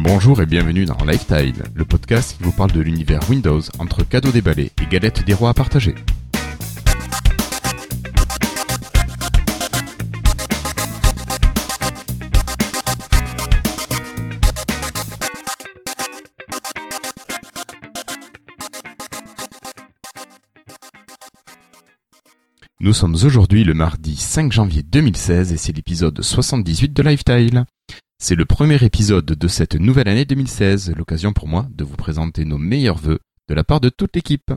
Bonjour et bienvenue dans Lifetile, le podcast qui vous parle de l'univers Windows entre cadeaux déballés et galettes des rois à partager. Nous sommes aujourd'hui le mardi 5 janvier 2016 et c'est l'épisode 78 de Lifetile. C'est le premier épisode de cette nouvelle année 2016, l'occasion pour moi de vous présenter nos meilleurs vœux de la part de toute l'équipe.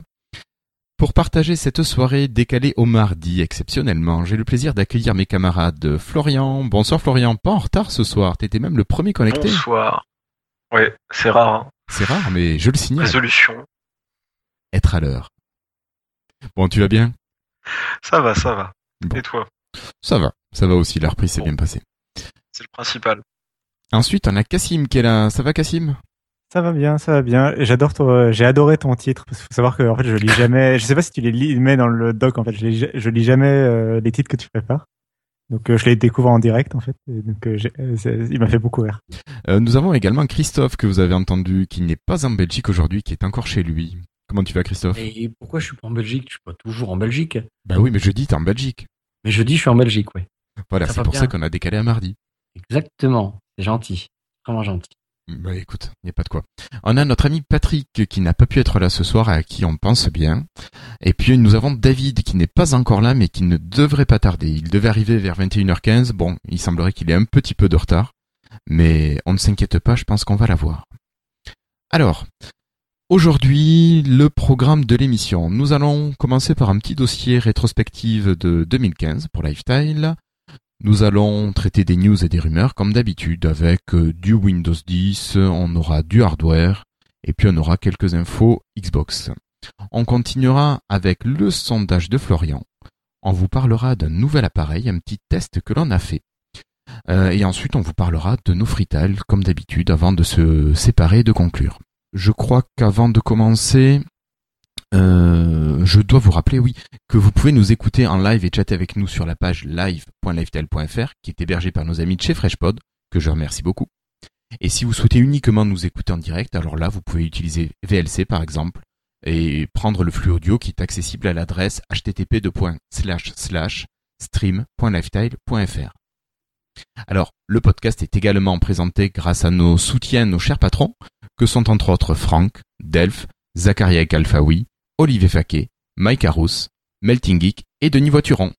Pour partager cette soirée décalée au mardi exceptionnellement, j'ai le plaisir d'accueillir mes camarades Florian. Bonsoir Florian, pas en retard ce soir, t'étais même le premier connecté. Bonsoir. Ouais, c'est rare. Hein. C'est rare, mais je le signale. Résolution. Être à l'heure. Bon, tu vas bien? Ça va, ça va. Bon. Et toi? Ça va, ça va aussi, la reprise s'est Bon. bien passée. C'est le principal. Ensuite, on a Cassim qui est là. Ça va Cassim Ça va bien, ça va bien. J'adore ton, j'ai adoré ton titre parce qu'il faut savoir que en fait je lis jamais. Je sais pas si tu les lis, mets dans le doc en fait. Je, lis, je lis jamais euh, les titres que tu prépares. Donc euh, je les découvre en direct en fait. Et donc euh, euh, il m'a fait beaucoup rire. Euh, Nous avons également Christophe que vous avez entendu, qui n'est pas en Belgique aujourd'hui, qui est encore chez lui. Comment tu vas Christophe? Et pourquoi je suis pas en Belgique? Je suis pas toujours en Belgique. Bah oui, mais jeudi t'es en Belgique. Mais jeudi, je suis en Belgique, ouais. Voilà, c'est pour bien. ça qu'on a décalé à mardi. Exactement. Gentil. Vraiment gentil. Bah écoute, il n'y a pas de quoi. On a notre ami Patrick qui n'a pas pu être là ce soir, à qui on pense bien. Et puis nous avons David qui n'est pas encore là, mais qui ne devrait pas tarder. Il devait arriver vers 21h15. Bon, il semblerait qu'il ait un petit peu de retard. Mais on ne s'inquiète pas, je pense qu'on va l'avoir. Alors, aujourd'hui, le programme de l'émission. Nous allons commencer par un petit dossier rétrospective de 2015 pour Lifestyle. Nous allons traiter des news et des rumeurs comme d'habitude avec euh, du Windows 10, on aura du hardware et puis on aura quelques infos Xbox. On continuera avec le sondage de Florian. On vous parlera d'un nouvel appareil, un petit test que l'on a fait. Euh, et ensuite on vous parlera de nos freetiles comme d'habitude avant de se séparer et de conclure. Je crois qu'avant de commencer, euh, je dois vous rappeler, oui, que vous pouvez nous écouter en live et chatter avec nous sur la page live.lifetel.fr qui est hébergée par nos amis de chez FreshPod, que je remercie beaucoup. Et si vous souhaitez uniquement nous écouter en direct, alors là, vous pouvez utiliser VLC par exemple et prendre le flux audio qui est accessible à l'adresse http://stream.lifetile.fr. Alors, le podcast est également présenté grâce à nos soutiens, nos chers patrons, que sont entre autres Franck, Delph, Zakaria Kalfaoui, Olivier Faquet, Mike Arous, Melting Geek et Denis Voituron.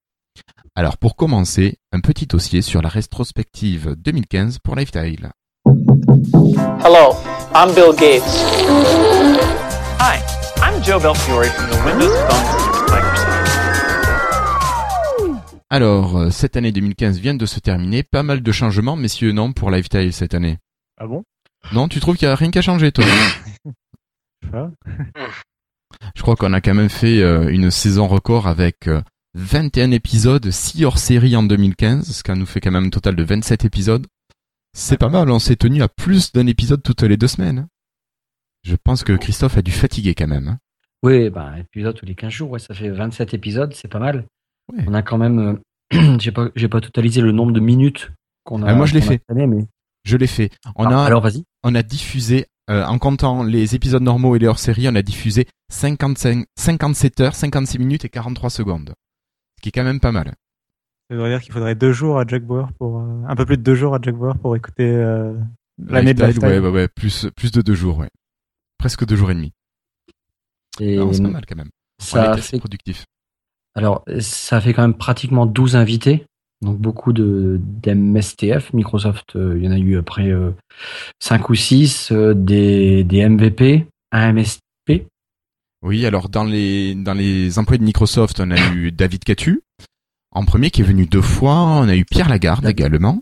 Alors pour commencer, un petit dossier sur la rétrospective 2015 pour Lifestyle. Hello, I'm Bill Gates. Hi, I'm Joe Belfiore from the Windows Phone Microsoft. Alors, euh, cette année 2015 vient de se terminer. Pas mal de changements, messieurs, non, pour Lifestyle cette année? Ah bon? Non, tu trouves qu'il n'y a rien qu'à changer, toi? Je crois qu'on a quand même fait euh, une saison record avec euh, 21 épisodes, 6 hors série en 2015, ce qui nous fait quand même un total de 27 épisodes. C'est pas mal, on s'est tenu à plus d'un épisode toutes les deux semaines. hein. Je pense que Christophe a dû fatiguer quand même. hein. Oui, bah, épisode tous les 15 jours, ouais, ça fait 27 épisodes, c'est pas mal. Ouais. On a quand même, euh, j'ai pas, j'ai pas totalisé le nombre de minutes qu'on a. Ah, moi, je l'ai a fait. cette année, mais. Je l'ai fait. On Ah, a, Alors, vas-y. On a diffusé, euh, en comptant les épisodes normaux et les hors-série, on a diffusé 55, 57 heures, 56 minutes et 43 secondes. Ce qui est quand même pas mal. Ça veut dire qu'il faudrait deux jours à Jack Bauer pour euh, un peu plus de deux jours à Jack Bauer pour écouter euh, l'année de Lifestyle. ouais, ouais, ouais, plus, plus de deux jours, ouais. Presque deux jours et demi. Et c'est pas mal quand même. On a ça été assez productif. alors, ça fait quand même pratiquement 12 invités. Donc, beaucoup de, d'MSTF. Microsoft, euh, il y en a eu après euh, 5 ou 6, des, des MVP, un MSP. Oui, alors dans les dans les employés de Microsoft, on a eu David Catu en premier qui est venu deux fois. On a eu Pierre Lagarde également,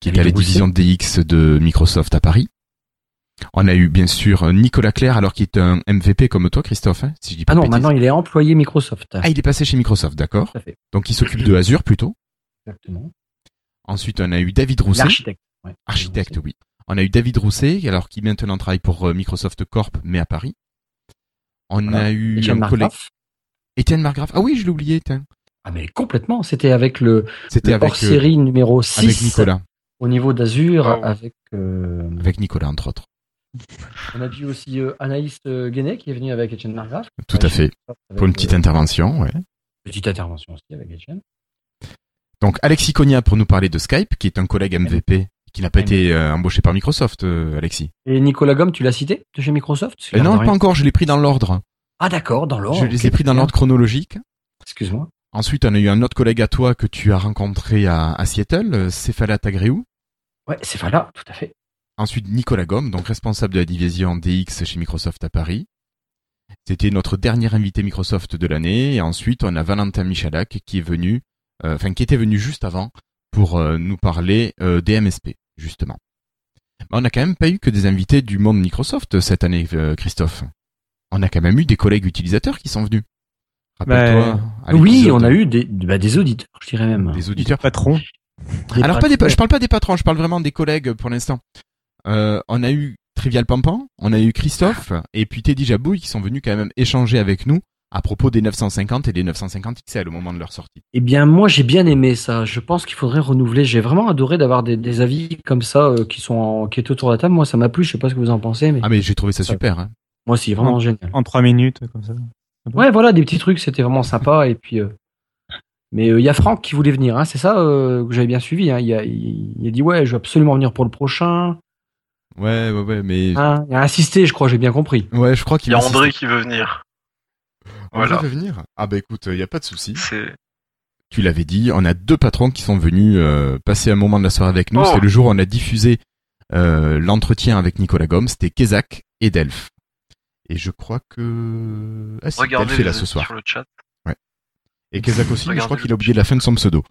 qui David était à la division DX de Microsoft à Paris. On a eu bien sûr Nicolas Claire, alors qu'il est un MVP comme toi, Christophe, hein, si je dis pas Ah non, bêtises. maintenant, il est employé Microsoft. Ah, il est passé chez Microsoft, d'accord. Donc il s'occupe de Azure plutôt. Exactement. Ensuite, on a eu David Rousset, L'architecte. ouais. architecte, oui. On a eu David Rousset, alors qui maintenant travaille pour euh, Microsoft Corp, mais à Paris. On Voilà. a eu Etienne un collègue, Margraff. Étienne Margraff. Ah oui, je l'ai oublié. Ah mais complètement, c'était avec le, C'était le avec, euh, hors-série numéro 6 avec Nicolas. au niveau d'Azure Wow. avec euh, Avec Nicolas, entre autres. on a vu aussi euh, Anaïs euh, Guénet qui est venue avec Etienne Margraf. Tout à fait. Pour une petite euh, intervention, ouais. petite intervention aussi avec Etienne. Donc Alexis Cogna pour nous parler de Skype, qui est un collègue MVP qui n'a pas été euh, embauché par Microsoft, euh, Alexis. Et Nicolas Gomme, tu l'as cité de chez Microsoft? Euh, non, pas encore, je l'ai pris dans l'ordre. Ah d'accord, dans l'ordre. je les ai pris dans l'ordre chronologique. Excuse-moi. Ensuite, on a eu un autre collègue à toi que tu as rencontré à, à Seattle, euh, Cephala Tagreou. Ouais, là, tout à fait. Ensuite, Nicolas Gomme, donc responsable de la division DX chez Microsoft à Paris. C'était notre dernier invité Microsoft de l'année. Et ensuite, on a Valentin Michalak qui est venu, enfin qui était venu juste avant pour euh, nous parler euh, des MSP, justement. Mais on n'a quand même pas eu que des invités du monde Microsoft cette année, euh, Christophe. On a quand même eu des collègues utilisateurs qui sont venus. Rappelle-toi. à Oui, on a eu des, bah, des auditeurs, je dirais même. des auditeurs. Des Alors pas des, je parle pas des patrons, je parle vraiment des collègues pour l'instant. Euh, on a eu Trivial Pampan, on a eu Christophe et puis Teddy Jabouille qui sont venus quand même échanger avec nous à propos des 950 et des 950 XL au moment de leur sortie. Eh bien, moi, j'ai bien aimé ça. Je pense qu'il faudrait renouveler. J'ai vraiment adoré d'avoir des, des avis comme ça euh, qui sont en- qui est autour de la table. Moi, ça m'a plu. Je sais pas ce que vous en pensez, mais Ah mais j'ai trouvé ça super. Hein. moi, c'est vraiment génial. En trois minutes, comme ça. Ouais, voilà, des petits trucs, c'était vraiment sympa. Et puis, euh, mais euh, il y a Franck qui voulait venir. Hein, c'est ça euh, que j'avais bien suivi. Hein. Il, a, il, il a dit ouais, je veux absolument venir pour le prochain. Ouais ouais ouais mais il a insisté, je crois, j'ai bien compris. ouais je crois Il qu'il y a. André qui veut venir. Voilà. veut venir. Ah bah écoute, il y a pas de souci. Tu l'avais dit, on a deux patrons qui sont venus euh, passer un moment de la soirée avec nous. Oh. C'est le jour où on a diffusé euh, l'entretien avec Nicolas Gomme. C'était Kezak et Delph. Et je crois que ah si, regardez Delph est là ce soir. sur le chat. Et Kezak aussi, mais je crois qu'il a oublié la fin de son pseudo.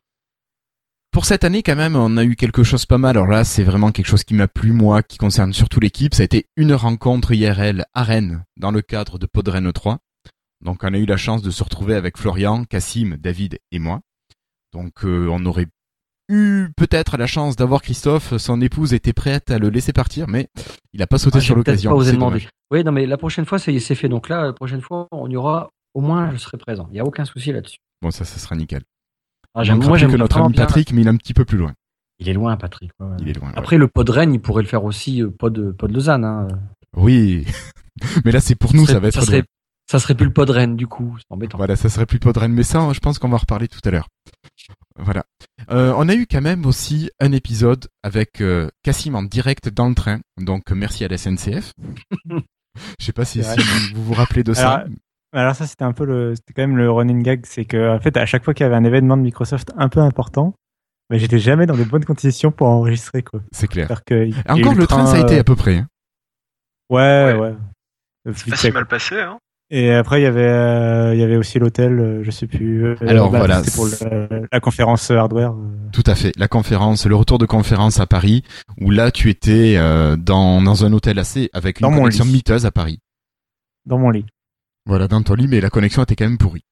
Pour cette année, quand même, on a eu quelque chose pas mal. Alors là, c'est vraiment quelque chose qui m'a plu, moi, qui concerne surtout l'équipe. Ça a été une rencontre IRL à Rennes, dans le cadre de Podren 3. Donc, on a eu la chance de se retrouver avec Florian, Cassim, David et moi. Donc, euh, on aurait eu peut-être la chance d'avoir Christophe. Son épouse était prête à le laisser partir, mais il a pas sauté Ah, sur l'occasion. pas osé C'est demander. dommage. Oui, non, mais la prochaine fois, ça y est, c'est fait. Donc là, la prochaine fois, on y aura. Au moins, je serai présent. Il y a aucun souci là-dessus. Bon, ça, ça sera nickel. Ah, J'aime moi, j'aime que notre ami bien- Patrick, mais il est un petit peu plus loin. Il est loin, Patrick. ouais. Il est loin. ouais. Après, le pod Rennes, il pourrait le faire aussi, euh, pod, pod Lausanne. Hein. Oui. mais là, c'est pour nous, ça, va être ça serait, loin. Ça serait plus le pod Rennes, du coup. C'est embêtant. Voilà, ça serait plus Podren, mais ça, je pense qu'on va en reparler tout à l'heure. Voilà. Euh, on a eu quand même aussi un épisode avec euh, Cassim en direct dans le train, donc merci à la SNCF. Je sais pas si, vous vous rappelez de ça. Alors, Alors ça, c'était un peu le, c'était quand même le running gag, c'est que en fait, à chaque fois qu'il y avait un événement de Microsoft un peu important, mais j'étais jamais dans de bonnes conditions pour enregistrer quoi. C'est clair. Que Encore le train, ça a été euh, à peu près. hein. Ouais, Ouais. ouais. C'est pas si mal passé, hein. Et après, il y avait, euh, il y avait aussi l'hôtel, euh, je sais plus. euh, Alors, voilà, C'était pour le- la conférence hardware. euh. Tout à fait. La conférence, le retour de conférence à Paris, où là, tu étais euh, dans, dans un hôtel assez avec une Dans connexion miteuse à Paris. dans mon lit. Voilà, dans ton lit, mais la connexion était quand même pourrie.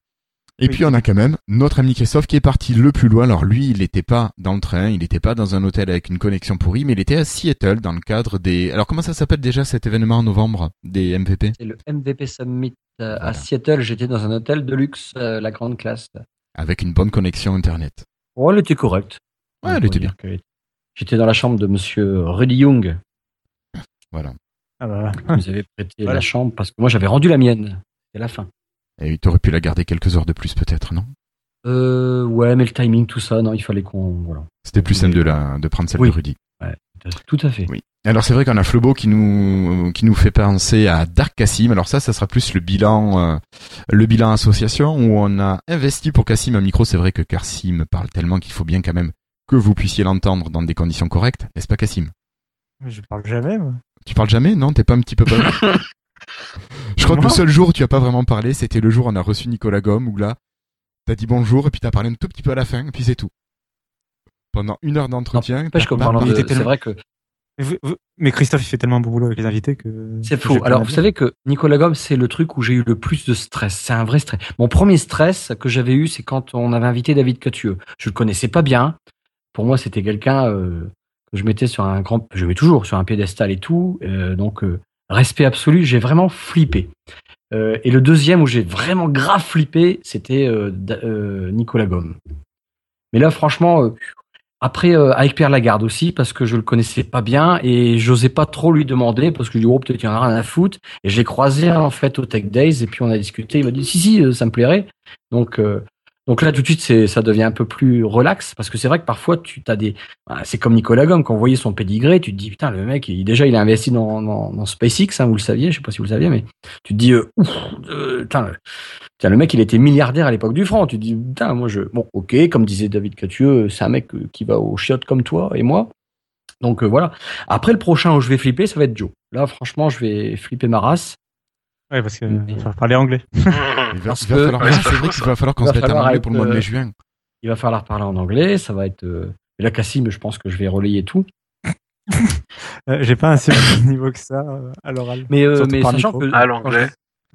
Et Oui. puis on a quand même notre ami Christophe qui est parti le plus loin. Alors lui, il n'était pas dans le train, il n'était pas dans un hôtel avec une connexion pourrie, mais il était à Seattle dans le cadre des... Alors comment ça s'appelle déjà cet événement en novembre des MVP C'est le MVP Summit euh, Voilà. à Seattle. J'étais dans un hôtel de luxe, euh, la grande classe. Avec une bonne connexion Internet. Oh, elle était correcte. Ouais, elle était que- J'étais dans la chambre de monsieur Rudy Young. Voilà. Ah bah, nous avait prêté Voilà. la chambre parce que moi j'avais rendu la mienne. C'est la fin. Et tu aurais pu la garder quelques heures de plus peut-être, non? Euh, ouais, mais le timing, tout ça, non, il fallait qu'on. Voilà. C'était plus simple de, la, de prendre celle Oui. de Rudy. Tout à fait. Oui. Alors c'est vrai qu'on a Flobo qui nous qui nous fait penser à Dark Cassim. Alors ça, ça sera plus le bilan euh, le bilan association où on a investi pour Cassim un micro. C'est vrai que Cassim parle tellement qu'il faut bien quand même que vous puissiez l'entendre dans des conditions correctes, n'est-ce pas Cassim? Je parle jamais, moi. Tu parles jamais? Non, t'es pas un petit peu pas. Je crois que le seul jour où tu as pas vraiment parlé, c'était le jour où on a reçu Nicolas Gomme où là, t'as dit bonjour et puis t'as parlé un tout petit peu à la fin et puis c'est tout. Pendant une heure d'entretien. De- était C'est tellement- vrai que Mais, vous- vous- mais Christophe, il fait tellement beau boulot avec les invités que. c'est faux. Alors, vous savez que Nicolas Gomme, c'est le truc où j'ai eu le plus de stress. C'est un vrai stress. Mon premier stress que j'avais eu, c'est quand on avait invité David Catieux. Je le connaissais pas bien. Pour moi, c'était quelqu'un euh, que je mettais sur un grand, je mets toujours sur un piédestal et tout. Euh, donc, euh, respect absolu. J'ai vraiment flippé. Euh, et le deuxième où j'ai vraiment grave flippé, c'était euh, euh, Nicolas Gomme. Mais là, franchement, après, avec Pierre Lagarde aussi, parce que je le connaissais pas bien et j'osais pas trop lui demander parce que je dis, oh, peut-être qu'il y en a rien à foutre. Et j'ai croisé en fait au Tech Days et puis on a discuté. Il m'a dit, si, si, ça me plairait. Donc, donc là, tout de suite, ça devient un peu plus relax parce que c'est vrai que parfois, tu as des. ah, C'est comme Nicolas Gomme, quand on voyait son pédigré, tu te dis, putain, le mec, il, déjà, il a investi dans, SpaceX, hein, vous le saviez, je sais pas si vous le saviez, mais tu te dis, euh, ouf, euh, putain, le- mec, il était milliardaire à l'époque du franc. Tu te dis, putain, moi, je. Bon, ok, comme disait David Catieux, c'est un mec euh, qui va au chiottes comme toi et moi. Donc voilà. Après, le prochain où je vais flipper, ça va être Joe. Là, franchement, je vais flipper ma race. Ouais, parce que Mais- il faut parler anglais. Il va, Parce il va falloir, Ouais, c'est c'est pas vrai faux, qu'il va falloir qu'on se va mette en falloir anglais pour le mois de euh, mai-juin. Il va falloir parler en anglais. Ça va être. euh, Et là, Cassim, je pense que je vais relayer tout. Euh, J'ai pas un si bon niveau que ça euh, à l'oral. Mais, euh, mais sachant micro. que. À l'anglais.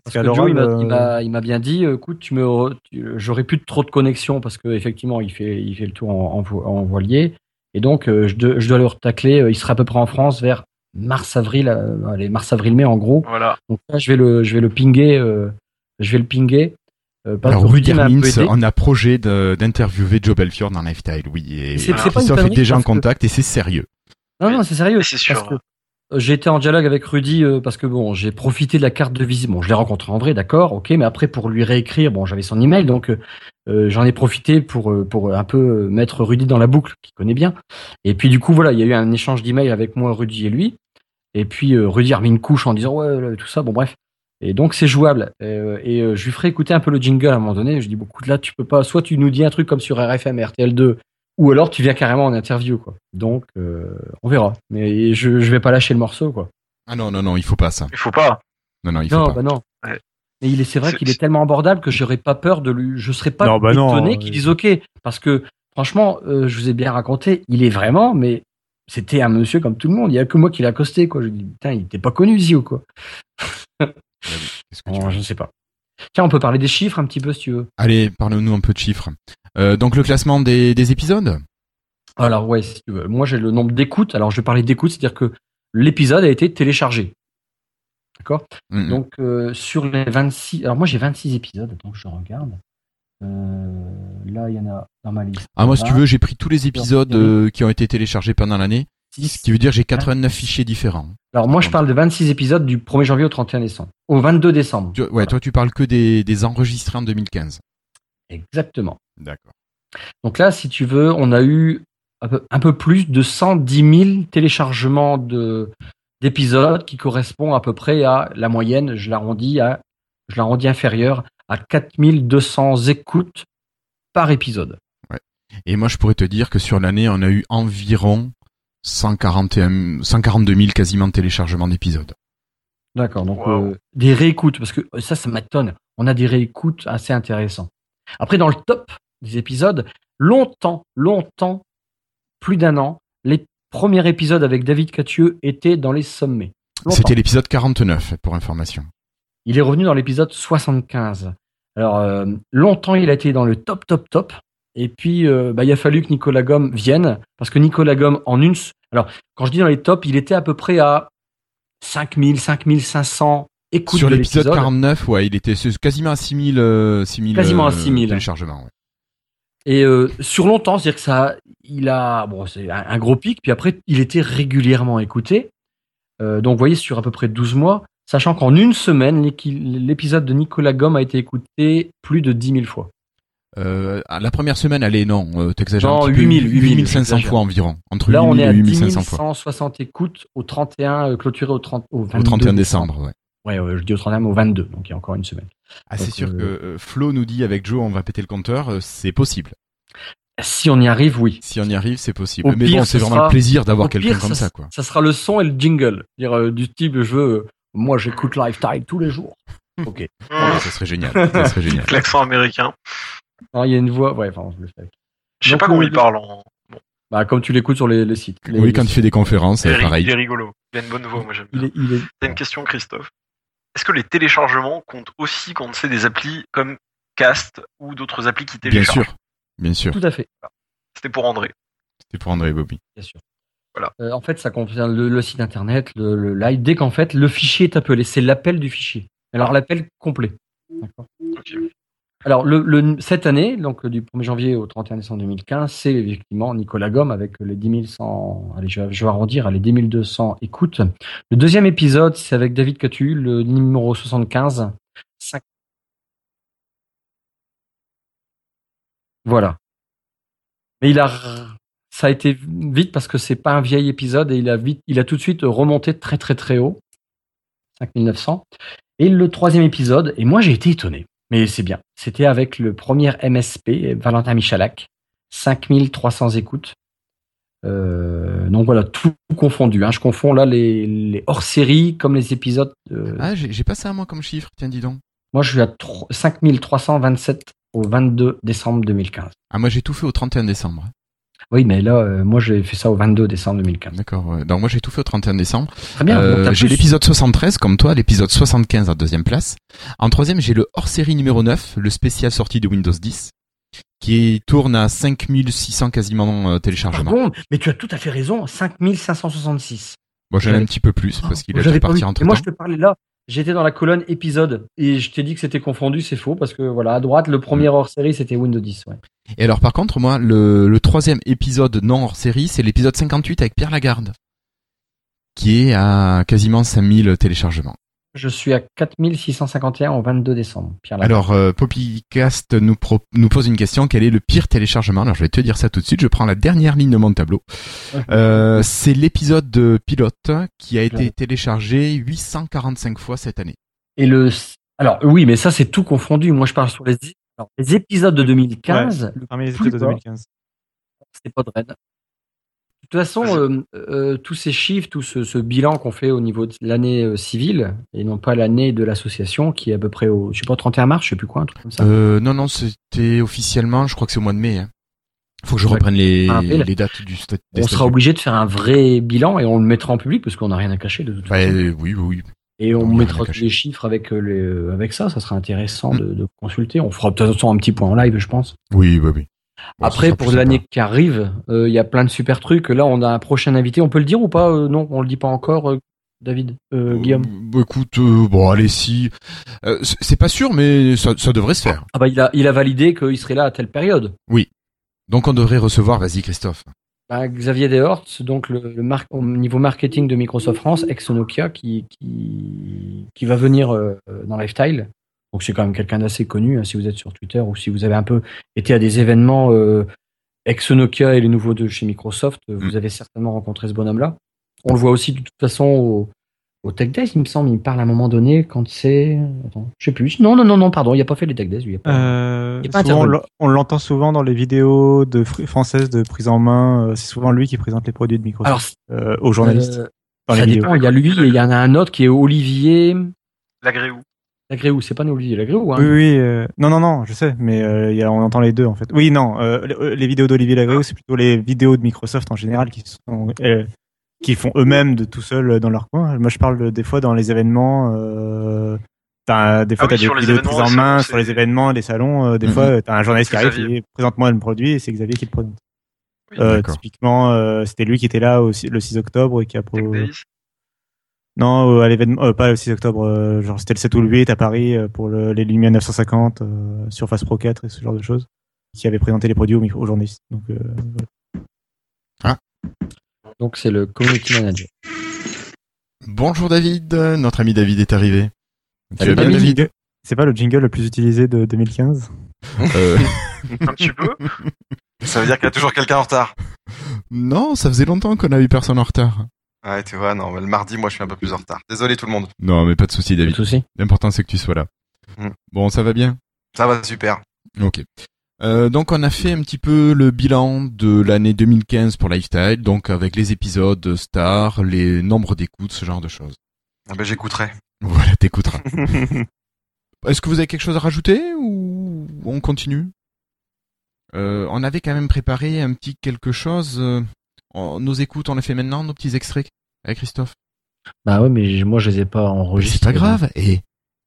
Parce qu'à que Joe, l'oral, il m'a- euh, il m'a il m'a bien dit, euh, écoute, tu me, tu- j'aurais plus trop de connexion parce que effectivement, il fait, il fait le tour en, en vo- en voilier. Et donc, euh, je, dois- je dois le retacler. euh, Il sera à peu près en France vers mars-avril, euh, allez, mars-avril-mai en gros. Voilà. Donc là, je vais le, je vais le pinguer, euh, je vais le pinguer. Euh, parce Alors, que Rudy Hermins, on a projet d'interviewer Joe Belfiore dans Lifestyle, oui. Et C'est- une est déjà en que- contact et c'est sérieux. Non, non, c'est sérieux. C'est parce sûr. que, J'ai été en dialogue avec Rudy euh, parce que bon, j'ai profité de la carte de visite. Bon, je l'ai rencontré en vrai, d'accord, ok, mais après pour lui réécrire, bon, j'avais son email, donc euh, j'en ai profité pour pour un peu mettre Rudy dans la boucle, qu'il connaît bien. Et puis du coup, voilà, il y a eu un échange d'emails avec moi, Rudy et lui. Et puis euh, Rudy a remis une couche en disant ouais, tout ça, bon bref. Et donc c'est jouable. Euh, et euh, je lui ferai écouter un peu le jingle à un moment donné. Je dis beaucoup là, tu peux pas. Soit tu nous dis un truc comme sur RFM, RTL2, ou alors tu viens carrément en interview, quoi. Donc euh, on verra. Mais je je vais pas lâcher le morceau, quoi. Ah non, non, non, il faut pas ça. Il faut pas. Non, non, il faut Non, pas. bah non. Ouais. Mais il est, c'est vrai qu'il est tellement abordable que j'aurais pas peur de lui. Je serais pas Non, bah non, étonné euh, qu'il dise OK, parce que franchement, euh, je vous ai bien raconté, il est vraiment, mais c'était un monsieur comme tout le monde. Il y a que moi qui l'ai accosté, quoi. Je dis putain, il était pas connu Zio, quoi. Que Bon, je ne sais pas. Tiens, on peut parler des chiffres un petit peu si tu veux. Allez, parle-nous un peu de chiffres. Euh, donc le classement des, des épisodes? Alors ouais, si tu veux. Moi, j'ai le nombre d'écoutes. Alors je vais parler d'écoutes, c'est-à-dire que l'épisode a été téléchargé. D'accord? Donc euh, sur les 26, alors moi j'ai 26 épisodes, que je regarde. Euh, là il y en a dans ma liste. Ah moi si tu 20, veux j'ai pris tous les épisodes euh, qui ont été téléchargés pendant l'année, 6. ce qui veut dire j'ai 89 fichiers différents. Alors moi je parle de 26 épisodes du 1er janvier au 31 décembre. Au 22 décembre. Tu- ouais, Voilà. toi tu parles que des, des enregistrés en 2015. Exactement. D'accord. Donc là si tu veux, on a eu un peu, un peu plus de 110 000 téléchargements de d'épisodes qui correspond à peu près à la moyenne, je l'arrondis à je l'arrondis inférieure à 4200 écoutes par épisode. Et moi je pourrais te dire que sur l'année on a eu environ 141, 142 000 quasiment de téléchargements d'épisodes. D'accord, donc Wow. euh, des réécoutes, parce que euh, ça, ça m'étonne. On a des réécoutes assez intéressants. Après, dans le top des épisodes, longtemps, longtemps, plus d'un an, les premiers épisodes avec David Catieux étaient dans les sommets. C'était l'épisode 49 pour information. Il est revenu dans l'épisode 75. Alors, euh, longtemps, il a été dans le top, top, top. Et puis, euh, bah, il a fallu que Nicolas Gomme vienne, parce que Nicolas Gomme, en une... Alors, quand je dis dans les tops, il était à peu près à 5000, 5500 écoutes Sur de l'épisode l'épisode. 49, ouais, il était quasiment à 6000 euh, 6000 Quasiment à euh, 6000. téléchargements. ouais. Et euh, sur longtemps, c'est-à-dire que ça, il a, bon, c'est un, un gros pic, puis après, il était régulièrement écouté. Euh, donc, vous voyez, sur à peu près 12 mois, sachant qu'en une semaine, l'épisode de Nicolas Gomme a été écouté plus de 10 000 fois. Euh, la première semaine, allez, non, euh, t'exagères Non, un petit 8000, peu, 8000, 8500 j'exagère. fois environ. Entre Là, on 8000 est à 10 8500 fois. 160 écoutes au 31, euh, clôturé au, 30, au, Au 22 31 décembre, ouais. Ouais, ouais, je dis au 31, mais au 22, donc il y a encore une semaine. Ah, c'est sûr euh, que euh, Flo nous dit avec Joe, on va péter le compteur, euh, c'est possible. Si on y arrive, oui. Si on y arrive, c'est possible. Au Mais pire, bon, ce c'est vraiment sera- le plaisir d'avoir Au quelqu'un comme ça, ça, quoi. Ça sera le son et le jingle. Dire du type, je veux, moi j'écoute Lifetime tous les jours. Ok. Ouais, Mmh. ça serait génial. ça serait génial. L'accent américain. Alors, il y a une voix, ouais, enfin, je le fais avec. Je sais Donc, pas comment le- il parle en. Bon, Bah, comme tu l'écoutes sur les, les sites. Les- Oui, les quand il fait des conférences, c'est pareil. il est rigolo. Il a une bonne voix, moi j'aime Il bien. est, il est- T'as une question, Christophe. Est-ce que les téléchargements comptent aussi quand c'est des applis comme Cast ou d'autres applis qui Bien téléchargent sûr. Bien sûr. tout à fait. C'était pour André. C'était pour André Bobby. Bien sûr. Voilà. Euh, en fait, ça contient le, le site internet, le, le live, dès qu'en fait le fichier est appelé. C'est l'appel du fichier. Alors l'appel complet. D'accord. Alors, le, le- cette année, donc du 1er janvier au 31 décembre 2015, c'est effectivement Nicolas Gomme avec les 10 100, allez, je, vais- je vais arrondir, les 10 200 écoutes. Le deuxième épisode, c'est avec David Catu, le numéro 75. Cinq- Voilà. Mais il a, ça a été vite parce que c'est pas un vieil épisode et il a vite, il a tout de suite remonté très très très haut. 5900. Et le troisième épisode, et moi j'ai été étonné, mais c'est bien. C'était avec le premier MSP, Valentin Michalak, 5300 écoutes. Euh, donc voilà, tout confondu. Hein. Je confonds là les, les hors-séries comme les épisodes. euh, Ah, j'ai j'ai pas ça à moi comme chiffre, tiens, dis donc. Moi je suis à tro- 5327 au 22 décembre 2015. Ah, moi j'ai tout fait au 31 décembre. Oui, mais là, euh, moi j'ai fait ça au 22 décembre 2015. D'accord. ouais. Donc moi j'ai tout fait au 31 décembre. Très bien. Euh, j'ai l'épisode 73 comme toi, l'épisode 75 en deuxième place. En troisième, j'ai le hors-série numéro 9, le spécial sorti de Windows 10, qui tourne à 5600 quasiment euh, téléchargements. Pardon, mais tu as tout à fait raison, 5566. Bon, j'en ai un petit peu plus parce qu'il J'avais dû pas partir vu. entre Et moi, temps. je te parlais là. J'étais dans la colonne épisode et je t'ai dit que c'était confondu, c'est faux parce que voilà, à droite, le premier hors série c'était Windows 10. Ouais. Et alors par contre, moi, le, le troisième épisode non hors série, c'est l'épisode 58 avec Pierre Lagarde, qui est à quasiment 5000 téléchargements. Je suis à 4651 au 22 décembre. Pierre. Alors, euh, Poppycast nous, pro- nous pose une question. Quel est le pire téléchargement? Alors, je vais te dire ça tout de suite. Je prends la dernière ligne de mon tableau. Euh, c'est l'épisode de pilote qui a été Ouais. téléchargé 845 fois cette année. Et le. Alors oui, mais ça c'est tout confondu. Moi je parle sur les, alors, les épisodes de 2015. le Parmi les épisodes de bas, 2015. c'est pas de Red. De toute façon, euh, euh, tous ces chiffres, tout ce, ce bilan qu'on fait au niveau de l'année euh, civile et non pas l'année de l'association qui est à peu près au, je sais pas, 31 mars, je sais plus quoi, un truc comme ça. Euh, non, non, c'était officiellement, je crois que c'est au mois de mai. Hein. Faut que je reprenne les, rappel. les dates du sta- des on sera obligé de faire un vrai bilan et on le mettra en public parce qu'on n'a rien à cacher de toute façon. oui, oui, oui. Et on mettra tous les chiffres avec euh, les, avec ça, ça sera intéressant Mm. de, de consulter. On fera de toute façon un petit point en live, je pense. Oui, oui, oui. Bon, Après, pour l'année qui arrive, euh, il y a plein de super trucs. Là, on a un prochain invité. On peut le dire ou pas Euh, Non, on le dit pas encore, euh, David, Guillaume. Bah, écoute, bon, allez, si. C'est pas sûr, mais ça, ça devrait se faire. Ah bah il a, il a validé qu'il serait là à telle période. Donc on devrait recevoir, vas-y Christophe. Bah, Xavier Dehort, donc le, le mar- au niveau marketing de Microsoft France, ex Nokia, qui, qui, qui va venir dans Lifestyle. Donc c'est quand même quelqu'un d'assez connu, hein, si vous êtes sur Twitter ou si vous avez un peu été à des événements euh, ex Nokia et les nouveaux de chez Microsoft, euh, vous Mm. avez certainement rencontré ce bonhomme-là. On le voit aussi de toute façon au, au Tech Days, il me semble. Il me parle à un moment donné quand c'est. Attends, je sais plus. Non, non, non, non, pardon, il a pas fait les Tech Days, lui. il a pas- Euh, Il est pas souvent, on l'entend souvent dans les vidéos de fr- françaises de prise en main. euh, C'est souvent lui qui présente les produits de Microsoft Alors, euh, aux journalistes euh, dans les ça vidéos. dépend. Il y a lui et il y en a un autre qui est Olivier. L'agréou. Lagréou, c'est pas nous Olivier Lagréou, hein. Oui, oui. euh, non, non, non, je sais, mais euh, il y a, on entend les deux en fait. Oui, non, euh, les, vidéos d'Olivier Lagréou, c'est plutôt les vidéos de Microsoft en général qui sont euh, qui font eux-mêmes de tout seuls euh, dans leur coin. Moi, je parle de- des fois dans les événements. Euh, des fois, Ah oui, t'as des vidéos en main sur les événements, les salons. euh, des Mhm. fois, euh, t'as un journaliste qui arrive Xavier. et présente-moi le produit et c'est Xavier qui le présente. Oui, Euh, typiquement, euh, c'était lui qui était là le 6 octobre et qui a pro... Non, euh, à l'événement, euh, pas le 6 octobre, euh, genre c'était le 7 ou le 8 à Paris euh, pour le, les Lumia 950, euh, Surface Pro 4 et ce genre de choses, qui avait présenté les produits aux, micro- aux journalistes. Donc, euh, voilà. Donc c'est le community manager. Bonjour David, notre ami David est arrivé. Tu Salut, vas bien David. David? C'est pas le jingle le plus utilisé de 2015 Euh, Un petit peu. Ça veut dire qu'il y a toujours quelqu'un en retard. Non, ça faisait longtemps qu'on a eu personne en retard. Ouais, tu vois, non, mais le mardi, moi, je suis un peu plus en retard. Désolé tout le monde. Non, mais pas de souci Pas de David. souci. L'important c'est que tu sois là. Mm. Bon, ça va bien? Ça va super. Ok. Euh, donc on a fait un petit peu le bilan de l'année 2015 pour Lifestyle, donc avec les épisodes stars, les nombres d'écoutes, ce genre de choses. Ah ben, j'écouterai. Voilà, t'écouteras. Est-ce que vous avez quelque chose à rajouter ou on continue? Euh, On avait quand même préparé un petit quelque chose. euh, on- nos écoutes, on les fait maintenant, nos petits extraits avec Christophe. Bah ouais, mais moi je les ai pas enregistrés. C'est pas grave. Et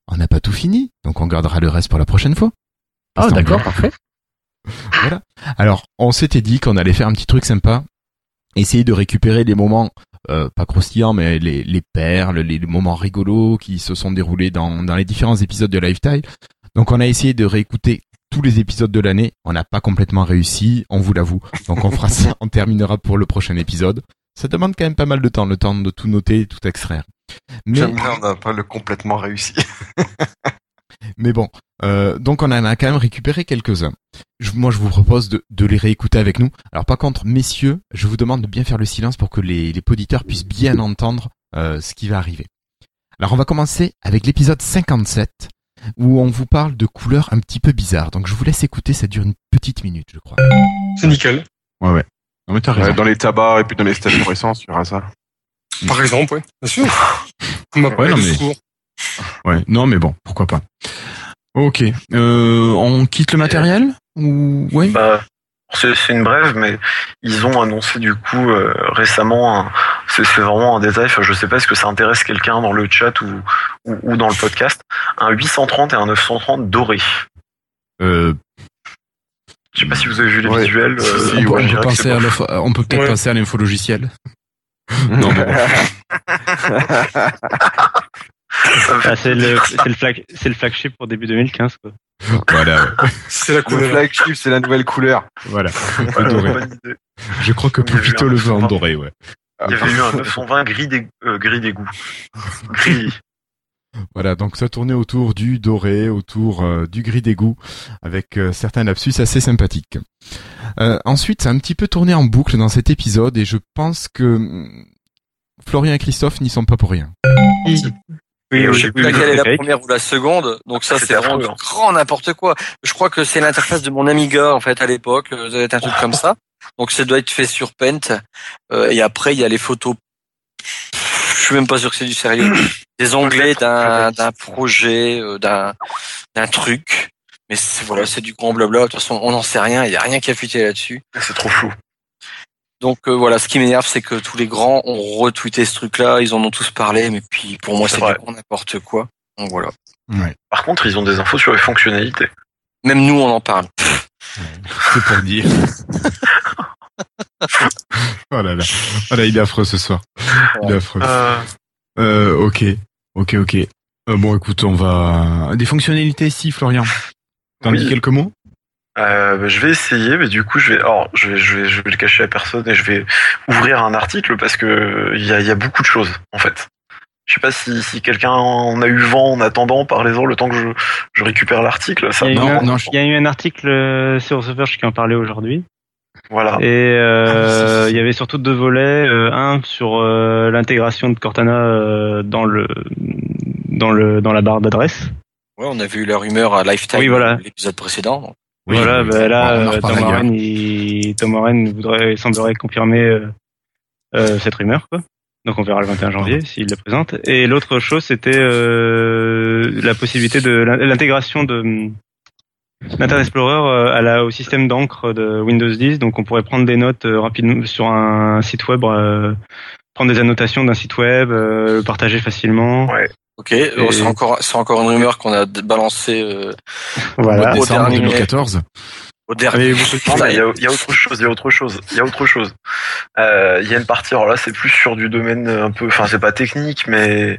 on n'a pas tout fini, donc on gardera le reste pour la prochaine fois. Ah d'accord, parfait. Voilà. Alors, on s'était dit qu'on allait faire un petit truc sympa, essayer de récupérer les moments euh, pas croustillants, mais les, les perles, les, les moments rigolos qui se sont déroulés dans, dans les différents épisodes de Lifetime. Donc, on a essayé de réécouter tous les épisodes de l'année. On n'a pas complètement réussi, on vous l'avoue. Donc on fera ça, on terminera pour le prochain épisode. Ça demande quand même pas mal de temps, le temps de tout noter, tout extraire. Mais, J'aime bien, on n'a pas le complètement réussi. mais bon, euh, donc on en a quand même récupéré quelques-uns. Je- moi, je vous propose de, de les réécouter avec nous. Alors par contre, messieurs, je vous demande de bien faire le silence pour que les, les auditeurs puissent bien entendre euh, ce qui va arriver. Alors on va commencer avec l'épisode 57 où on vous parle de couleurs un petit peu bizarres. Donc je vous laisse écouter, ça dure une petite minute, je crois. C'est nickel. Ouais, ouais. Non mais t'as Ouais, raison. dans les tabacs et puis dans les stations essence, il y aura ça. Par exemple, ouais. Bien sûr. On m'a parlé non, mais-. Ouais, non mais bon, pourquoi pas. Ok, euh, on quitte le matériel ou ouais? Bah, c'est une brève, mais ils ont annoncé du coup euh, récemment, un- c'est vraiment un détail, enfin, je sais pas que ça intéresse quelqu'un dans le chat ou, ou, ou dans le podcast, un 830 et un 930 doré. euh, Je sais pas si vous avez vu les Ouais. visuels. Si, euh, si, on, peut, ouais, penser à on peut-être Ouais. penser à l'infologiciel. non mais Ah, c'est le, dire c'est ça. le, flag, c'est le flagship pour début 2015. Quoi. voilà, ouais. C'est la Le couleur. flagship, c'est la nouvelle couleur. voilà. Le doré. Je crois que Pépito le veut en 920. doré, ouais. Il y avait eu un 920 gris euh, gris d'égout. Gris. Voilà, donc ça tournait autour du doré, autour euh, du gris d'égout, avec euh, certains lapsus assez sympathiques. Euh, ensuite, ça a un petit peu tourné en boucle dans cet épisode, et je pense que hum, Florian et Christophe n'y sont pas pour rien. Oui, je sais plus laquelle est la première ou la seconde. Donc ça, c'est vraiment du hein. grand n'importe quoi. Je crois que c'est l'interface de mon Amiga en fait à l'époque. Ça doit être un truc comme ça. Donc ça doit être fait sur Paint. Euh, et après, il y a les photos. Je suis même pas sûr que c'est du sérieux. Des onglets d'un d'un projet, euh, d'un d'un truc. Mais c'est- voilà, c'est du grand blabla. De toute façon, on n'en sait rien. Il y a rien qui a fuité là-dessus. C'est trop flou. Donc euh, voilà, ce qui m'énerve, c'est que tous les grands ont retweeté ce truc-là. Ils en ont tous parlé, mais puis pour moi, C'est n'importe quoi. Donc voilà. Ouais. Par contre, ils ont des infos sur les fonctionnalités. Même nous, on en parle. C'est pour dire. oh là là. Oh là, il est affreux ce soir. Il est affreux. Euh, Euh, ok. Ok, ok. Euh, bon, écoute, on va... Des fonctionnalités ici, Florian. T'en Oui. dis quelques mots? Euh, bah, je vais essayer, mais du coup, je vais, alors, je vais, je vais, je vais le cacher à personne et je vais ouvrir un article parce que il y a, il y a beaucoup de choses, en fait. Je sais pas si, si quelqu'un en a eu vent en attendant, parlez-en le temps que je, je récupère l'article. Il y, a eu Non, un, non, je- il y a eu un article sur The Verge qui en parlait aujourd'hui. Voilà. Et euh, Ah, il y avait surtout deux volets. euh, un sur euh, l'intégration de Cortana euh, dans le dans le dans la barre d'adresse. Ouais, on a vu la rumeur à Lifetime, Oui, voilà. l'épisode précédent. Oui, voilà, bah, là, euh, Tom. Warren, il, Tom Warren voudrait, semblerait confirmer euh, euh, cette rumeur, quoi. Donc on verra le 21 janvier s'il la présente. Et l'autre chose, c'était euh, la possibilité de l'in- l'intégration de d'Internet Explorer euh, à la, au système d'encre de Windows 10. Donc on pourrait prendre des notes euh, rapidement sur un site web, euh, prendre des annotations d'un site web, euh, le partager facilement. Ouais. Ok, c'est encore, une rumeur qu'on a balancée euh, Voilà. Au Décembre dernier- 2014. au dernier. Il y a, il y a autre chose, il y a autre chose, il y a autre chose. Euh, Il y a une partie, alors là c'est plus sur du domaine un peu, enfin c'est pas technique, mais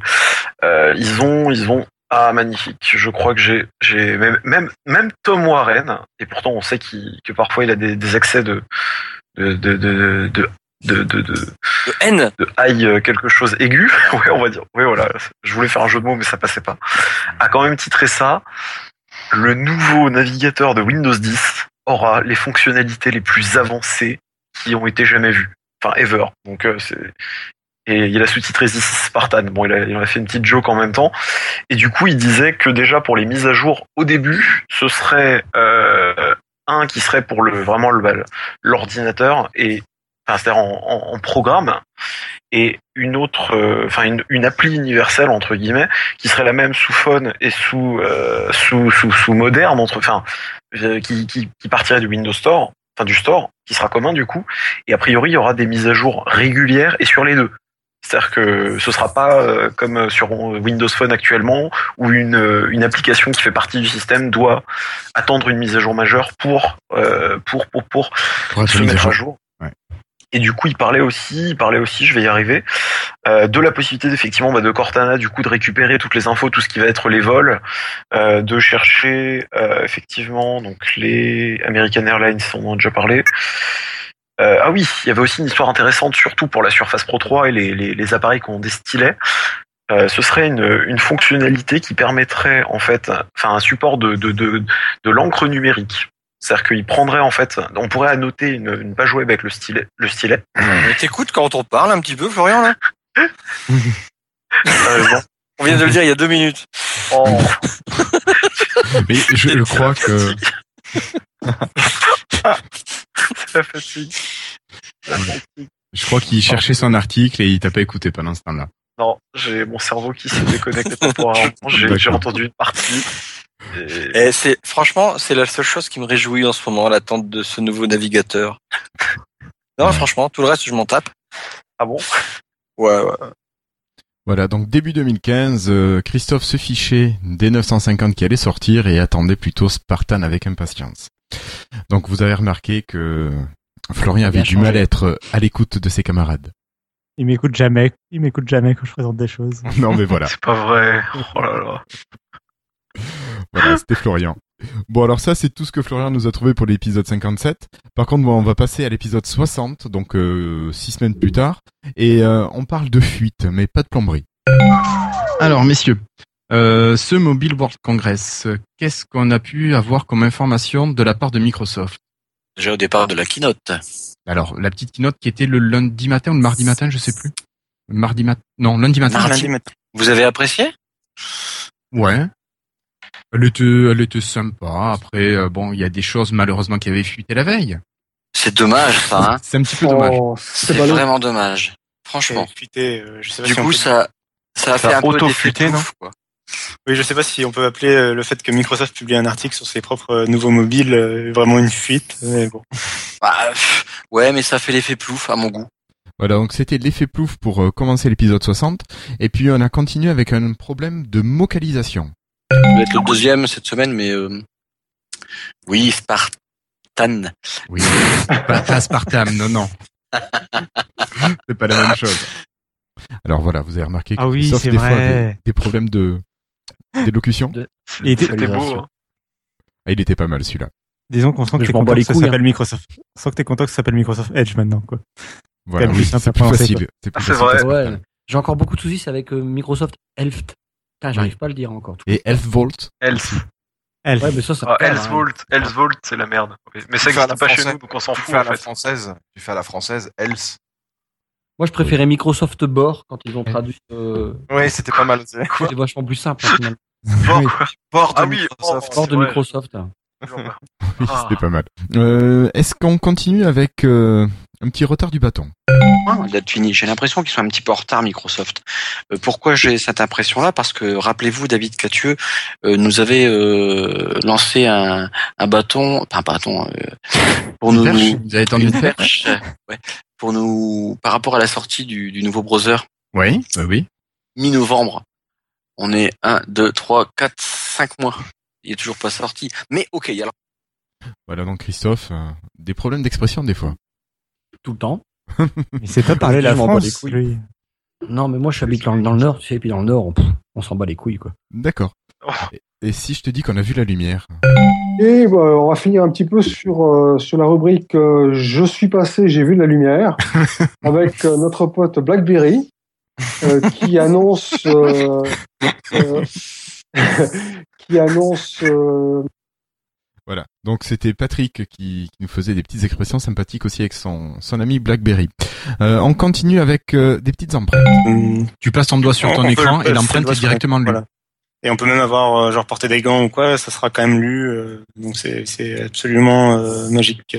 euh, ils ont, ils ont, ah magnifique. Je crois que j'ai, j'ai même, même, même Tom Warren, et pourtant on sait qu'il, que parfois il a des, des accès de, de, de, de, de de, de, de, De haine. de euh, quelque chose aigu, ouais, on va dire. Oui, voilà. Je voulais faire un jeu de mots, mais ça passait pas. A quand même titré ça. Le nouveau navigateur de Windows 10 aura les fonctionnalités les plus avancées qui ont été jamais vues. Enfin, ever. Donc, euh, c'est, et il a sous-titré This is Spartan. Bon, il a, en a fait une petite joke en même temps. Et du coup, il disait que déjà pour les mises à jour au début, ce serait euh, un qui serait pour le vraiment l'ordinateur et enfin, c'est-à-dire en, programme et une autre, euh, enfin une, appli universelle entre guillemets qui serait la même sous phone et sous euh, sous, sous sous moderne qui qui partirait du Windows Store, enfin du store qui sera commun du coup et a priori il y aura des mises à jour régulières et sur les deux. C'est-à-dire que ce sera pas euh, comme sur Windows Phone actuellement où une, euh, une application qui fait partie du système doit attendre une mise à jour majeure pour euh, pour pour pour, se mettre à jour. Ouais. Et du coup, il parlait aussi, il parlait aussi, je vais y arriver, euh, de la possibilité effectivement bah, de Cortana du coup de récupérer toutes les infos, tout ce qui va être les vols, euh, de chercher euh, effectivement donc les American Airlines, on en a déjà parlé. Euh, ah oui, il y avait aussi une histoire intéressante, surtout pour la Surface Pro 3 et les, les, les appareils qui ont des stylets. Euh, ce serait une, une fonctionnalité qui permettrait en fait, enfin un support de, de, de, de l'encre numérique. C'est-à-dire qu'il prendrait en fait, on pourrait annoter une, une page web avec le stylet. Le stylet. Mais t'écoutes quand on parle un petit peu, Florian, là? Sérieusement. On vient de le dire il y a deux minutes. Oh. Mais je, je crois que C'est la fatigue. La fatigue. je crois qu'il cherchait son article et il t'a pas écouté pendant ce temps-là. Non, j'ai mon cerveau qui s'est déconnecté temporairement. J'ai entendu une partie. Et... Et c'est franchement, c'est la seule chose qui me réjouit en ce moment, l'attente de ce nouveau navigateur. Non, Ouais. franchement, tout le reste, je m'en tape. Ah bon? Ouais, ouais. Voilà, donc début 2015, euh, Christophe se fichait des 950 qui allaient sortir et attendait plutôt Spartan avec impatience. Donc vous avez remarqué que Florian avait du changé. mal à être à l'écoute de ses camarades. Il m'écoute jamais. Il m'écoute jamais quand je présente des choses. Non mais voilà, C'est pas vrai. Oh là là. voilà c'était Florian. Bon alors ça c'est tout ce que Florian nous a trouvé pour l'épisode 57. Par contre bon, on va passer à l'épisode 60, donc euh, six semaines plus tard, et euh, on parle de fuite, mais pas de plomberie. Alors messieurs, euh, ce Mobile World Congress, qu'est-ce qu'on a pu avoir comme information de la part de Microsoft? Déjà au départ de la keynote. Alors la petite keynote qui était le lundi matin ou le mardi matin, je sais plus. Le Mardi matin, non lundi matin. Mardi. Vous avez apprécié? Ouais. Elle était, elle était sympa. Après, euh, bon, il y a des choses malheureusement qui avaient fuité la veille. C'est dommage, ça. Hein C'est un petit peu dommage. Oh, c'est vraiment dommage. Franchement. Fuité, euh, je sais pas Du si coup, ça, ça a Ça fait a un peu d'effet non? quoi. Oui, je sais pas si on peut appeler euh, le fait que Microsoft publie un article sur ses propres euh, nouveaux mobiles euh, vraiment une fuite. Mais bon. Bah, pff, ouais, mais ça fait l'effet plouf à mon goût. Voilà, donc c'était l'effet plouf pour commencer l'épisode 60. Et puis on a continué avec un problème de vocalisation. Ça va être le deuxième cette semaine, mais euh, oui, Spartan. Oui. pas, pas aspartame, non, non. C'est pas la même chose. Alors voilà, vous avez remarqué que Ah oui, des fois, des problèmes de d'élocution. De- Il était- hein. Ah, il était pas mal celui-là. Disons qu'on sent que t'es que les ça couilles, s'appelle Microsoft. On sent que t'es content que ça s'appelle Microsoft Edge maintenant, quoi. Voilà, oui, c'est plus facile. C'est Ah, vrai. Ouais. J'ai encore beaucoup de soucis avec euh, Microsoft Elft. Putain, j'arrive pas à le dire encore. Et Elf Volt. Elf. Elf. Ouais, mais ça, ça Ah, calme, hein. Elsevolt. Elsevolt, c'est la merde. Mais ça Tu existe pas chez française- nous, donc on s'en Tu fout fais à la française, tu fais à la française, else. Moi, je préférais Microsoft Bord quand ils ont traduit. Euh, Ouais, c'était pas mal aussi. C'était vachement plus simple, hein, finalement. Bord, bord de Ah oui, Microsoft. Bord de Ouais. Microsoft. Oui, Ah. c'était pas mal. Euh, Est-ce qu'on continue avec euh, un petit retard du bâton? Ah, date finie. J'ai l'impression qu'ils sont un petit peu en retard, Microsoft. Euh, pourquoi j'ai cette impression-là? Parce que rappelez-vous, David Catieux euh, nous avait euh, lancé un, un bâton, enfin un bâton, euh, pour nous, Vous avez tendu une perche? perche, ouais, pour nous, par rapport à la sortie du, du nouveau browser Oui, bah oui. mi-novembre. On est 1, 2, 3, 4, 5 mois. Il est toujours pas sorti. Mais ok, alors. Voilà donc Christophe, euh, des problèmes d'expression des fois. Tout le temps. Il sait pas parler la Je m'en bats les France, lui. Non, mais moi, je habite dans, dans le Nord, tu sais, et puis dans le Nord, on, s'en bat les couilles, quoi. D'accord. Oh. Et, et si je te dis qu'on a vu la lumière? Et bah, on va finir un petit peu sur, euh, sur la rubrique euh, Je suis passé, j'ai vu la lumière, avec euh, notre pote Blackberry, euh, qui annonce, euh, euh, qui annonce euh, Voilà. Donc c'était Patrick qui, qui nous faisait des petites expressions sympathiques aussi avec son, son ami BlackBerry. Euh, on continue avec euh, des petites empreintes. Tu places ton doigt sur On- ton on écran et l'empreinte est directement lue. Voilà. Et on peut même avoir, euh, genre, porter des gants ou quoi, ça sera quand même lu. euh, donc c'est c'est absolument euh, magique.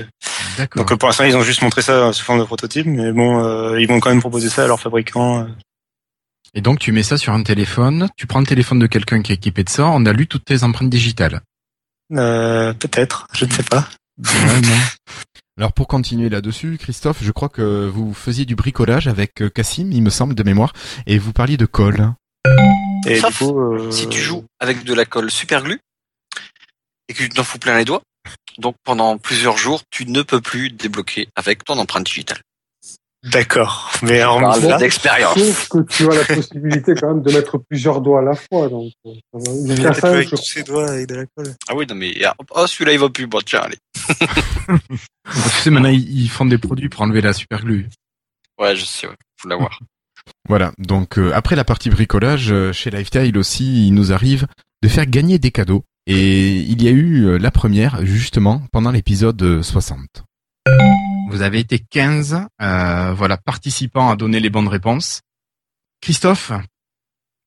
D'accord. Donc euh, pour l'instant, ils ont juste montré ça sous forme de prototype, mais bon, euh, ils vont quand même proposer ça à leurs fabricants. euh. Et donc tu mets ça sur un téléphone, tu prends le téléphone de quelqu'un qui est équipé de ça, on a lu toutes tes empreintes digitales. Euh, Peut-être, je ne sais pas. Alors pour continuer là-dessus, Christophe, je crois que vous faisiez du bricolage avec Cassim, il me semble, de mémoire, et vous parliez de colle. Et Sauf du coup, euh, si tu joues avec de la colle super glue et que tu t'en fous plein les doigts, donc pendant plusieurs jours, tu ne peux plus débloquer avec ton empreinte digitale. D'accord. Mais en parle là, d'expérience. Sauf que tu as la possibilité quand même de mettre plusieurs doigts à la fois. Donc, euh, il a avec tous ses doigts avec de la colle. Ah oui, non mais ah, oh celui-là il va plus. Bon tiens allez. Tu sais, maintenant, ils ils font des produits pour enlever la super glue. Ouais je sais. Ouais. Faut l'avoir. Voilà, donc euh, après la partie bricolage, euh, chez Lifestyle aussi, il nous arrive de faire gagner des cadeaux. Et il y a eu euh, la première, justement, pendant l'épisode euh, 60. Vous avez été 15, euh, voilà, participants à donner les bonnes réponses. Christophe,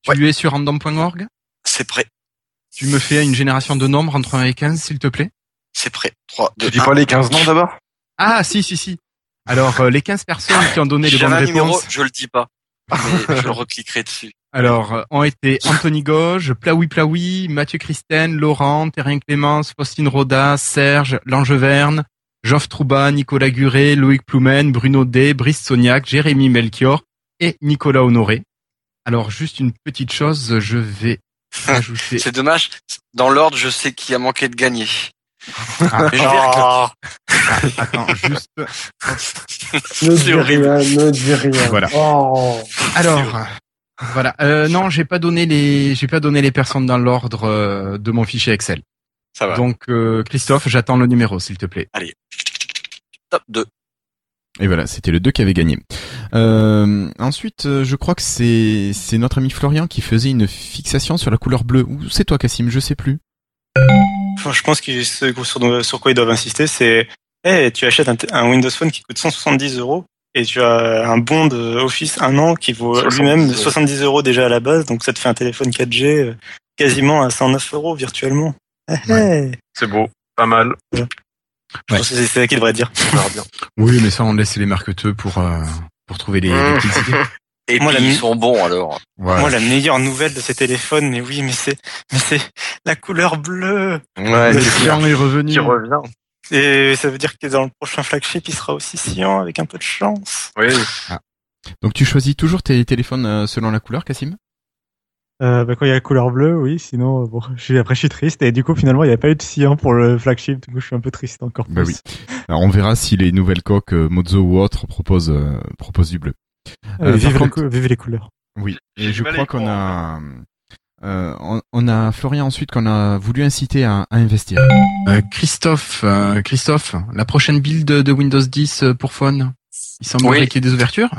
tu es sur random.org C'est prêt. Tu me fais une génération de nombres entre 1 et 15, s'il te plaît? C'est prêt. 3, 2, Tu dis pas les 15 noms d'abord? Ah, si, si, si. Alors, euh, les 15 personnes qui ont donné les bonnes un numéro, réponses... je le dis pas. Mais je le recliquerai dessus. Alors, euh, ont été Anthony Gauge, Plaoui Plaoui, Mathieu Christen, Laurent, Terrien Clémence, Faustine Roda, Serge, Langeverne, Geoffre Trouba, Nicolas Guret, Loïc Ploumen, Bruno Day, Brice Sognac, Jérémy Melchior et Nicolas Honoré. Alors, juste une petite chose, je vais ajouter... C'est dommage. Dans l'ordre, je sais qui a manqué de gagner. Ah, Mais je vais recliquer. attends, juste... Ne dis horrible. rien, ne dis rien. Voilà. Oh. Alors, voilà. Euh, non, j'ai pas donné les, j'ai pas donné les personnes dans l'ordre euh, de mon fichier Excel. Ça va. Donc, euh, Christophe, j'attends le numéro, s'il te plaît. Allez. Top 2. Et voilà, c'était le 2 qui avait gagné. Euh, ensuite, euh, je crois que c'est c'est notre ami Florian qui faisait une fixation sur la couleur bleue. Ou c'est toi, Cassim, je sais plus. Enfin, je pense que ce sur, sur quoi ils doivent insister, c'est Eh, tu achètes un, un Windows Phone qui coûte 170 euros et tu as un bon de Office un an qui vaut 70, lui-même ouais. 70 euros déjà à la base, donc ça te fait un téléphone 4G euh, quasiment à 109 euros virtuellement. Eh, eh. C'est beau. Pas mal. Je pense que C'est ça qu'il devrait dire. Oui, mais ça, on laisse les marketeux pour euh, pour trouver les, les petites idées. Et Moi, puis, la ils sont bons alors. Moi, la meilleure nouvelle de ces téléphones, mais oui, mais c'est, mais c'est la couleur bleue. Ouais, Le client est revenu. Qui revient. Et ça veut dire que dans le prochain flagship, il sera aussi cyan avec un peu de chance. Oui. Donc, tu choisis toujours tes téléphones euh, selon la couleur, Cassim? Euh, bah, quand il y a la couleur bleue, oui. Sinon, euh, bon, je suis, après, je suis triste. Et du coup, finalement, il n'y a pas eu de cyan pour le flagship. Du coup, je suis un peu triste encore plus. Bah oui. Alors, on verra si les nouvelles coques euh, Mozo ou autres proposent euh, proposent du bleu. Euh, Euh, vive, les contre- cou- vive les couleurs. Oui, et je crois qu'on a, euh, on, on a Florian ensuite qu'on a voulu inciter à, à investir. Euh, Christophe, euh, Christophe, la prochaine build de Windows 10 euh, pour Phone, il semblerait Oui. qu'il y ait des ouvertures.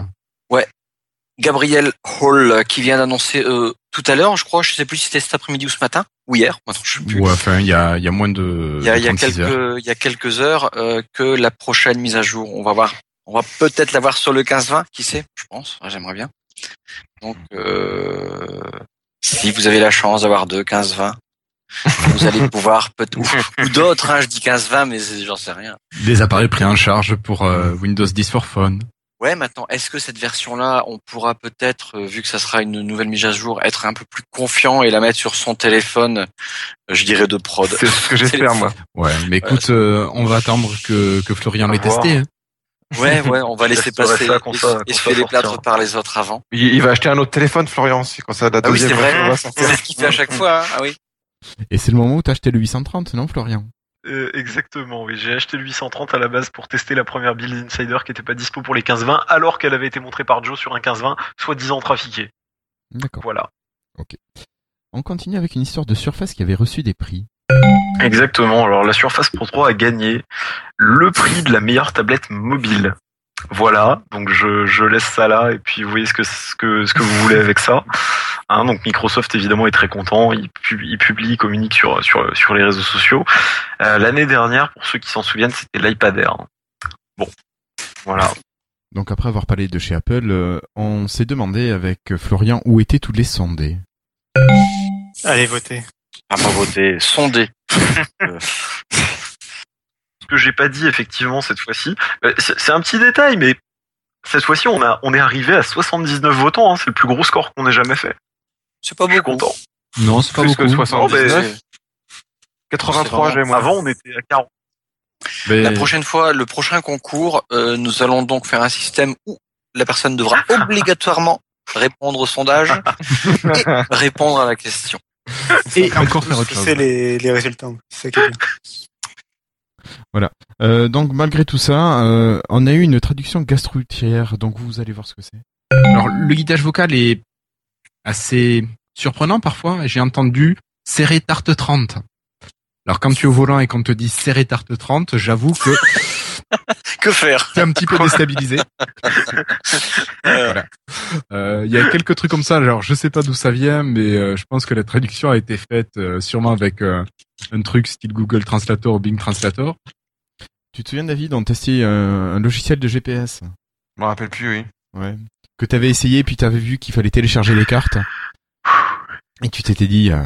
Gabriel Hall euh, qui vient d'annoncer euh, tout à l'heure, je crois, je sais plus si c'était cet après-midi ou ce matin ou hier. Maintenant, je sais plus. Ouais, enfin, il y a, il y a moins de, il y a, de il y a 36 heures. quelques, il y a quelques heures euh, que la prochaine mise à jour, on va voir, on va peut-être la voir sur le 15-20, qui sait, je pense, Ouais, j'aimerais bien. Donc, euh, si vous avez la chance d'avoir deux 15-20, vous allez pouvoir peut ou, ou d'autres, hein, je dis 15-20, mais j'en sais rien. Des appareils pris en charge pour euh, Windows 10 for Phone. Ouais, maintenant, est-ce que cette version-là, on pourra peut-être, euh, vu que ça sera une nouvelle mise à jour, être un peu plus confiant et la mettre sur son téléphone, euh, je dirais de prod? C'est ce que j'espère, moi. Ouais, mais écoute, euh, on va attendre que, que Florian l'ait testé. hein. Ouais, ouais, on va laisser passer ça et, ça- et se faire les plâtres par les autres avant. Il, il va acheter un autre téléphone, Florian, aussi, quand ça la Ah oui, c'est vrai. C'est ce qu'il fait à chaque fois. hein. Ah oui. Et c'est le moment où t'as acheté le 830, non, Florian? Euh, exactement, oui. J'ai acheté le 830 à la base pour tester la première build Insider qui était pas dispo pour les 15-20, alors qu'elle avait été montrée par Joe sur un 15-20, soi-disant trafiqué. D'accord. Voilà. On continue avec une histoire de Surface qui avait reçu des prix. Exactement. Alors la Surface Pro 3 a gagné le prix de la meilleure tablette mobile. Voilà. Donc je, je laisse ça là et puis vous voyez ce que ce que ce que vous voulez avec ça. Hein, donc Microsoft évidemment est très content. Il, pub- il publie, il communique sur sur sur les réseaux sociaux. Euh, L'année dernière, pour ceux qui s'en souviennent, c'était l'iPad Air. Bon. Voilà. Donc après avoir parlé de chez Apple, euh, on s'est demandé avec Florian où étaient tous les sondés. Allez, votez. Ah, pas voter, sonder. Ce que j'ai pas dit effectivement cette fois-ci, euh, c'est un petit détail, mais cette fois-ci on a on est arrivé à 79 votants. hein, c'est le plus gros score qu'on ait jamais fait. C'est pas Je suis beaucoup. content. Non, c'est pas Plus que beaucoup. 79. 83, j'ai moi. Avant on était à 40. Mais- La prochaine fois, le prochain concours, euh, nous allons donc faire un système où la personne devra obligatoirement répondre au sondage et répondre à la question. Et encore faire autre chose. les, les résultats. C'est ça qui est bien. Voilà. Euh, donc malgré tout ça, euh, on a eu une traduction gastroutière, donc vous allez voir ce que c'est. Alors le guidage vocal est assez surprenant parfois. J'ai entendu serrer tarte 30. Alors quand tu es au volant et qu'on te dit serrer tarte 30, j'avoue que que faire T'es un petit peu déstabilisé. voilà. Euh, Il y a quelques trucs comme ça. Alors je sais pas d'où ça vient, mais euh, je pense que la traduction a été faite euh, sûrement avec euh, un truc style Google Translator ou Bing Translator. Tu te souviens David, on testait un, un logiciel de GPS. Je me rappelle plus, oui. Ouais. Que t'avais essayé, puis t'avais vu qu'il fallait télécharger les cartes. Et tu t'étais dit, euh,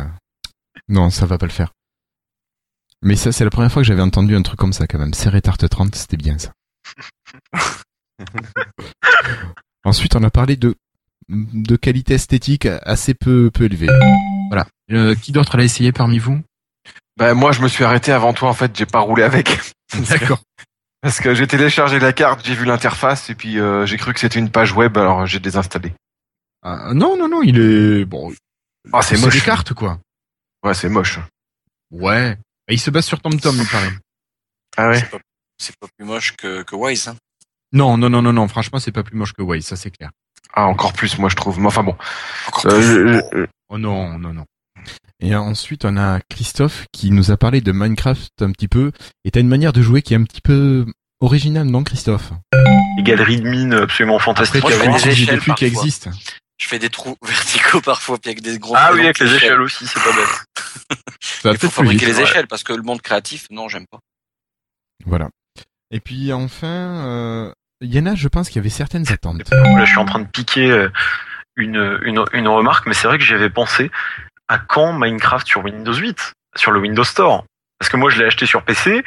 non, ça va pas le faire. Mais ça, c'est la première fois que j'avais entendu un truc comme ça quand même. Serrer tarte 30, c'était bien ça. Ensuite, on a parlé de de qualité esthétique assez peu peu élevée. Voilà. Euh, qui d'autre l'a essayé parmi vous? Bah moi je me suis arrêté avant toi en fait, j'ai pas roulé avec. D'accord. Parce que j'ai téléchargé la carte, j'ai vu l'interface et puis euh, j'ai cru que c'était une page web alors j'ai désinstallé. Ah, non non non, il est bon. Ah c'est moche. des cartes quoi. Ouais, c'est moche. Ouais. Et il se base sur TomTom, il paraît. Ah ouais. C'est pas, plus moche que, que Wise. Hein. Non non non non non, franchement c'est pas plus moche que Waze, ça c'est clair. Ah encore plus moi je trouve. Mais enfin bon. Encore Euh, je- Oh non non non. Et ensuite, on a Christophe qui nous a parlé de Minecraft un petit peu. Et t'as une manière de jouer qui est un petit peu originale, non, Christophe? Les galeries de mines absolument fantastiques. Après, fais des des échelles qui existent. Je fais des trous verticaux parfois, puis avec des gros. Ah oui, avec les échelles aussi, c'est pas bête. Il faut fabriquer vite. les ouais. échelles parce que le monde créatif, non, j'aime pas. Voilà. Et puis enfin, euh, Yana, je pense qu'il y avait certaines attentes. Là, je suis en train de piquer euh, une, une, une remarque, mais c'est vrai que j'y avais pensé à quand Minecraft sur Windows 8, sur le Windows Store? Parce que moi, je l'ai acheté sur PC,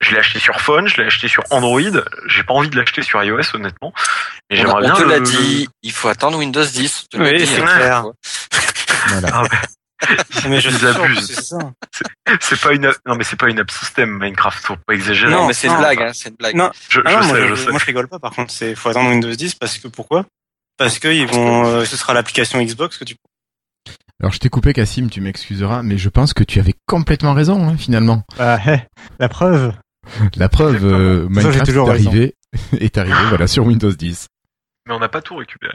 je l'ai acheté sur phone, je l'ai acheté sur Android. J'ai pas envie de l'acheter sur iOS, honnêtement. Mais On, j'aimerais on bien. te le- l'a le- dit, il faut attendre Windows 10. on te l'a Oui, c'est clair. Voilà. Ah ouais. Mais je c'est pas une, app- non mais c'est pas une app système Minecraft, faut pas exagérer. Non, mais c'est une blague, hein, c'est une blague. Non, Je, Ah je non, sais, moi, je je, sais. moi je rigole pas. Par contre, c'est faut attendre Windows 10 parce que pourquoi? Parce que ils vont, euh, ce sera l'application Xbox que tu. Alors je t'ai coupé, Cassim, tu m'excuseras, mais je pense que tu avais complètement raison, hein, finalement. Bah, hé, la preuve. La preuve, euh, Ça, Minecraft est arrivé, est arrivé, voilà, sur Windows 10. Mais on n'a pas tout récupéré.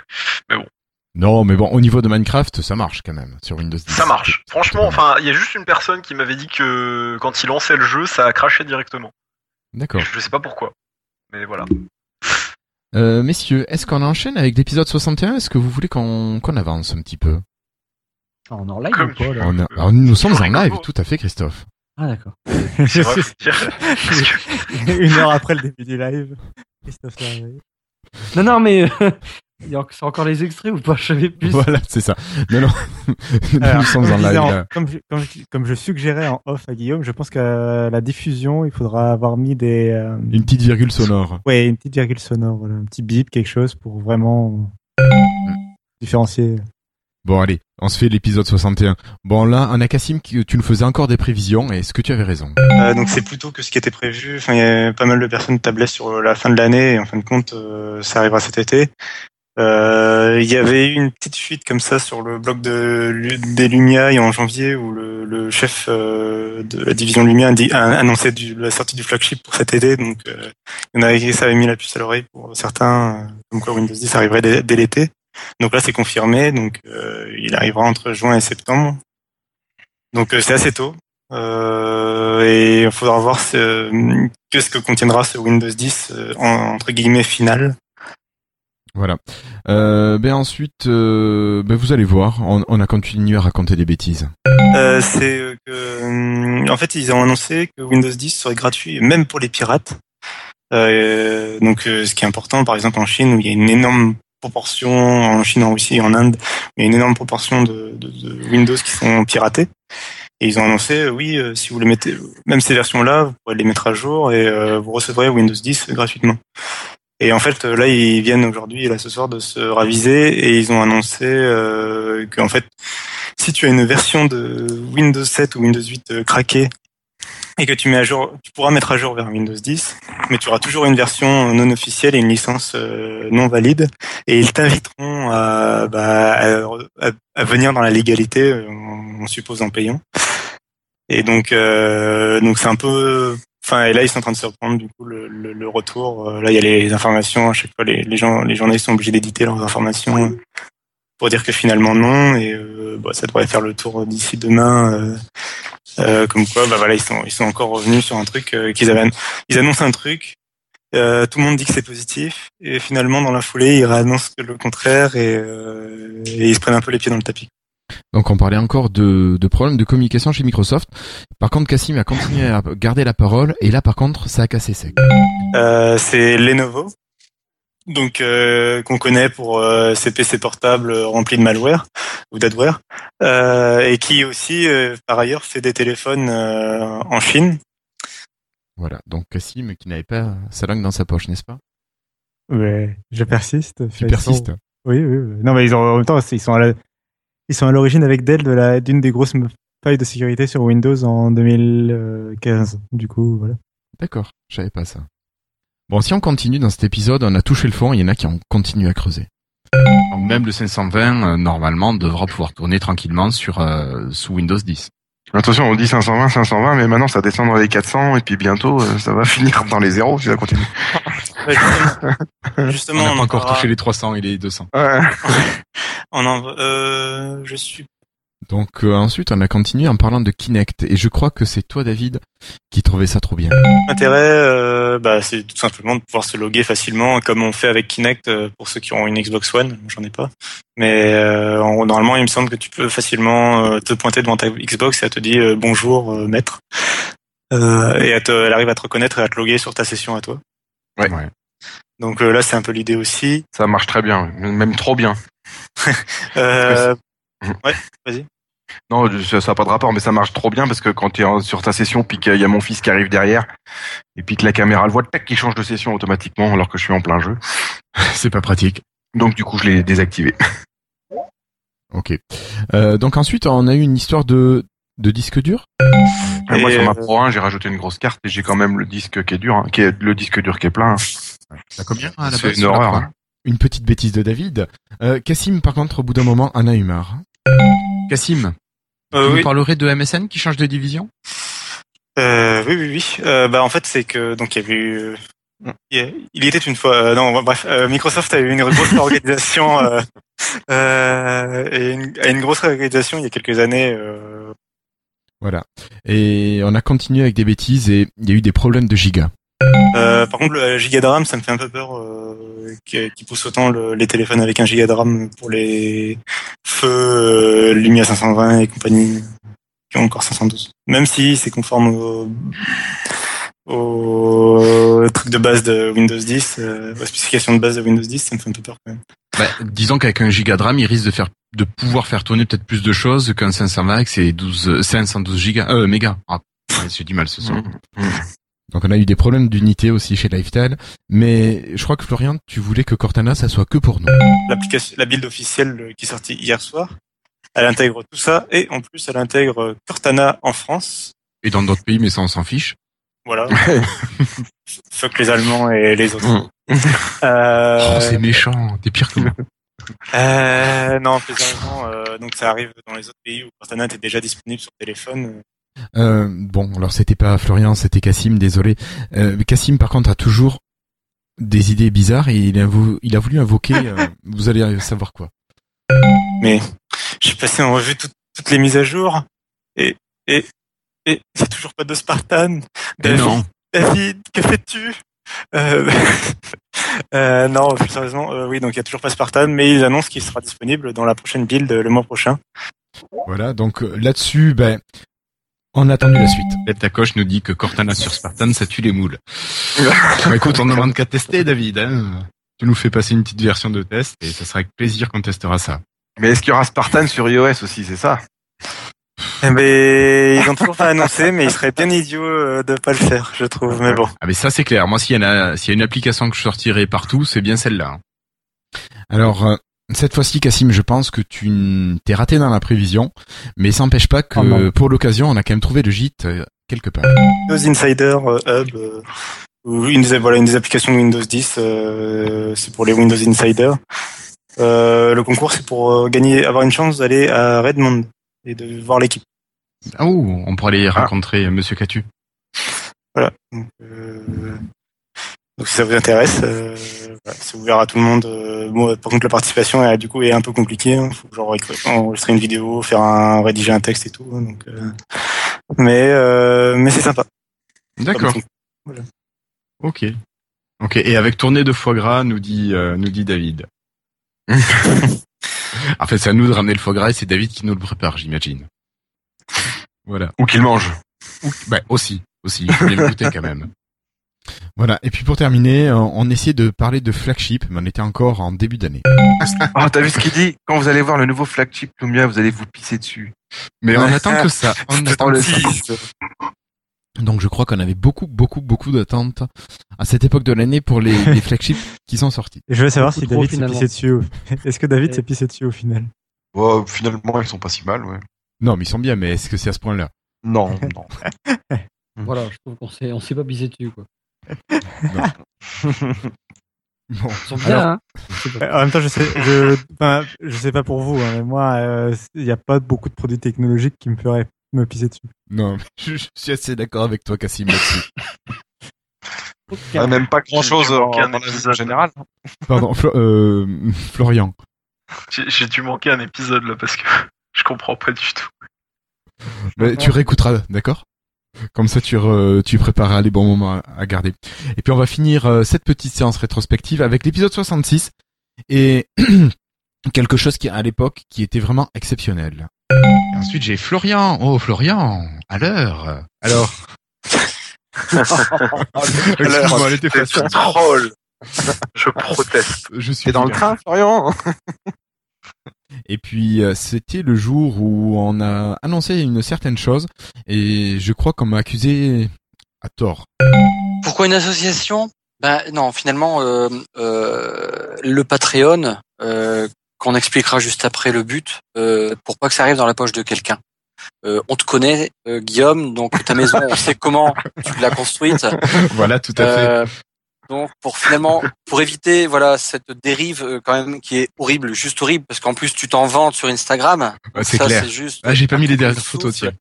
Mais bon, Non, mais bon, au niveau de Minecraft, ça marche quand même sur Windows 10. ça marche. Franchement, enfin, il y a juste une personne qui m'avait dit que quand il lançait le jeu, ça a craché directement. D'accord. Je sais pas pourquoi. Mais voilà. Euh, messieurs, est-ce qu'on enchaîne avec l'épisode 61 Est-ce que vous voulez qu'on qu'on avance un petit peu? On est en live Comme ou pas là? On a- alors, Nous sommes en live, tout à fait, Christophe. Ah d'accord. Une heure après le début du live. Christophe Larrey. Non non mais euh, il y a- encore les extraits ou pas? Je savais plus. Voilà, c'est ça. Non, non, nous Alors, sommes comme en live. en- comme, je, comme, je, comme je suggérais en off à Guillaume, je pense qu'à la diffusion, il faudra avoir mis des. euh, Une petite virgule sonore. ouais, une petite virgule sonore, voilà, un petit bip, quelque chose pour vraiment différencier. Bon, allez, on se fait l'épisode 61. Bon, là, on a Cassim, qui- tu nous faisais encore des prévisions, et est-ce que tu avais raison? Euh, donc c'est plutôt que ce qui était prévu. Enfin, il y a pas mal de personnes tablaient sur la fin de l'année et en fin de compte, euh, ça arrivera cet été. Euh, Il y avait eu une petite fuite comme ça sur le bloc de des Lumia en janvier où le, le chef euh, de la division Lumia a, a annoncé du- la sortie du flagship pour cet été. Donc euh, il y en qui ça avait mis la puce à l'oreille pour certains, comme quoi Windows 10 arriverait dès, l'été. Donc là c'est confirmé. Donc il arrivera entre juin et septembre. Donc euh, c'est assez tôt. Euh, et il faudra voir ce, qu'est-ce que contiendra ce Windows 10 euh, en- entre guillemets final. Voilà. Euh, ben ensuite, euh, ben vous allez voir, on, a continué à raconter des bêtises. Euh, c'est en fait, ils ont annoncé que Windows 10 serait gratuit, même pour les pirates. Donc, ce qui est important, par exemple en Chine, où il y a une énorme proportion, en Chine, en Russie en Inde, il y a une énorme proportion de, de- Windows qui sont piratés. Et ils ont annoncé, oui, si vous les mettez, même ces versions-là, vous pourrez les mettre à jour et vous recevrez Windows 10 gratuitement. Et en fait, euh, là, ils viennent aujourd'hui, là, ce soir, de se raviser et ils ont annoncé euh, qu'en fait, si tu as une version de Windows 7 ou Windows 8 euh, craquée et que tu mets à jour, tu pourras mettre à jour vers Windows 10, mais tu auras toujours une version non officielle et une licence euh, non valide, et ils t'inviteront à, bah, à, venir dans la légalité, on suppose en payant. Et donc, euh, donc c'est un peu Enfin, et là, ils sont en train de se reprendre du coup le, le, le retour. Euh, Là, il y a les informations. À chaque fois, les, les gens, les journalistes sont obligés d'éditer leurs informations euh, pour dire que finalement non. Et euh, bah, ça devrait faire le tour d'ici demain. euh, euh, comme quoi, bah voilà, ils sont, ils sont encore revenus sur un truc qu'ils avaient. Ils annoncent un truc. euh, tout le monde dit que c'est positif et finalement dans la foulée ils réannoncent le contraire et, euh, et ils se prennent un peu les pieds dans le tapis. Donc on parlait encore de, de problèmes de communication chez Microsoft. Par contre, Cassim a continué à garder la parole et là, par contre, ça a cassé sec. Euh, c'est Lenovo, donc euh, qu'on connaît pour euh, ses PC portables remplis de malware ou d'adware, euh, et qui aussi, euh, par ailleurs, fait des téléphones euh, en Chine. Voilà. Donc Cassim qui n'avait pas sa langue dans sa poche, n'est-ce pas? Ouais, je persiste. Tu persistes? Oui, oui, oui. Non, mais ils ont, en même temps, ils sont à la- ils sont à l'origine avec Dell de la, d'une des grosses failles de sécurité sur Windows en 2015. Du coup, voilà. D'accord, je savais pas ça. Bon, si on continue dans cet épisode, on a touché le fond, il y en a qui ont continué à creuser. Donc même le 520, euh, normalement, devra pouvoir tourner tranquillement sur euh, sous Windows 10. Attention, on dit 520, 520, mais maintenant ça descend dans les 400 et puis bientôt euh, ça va finir dans les zéros si ça continue. Justement, on n'a pas en encore touché les 300 et les 200. On en, euh, je suis Donc euh, ensuite, on a continué en parlant de Kinect, et je crois que c'est toi, David, qui trouvait ça trop bien. L'intérêt, euh, bah, c'est tout simplement de pouvoir se loguer facilement, comme on fait avec Kinect euh, pour ceux qui ont une Xbox One. J'en ai pas, mais euh, en- normalement, il me semble que tu peux facilement euh, te pointer devant ta Xbox et elle te dit euh, bonjour euh, maître, Euh, et elle, te- elle arrive à te reconnaître et à te loguer sur ta session à toi. Ouais. Donc euh, là, c'est un peu l'idée aussi. Ça marche très bien, même trop bien. Euh, ouais, vas-y. Non, ça n'a pas de rapport, mais ça marche trop bien parce que quand tu es sur ta session, puis qu'il y a mon fils qui arrive derrière, et puis que la caméra le voit, tac, qui change de session automatiquement alors que je suis en plein jeu. C'est pas pratique. Donc du coup, je l'ai désactivé. Ok. Euh, donc ensuite, on a eu une histoire de de disque dur? Et moi, sur ma euh, Pro 1, j'ai rajouté une grosse carte et j'ai quand même le disque qui est dur, hein, qui est le disque dur qui est plein. hein. T'as combien C'est une horreur. Hein. Une petite bêtise de David. Euh, Cassim, par contre, au bout d'un moment, en a eu marre. Cassim, Euh, tu oui. nous parlerais de MSN qui change de division? Euh, oui, oui, oui. Euh, bah, en fait, c'est que donc il y avait eu. euh, Il a- était une fois. euh, non, bref, euh, Microsoft a eu une grosse organisation euh, euh, et une, a une grosse organisation il y a quelques années. euh, Voilà. Et on a continué avec des bêtises et il y a eu des problèmes de giga. Euh, par contre, le giga de RAM, ça me fait un peu peur euh, qui, qui pousse autant le- les téléphones avec un giga de RAM pour les feux euh, Lumia 520 et compagnie qui ont encore 512. Même si c'est conforme au, au truc de base de Windows 10, euh, aux spécifications de base de Windows 10, ça me fait un peu peur quand même. bah, Disons qu'avec un giga de RAM, il risque de faire de pouvoir faire tourner peut-être plus de choses qu'un 520 avec ses 12, euh, 512 gigas, euh, mégas. Ah, ouais, j'ai du mal ce soir. Donc on a eu des problèmes d'unité aussi chez Lifestyle. Mais je crois que Florian, tu voulais que Cortana, ça soit que pour nous. L'application, la build officielle euh, qui est sortie hier soir, elle intègre tout ça et en plus elle intègre euh, Cortana en France. Et dans d'autres pays, mais ça on s'en fiche. Voilà. Fuck les Allemands et les autres. Euh, Oh, c'est méchant, t'es pire que moi. Euh, non, plus euh, donc ça arrive dans les autres pays où Cortana est déjà disponible sur téléphone. Euh, bon, alors c'était pas Florian, c'était Cassim, désolé. Euh, Cassim, par contre, a toujours des idées bizarres et il a, vou- il a voulu invoquer, euh, vous allez savoir quoi. Mais j'ai passé en revue toutes- toutes les mises à jour et et et il toujours pas de Spartan. David, non. David, que fais-tu? Euh, euh, Non, plus sérieusement, euh, oui, donc il y a toujours pas Spartan, mais ils annoncent qu'il sera disponible dans la prochaine build euh, le mois prochain. Voilà, donc euh, là-dessus, ben, on a attendu la suite. Delta Coche nous dit que Cortana sur Spartan, ça tue les moules. Bah, écoute, on ne demande qu'à tester, David. Hein. Tu nous fais passer une petite version de test et ça sera avec plaisir qu'on testera ça. Mais est-ce qu'il y aura Spartan sur iOS aussi, c'est ça? Eh ben, ils ont toujours pas annoncé, mais il serait bien idiot euh, de pas le faire, je trouve. Mais bon. Ah mais ça c'est clair. Moi s'il y en a, s'il y a une application que je sortirai partout, c'est bien celle-là. Alors, euh, cette fois-ci, Cassim, je pense que tu t'es raté dans la prévision, mais ça n'empêche pas que Oh non. pour l'occasion, on a quand même trouvé le gîte euh, quelque part. Windows Insider euh, Hub, euh, ou une des, voilà, une des applications de Windows 10, euh, c'est pour les Windows Insider. Euh, le concours, c'est pour gagner, avoir une chance d'aller à Redmond et de voir l'équipe. Ah ouh, on pourrait aller rencontrer Monsieur Catu. Voilà. Donc, euh, donc si ça vous intéresse, euh, voilà, c'est ouvert à tout le monde. Euh, bon, par contre, la participation est, du coup est un peu compliquée. Il faut genre enregistrer une vidéo, faire un rédiger un texte et tout. hein, Donc, euh, mais euh, mais c'est sympa. D'accord. Voilà. Ok. Ok. Et avec tournée de foie gras, nous dit, euh, nous dit David. en fait, c'est à nous de ramener le foie gras et c'est David qui nous le prépare, j'imagine. Voilà. Ou qu'il mange. Ou, bah, aussi, aussi. Il faut bien le goûter quand même. Voilà. Et puis pour terminer, euh, on essayait de parler de flagship, mais on était encore en début d'année. Oh, t'as vu ce qu'il dit? Quand vous allez voir le nouveau flagship Lumia, vous allez vous pisser dessus. Mais on attend que ça. On attend le. Donc je crois qu'on avait beaucoup, beaucoup, beaucoup d'attentes à cette époque de l'année pour les, les flagships qui sont sortis. Et je veux savoir si trop, David s'est finalement. pissé dessus. au- Est-ce que David s'est pissé dessus au final? Ouais, finalement, ils sont pas si mal, ouais. Non, mais ils sont bien, mais est-ce que c'est à ce point-là? Non, non. Voilà, je trouve qu'on s'est, on s'est pas bisé dessus, quoi. Bon. Ils sont bien, hein. En même temps, je sais, je, je sais pas pour vous, hein, mais moi, euh, il n'y a pas beaucoup de produits technologiques qui me feraient me pisser dessus. Non, mais je, je suis assez d'accord avec toi, Cassim, là-dessus. Ah, même pas grand chose J'ai en, épisode. générale. Pardon, Flo- euh, Florian. J'ai j'ai dû manquer un épisode là parce que je comprends pas du tout. Mais tu réécouteras, d'accord? Comme ça, tu, re- tu prépareras les bons moments à, à garder. Et puis, on va finir euh, cette petite séance rétrospective avec l'épisode 66 et quelque chose qui, à l'époque, qui était vraiment exceptionnel. Et ensuite, j'ai Florian. Oh, Florian, à l'heure. Alors. Excuse-moi, elle était C'est facile. troll. Je proteste. Je suis T'es dans le train, Florian? Et puis euh, c'était le jour où on a annoncé une certaine chose et je crois qu'on m'a accusé à tort. Pourquoi une association? Ben non, finalement, euh, euh, le Patreon, euh, qu'on expliquera juste après le but, pour pas que ça arrive dans la poche de quelqu'un. Euh, on te connaît, euh, Guillaume, donc ta maison, on sait comment tu l'as construite. voilà, tout à fait. Donc pour finalement, pour éviter voilà cette dérive euh, quand même qui est horrible, juste horrible, parce qu'en plus tu t'en vantes sur Instagram. Ah, c'est clair. juste. Ah, j'ai pas mis les dernières photos, tiens.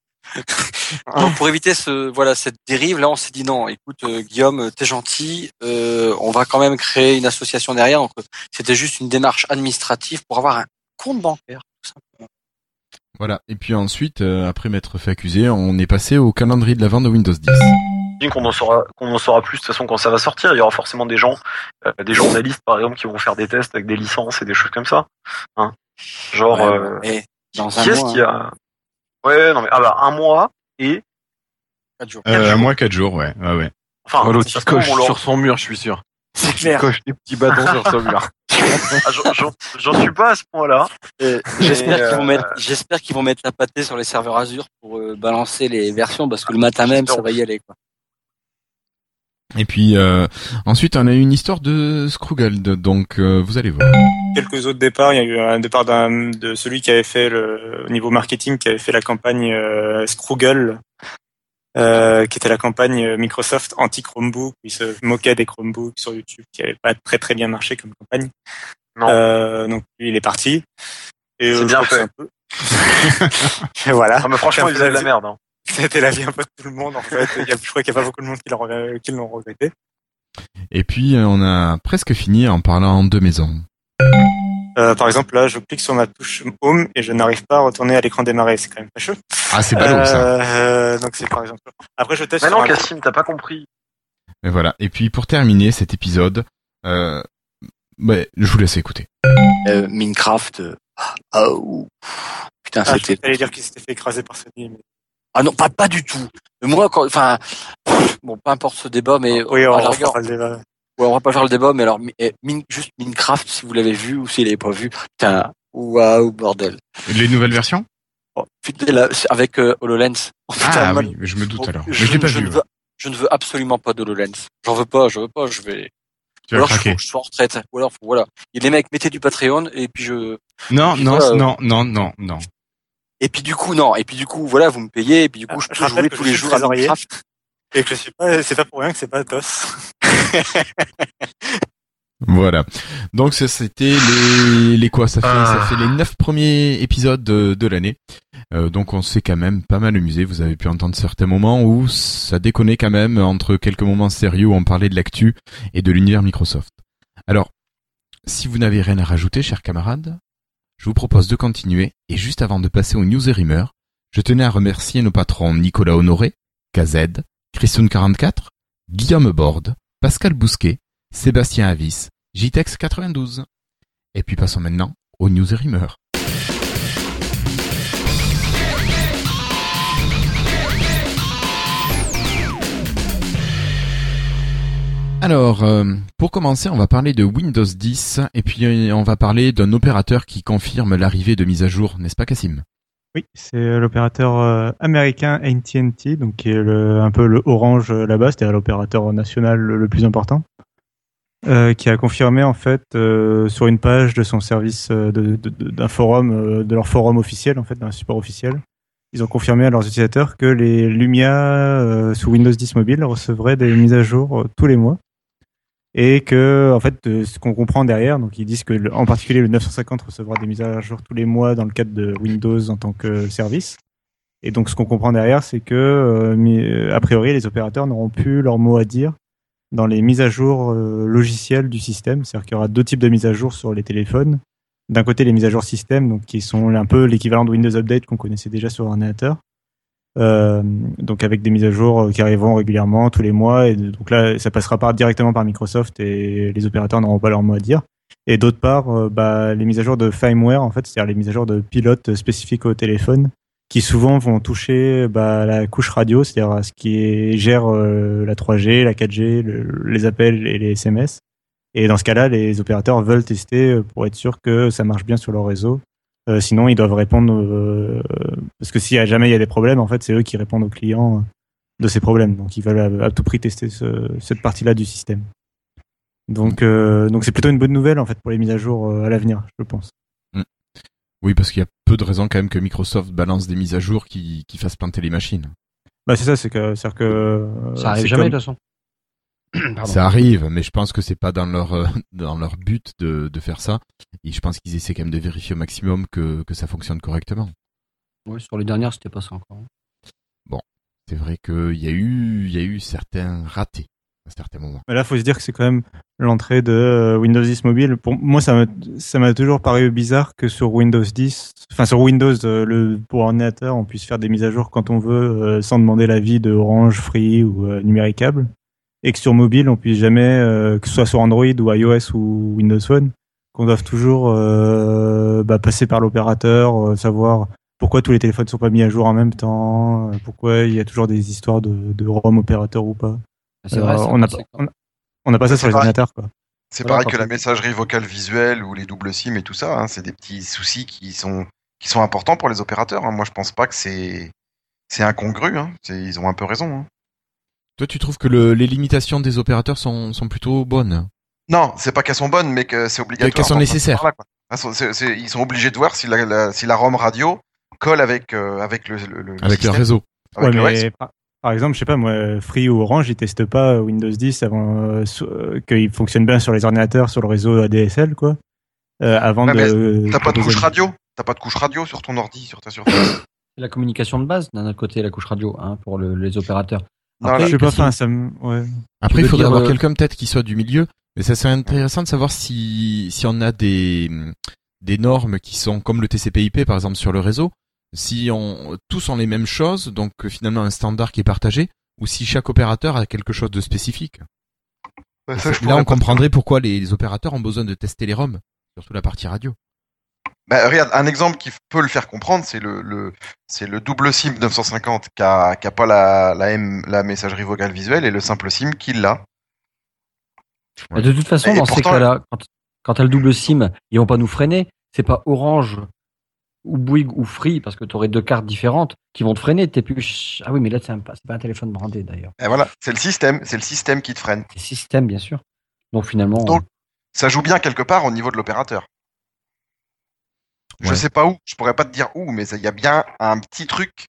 Donc pour éviter ce voilà cette dérive, là on s'est dit non, écoute euh, Guillaume, t'es gentil, euh, on va quand même créer une association derrière. Donc euh, c'était juste une démarche administrative pour avoir un compte bancaire. tout simplement. Voilà. Et puis ensuite, euh, après m'être fait accuser, on est passé au calendrier de l'avant de Windows 10. J'imagine qu'on en saura qu'on en saura plus de toute façon quand ça va sortir. Il y aura forcément des gens, euh, des journalistes par exemple, qui vont faire des tests avec des licences et des choses comme ça. Hein Genre, Ouais, euh, et dans un qui est-ce mois, qui a Ouais, non mais ah bah un mois et quatre jours. Euh, à moi, 4 jours, ouais. ouais, ouais. enfin Oh, L'autre coche leur- sur son mur, je suis sûr. C'est Il clair. coche des petits bâtons sur son mur. Ah, j'en- suis pas à ce point-là. Euh, J'espère Mais, qu'ils vont euh, mettre, j'espère qu'ils vont mettre la pâtée sur les serveurs Azure pour euh, balancer les versions parce que le matin même ça va y aller quoi. Et puis euh, ensuite, on a eu une histoire de Scrugald, donc euh, vous allez voir. quelques autres départs. Il y a eu un départ d'un- de celui qui avait fait le au niveau marketing, qui avait fait la campagne euh, Scroogle, euh, qui était la campagne Microsoft anti Chromebook. Il se moquait des Chromebooks sur YouTube, qui avait pas très très bien marché comme campagne. Non. Euh, donc lui, il est parti. Et C'est euh, bien fait. un peu- Et voilà. Ah, mais franchement, ils faisaient de la merde. Hein. C'était la vie un peu de tout le monde en fait. Il y a, je crois qu'il n'y a pas beaucoup de monde qui l'ont regretté. Et puis euh, on a presque fini en parlant de maison. Euh, par exemple, là, je clique sur ma touche Home et je n'arrive pas à retourner à l'écran démarrer. C'est quand même fâcheux. Ah, c'est ballot, ça. Euh, donc c'est par exemple. Après, je teste. Mais non, un- Cassim, t'as pas compris. Et voilà. Et puis pour terminer cet épisode, euh, ouais, je vous laisse écouter. Euh, Minecraft. ah, ouh. Putain, Ah, c'était. allais dire qu'il s'était fait écraser par Sony. Mais... Ah non, pas pas du tout. Moi, quand, enfin, bon, peu importe ce débat, mais Oui, on va faire le débat. Ouais, on va pas faire le débat, mais alors, eh, Min- juste Minecraft, si vous l'avez vu ou s'il l'avez pas vu, putain, waouh, bordel. Les nouvelles versions? Oh, putain, là, c'est avec euh, HoloLens. Oh, putain, Ah man- oui, je me doute Oh, alors. Mais je, je l'ai pas je vu. ne ouais. veux, je ne veux absolument pas d'HoloLens. J'en veux pas, je veux pas, je vais. Tu Ou alors, je, je sois en retraite. Ou alors, voilà. Et les mecs, mettez du Patreon, et puis je. Non, puis non, voilà, non, non, non, non. Et puis du coup, non. Et puis du coup, voilà, vous me payez, et puis du coup, Ah, je je peux rappelle jouer tous je les jours à. Minecraft. Et que je suis pas, c'est pas pour rien que c'est pas DOS. Voilà. Donc ça c'était les les quoi? Ça fait Ah. ça fait les neuf premiers épisodes de, de l'année. Euh, donc on s'est quand même pas mal amusé. Vous avez pu entendre certains moments où ça déconnait quand même entre quelques moments sérieux où on parlait de l'actu et de l'univers Microsoft. Alors, si vous n'avez rien à rajouter, chers camarades, je vous propose de continuer. Et juste avant de passer aux news et rumeurs, je tenais à remercier nos patrons Nicolas Honoré, KZ, Christoun44, Guillaume Borde, Pascal Bousquet, Sébastien Avis, JTEX92. Et puis passons maintenant aux news et rumeurs. Alors, euh, pour commencer, on va parler de Windows 10 et puis euh, on va parler d'un opérateur qui confirme l'arrivée de mise à jour, n'est-ce pas Cassim Oui, c'est l'opérateur euh, américain AT&T, donc qui est un peu le Orange là-bas, c'est-à-dire l'opérateur national le, plus important, qui a confirmé en fait sur une page de son service d'un forum, de leur forum officiel en fait, d'un support officiel, ils ont confirmé à leurs utilisateurs que les Lumia sous Windows 10 mobile recevraient des mises à jour tous les mois et que en fait de ce qu'on comprend derrière donc ils disent que en particulier le 950 recevra des mises à jour tous les mois dans le cadre de Windows en tant que service. Et donc ce qu'on comprend derrière c'est que euh, euh, a priori les opérateurs n'auront plus leur mot à dire dans les mises à jour euh, logicielles du système. C'est-à-dire qu'il y aura deux types de mises à jour sur les téléphones. D'un côté les mises à jour système donc qui sont un peu l'équivalent de Windows Update qu'on connaissait déjà sur ordinateur. euh, donc avec des mises à jour euh, qui arriveront régulièrement tous les mois. Et donc là ça passera pas directement par Microsoft et les opérateurs n'auront pas leur mot à dire. Et d'autre part euh, bah, les mises à jour de firmware en fait c'est-à-dire les mises à jour de pilotes spécifiques au téléphone qui souvent vont toucher bah, la couche radio c'est-à-dire ce qui gère euh, la 3G la 4G le- les appels et les SMS et dans ce cas-là les opérateurs veulent tester euh, pour être sûr que ça marche bien sur leur réseau euh, sinon, ils doivent répondre euh, parce que si jamais il y a des problèmes, en fait, c'est eux qui répondent aux clients euh, de ces problèmes. Donc, ils veulent à, à tout prix tester ce- cette partie-là du système. Donc, euh, donc c'est plutôt une bonne nouvelle en fait pour les mises à jour euh, à l'avenir, je pense. Oui, parce qu'il y a peu de raisons quand même que Microsoft balance des mises à jour qui, qui fassent planter les machines. Bah, c'est ça, c'est que, c'est que euh, Ça arrive jamais, comme- de toute façon. Pardon. Ça arrive, mais je pense que c'est pas dans leur euh, dans leur but de, de faire ça. Et je pense qu'ils essaient quand même de vérifier au maximum que, que ça fonctionne correctement. Ouais, sur les dernières, c'était pas ça encore. Bon, c'est vrai qu'il y a eu il y a eu certains ratés à certains moments. Mais là, faut se dire que c'est quand même l'entrée de euh, Windows 10 mobile. Pour moi, ça m'a, ça m'a toujours paru bizarre que sur Windows 10, enfin sur Windows, euh, le pour ordinateur, on puisse faire des mises à jour quand on veut, sans demander l'avis de Orange, Free ou euh, Numéricable, et que sur mobile, on puisse jamais, euh, que ce soit sur Android ou iOS ou Windows Phone, qu'on doive toujours euh, bah, passer par l'opérateur, euh, savoir pourquoi tous les téléphones sont pas mis à jour en même temps, euh, pourquoi il y a toujours des histoires de, de ROM opérateur ou pas. C'est vrai, on n'a pas, on a- on n'a pas ça sur les ordinateurs, quoi. C'est Voilà, pareil que la messagerie vocale visuelle ou les doubles SIM et tout ça. hein, c'est des petits soucis qui sont qui sont importants pour les opérateurs. hein. Moi, je pense pas que c'est c'est incongru. Hein. Ils ont un peu raison. Toi, tu trouves que le, les limitations des opérateurs sont, sont plutôt bonnes Non, c'est pas qu'elles sont bonnes, mais que c'est obligatoire. Qu'elles sont nécessaires. c'est- c'est- ils sont obligés de voir si la, la- si la ROM radio colle avec euh, avec le, le- le Avec leur système. réseau. Avec Ouais, le mais reste. par, par exemple, je sais pas, moi, Free ou Orange, ils testent pas Windows 10 avant euh, so- euh, qu'il fonctionne bien sur les ordinateurs, sur le réseau ADSL, quoi. euh, avant de. T'as pas de couche radio. T'as pas de couche radio sur ton ordi, sur ta surface. C'est la communication de base, d'un autre côté, la couche radio, hein, pour le- les opérateurs. Non, je sais pas, enfin, ça me. Ouais. Après, il faudrait dire, avoir euh, quelqu'un peut-être qui soit du milieu, mais ça serait intéressant de savoir si, si on a des, des normes qui sont comme le TCP/IP par exemple sur le réseau, si on tous ont les mêmes choses, donc euh, finalement un standard qui est partagé, ou si chaque opérateur a quelque chose de spécifique. Ouais, ça, je Là, on comprendrait pourquoi les, les opérateurs ont besoin de tester les ROM, surtout la partie radio. Bah, regarde, un exemple qui peut le faire comprendre, c'est le, le, c'est le double SIM 950 qui a, qui a pas la, la, M- la messagerie vocale visuelle et le simple SIM qui l'a. Mais De toute façon, Et dans ces cas-là, quand, quand t'as le double SIM, ils vont pas nous freiner. C'est pas Orange ou Bouygues ou Free, parce que tu aurais deux cartes différentes qui vont te freiner. T'es plus. Ah oui, mais là, c'est c'est pas un téléphone brandé d'ailleurs. Et voilà, c'est le système, c'est le système qui te freine. C'est système, bien sûr. Donc finalement. Donc, ça joue bien quelque part au niveau de l'opérateur. Je Ouais. sais pas où, je pourrais pas te dire où, mais il y a bien un petit truc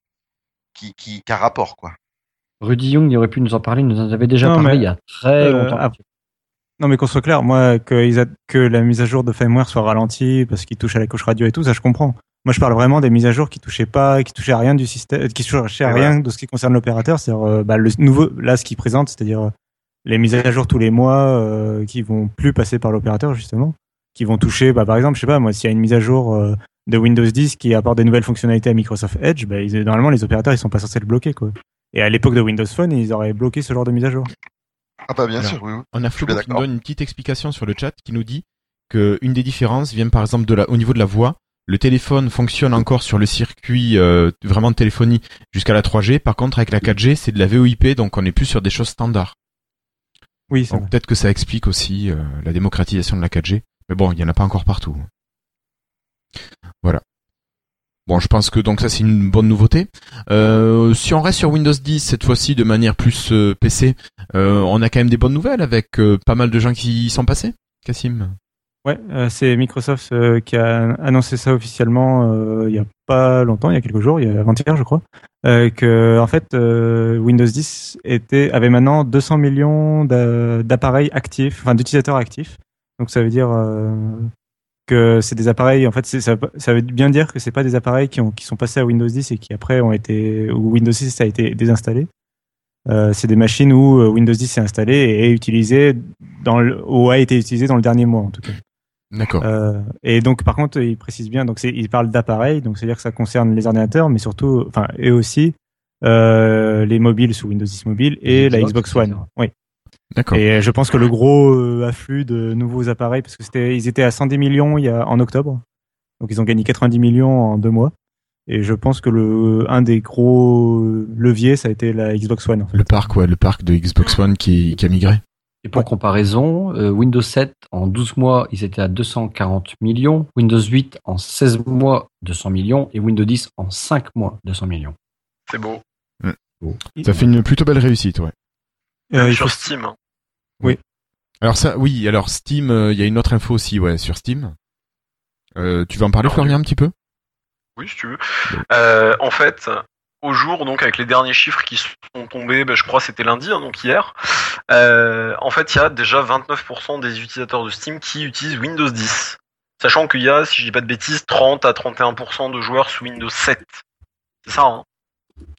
qui, qui, qui a rapport, quoi. Rudy Young, il aurait pu nous en parler, il nous en avait déjà Non, parlé mais, il y a très euh, longtemps. ah, Non, mais qu'on soit clair, moi, que, ils a- que la mise à jour de firmware soit ralentie parce qu'il touche à la couche radio et tout, ça je comprends. Moi, je parle vraiment des mises à jour qui touchaient pas, qui touchaient à rien du système, qui touchaient à rien de ce qui concerne l'opérateur. C'est-à-dire, euh, bah, le nouveau, là, ce qu'ils présentent, c'est-à-dire euh, les mises à jour tous les mois, euh, qui vont plus passer par l'opérateur justement, qui vont toucher, bah, par exemple, je sais pas, moi, s'il y a une mise à jour euh, de Windows 10 qui apporte des nouvelles fonctionnalités à Microsoft Edge, bah, ils- normalement, les opérateurs, ils sont pas censés le bloquer, quoi. Et à l'époque de Windows Phone, ils auraient bloqué ce genre de mise à jour. Ah bah bien Alors, sûr, oui. oui. On a bien qui nous donne une petite explication sur le chat qui nous dit que une des différences vient par exemple de la, au niveau de la voix. Le téléphone fonctionne encore sur le circuit euh, vraiment de téléphonie jusqu'à la 3G. Par contre, avec la 4G, c'est de la VoIP, donc on est plus sur des choses standards. Oui, c'est Donc peut-être que ça explique aussi euh, la démocratisation de la 4G. Mais bon, il y en a pas encore partout. Voilà. Bon, je pense que donc ça c'est une bonne nouveauté. Euh, si on reste sur Windows 10 cette fois-ci de manière plus euh, PC, euh, on a quand même des bonnes nouvelles avec pas mal de gens qui y sont passés. Cassim. Ouais, c'est Microsoft qui a annoncé ça officiellement il y a pas longtemps, il y a quelques jours, il y a avant-hier je crois, que en fait Windows 10 était avait maintenant 200 millions d'a- d'appareils actifs, enfin d'utilisateurs actifs. Donc ça veut dire euh, que c'est des appareils en fait c'est- ça, ça veut bien dire que c'est pas des appareils qui ont qui sont passés à Windows 10 et qui après ont été où Windows 10 a été désinstallé. Euh, c'est des machines où euh, Windows 10 est installé et est utilisé dans le, ou a été utilisé dans le dernier mois en tout cas. D'accord. Euh, et donc, par contre, il précise bien, donc c'est, il parle d'appareils, donc c'est-à-dire que ça concerne les ordinateurs, mais surtout, enfin, et aussi les mobiles sous Windows 10 mobile et la Xbox, One. Oui. D'accord. Et je pense que le gros euh, afflux de nouveaux appareils, parce que c'était, ils étaient à 110 millions il y a, en octobre, donc ils ont gagné 90 millions en deux mois. Et je pense que le un des gros leviers, ça a été la Xbox One. En fait. Le parc, ouais, le parc de Xbox One qui, qui a migré. Et pour comparaison, euh, Windows 7 en 12 mois, ils étaient à 240 millions, Windows 8 en 16 mois, 200 millions, et Windows 10 en 5 mois, 200 millions. C'est beau. Ça fait une plutôt belle réussite, ouais. Euh, sur faut- Steam. hein. Alors ça, oui, alors Steam, euh, il y a une autre info aussi, ouais, sur Steam. Euh, tu veux en parler, Alors, Florian, un petit peu? Oui, si tu veux. Euh, en fait, au jour, donc avec les derniers chiffres qui sont tombés, ben, je crois que c'était lundi, hein, donc hier, euh, en fait, il y a déjà 29% des utilisateurs de Steam qui utilisent Windows 10. Sachant qu'il y a, si je dis pas de bêtises, 30 à 31% de joueurs sous Windows 7. C'est ça, hein?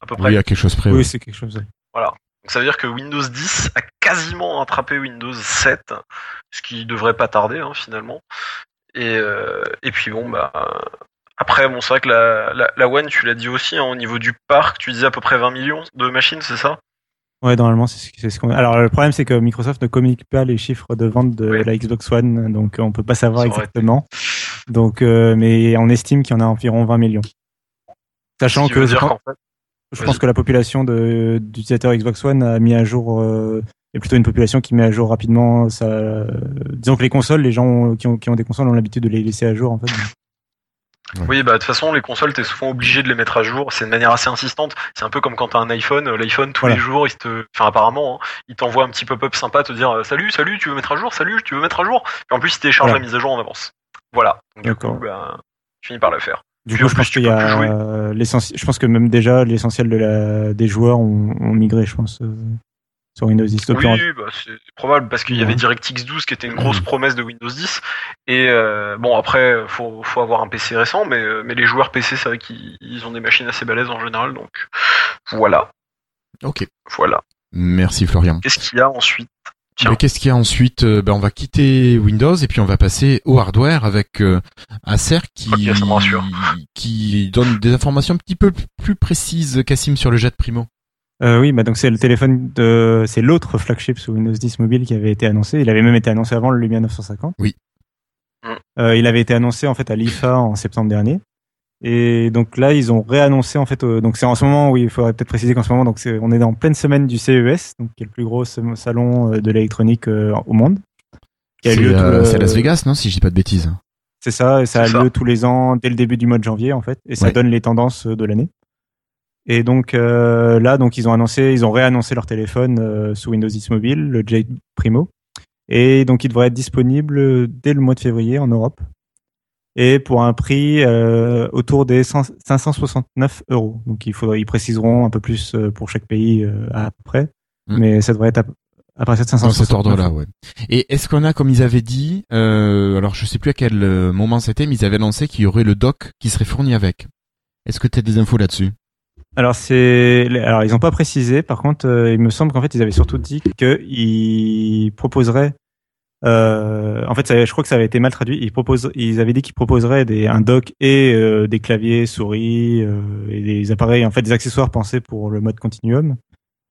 À peu près. Oui, à quelque chose près. Oui, c'est quelque chose. Voilà. Donc ça veut dire que Windows 10 a quasiment attrapé Windows 7, ce qui devrait pas tarder hein, finalement. Et, euh, et puis bon bah après bon c'est vrai que la, la, la One tu l'as dit aussi hein, au niveau du parc tu disais à peu près 20 millions de machines c'est ça? Ouais, normalement, c'est ce, qu'on. Alors, le problème, c'est que Microsoft ne communique pas les chiffres de vente de la Xbox One, donc on peut pas savoir exactement. Donc, euh, mais on estime qu'il y en a environ 20 millions. Sachant que dire fait- je pense que la population d'utilisateurs Xbox One a mis à jour, euh, est plutôt une population qui met à jour rapidement. Ça, euh, disons que les consoles, les gens ont- qui ont, qui ont des consoles ont l'habitude de les laisser à jour en fait. Oui, bah de toute façon, les consoles, t'es souvent obligé de les mettre à jour. C'est de manière assez insistante. C'est un peu comme quand t'as un iPhone. Euh, L'iPhone, tous Voilà. les jours, il te, enfin apparemment, hein, il t'envoie un petit pop-up sympa, te dire euh, salut, salut, tu veux mettre à jour, salut, tu veux mettre à jour. Et en plus, il télécharge Voilà. la mise à jour en avance. Voilà. Donc, du D'accord. coup, bah, tu finis par le faire. Du Puis coup, je pense qu'il y a euh, l'essentiel. Je pense que même déjà l'essentiel de la des joueurs ont, ont migré, je pense, euh, sur Windows 10. Donc, Oui, en- bah, c'est probable parce qu'il y avait. DirectX 12 qui était une grosse promesse de Windows 10. Et euh, bon, après, faut, faut avoir un PC récent, mais, euh, mais les joueurs PC, c'est vrai qu'ils ils ont des machines assez balèzes en général. Donc voilà, Ok. voilà. Merci, Florian. Qu'est-ce qu'il y a ensuite? Mais Qu'est-ce qu'il y a ensuite? Euh, ben, On va quitter Windows et puis on va passer au hardware avec euh, Acer qui, qui donne des informations un petit peu plus précises, Cassim, sur le jet Primo. Euh, oui, bah donc c'est le téléphone de, c'est l'autre flagship sous Windows 10 mobile qui avait été annoncé. Il avait même été annoncé avant le Lumia 950. Oui. Euh, il avait été annoncé en fait à l'IFA en septembre dernier. Et donc là, ils ont réannoncé en fait. euh, donc c'est en ce moment, oui, il faudrait peut-être préciser qu'en ce moment, donc on est en pleine semaine du CES, donc qui est le plus gros salon euh, de l'électronique euh, au monde. C'est euh, le- Las Vegas, non Si je dis pas de bêtises. C'est ça, et ça a lieu tous les ans dès le début du mois de janvier en fait, et ça Ouais. donne les tendances de l'année. Et donc euh, là, donc ils ont annoncé, ils ont réannoncé leur téléphone euh, sous Windows 10 Mobile, le J Primo, et donc il devrait être disponible dès le mois de février en Europe, et pour un prix euh, autour des 100 569 euros. Donc il faudrait, ils préciseront un peu plus euh, pour chaque pays euh, après, Mm. mais ça devrait être à- à partir de Dans 569. cet ordre-là, ouais. Et est-ce qu'on a, comme ils avaient dit, euh, alors je sais plus à quel euh, moment c'était, mais ils avaient annoncé qu'il y aurait le dock qui serait fourni avec. Est-ce que tu as des infos là-dessus? Alors c'est, alors ils ont pas précisé. Par contre, euh, il me semble qu'en fait ils avaient surtout dit qu'ils proposeraient. Euh, en fait, ça- je crois que ça avait été mal traduit. Ils proposent, ils avaient dit qu'ils proposeraient des, un dock et euh, des claviers, souris euh, et des appareils, en fait, des accessoires pensés pour le mode continuum.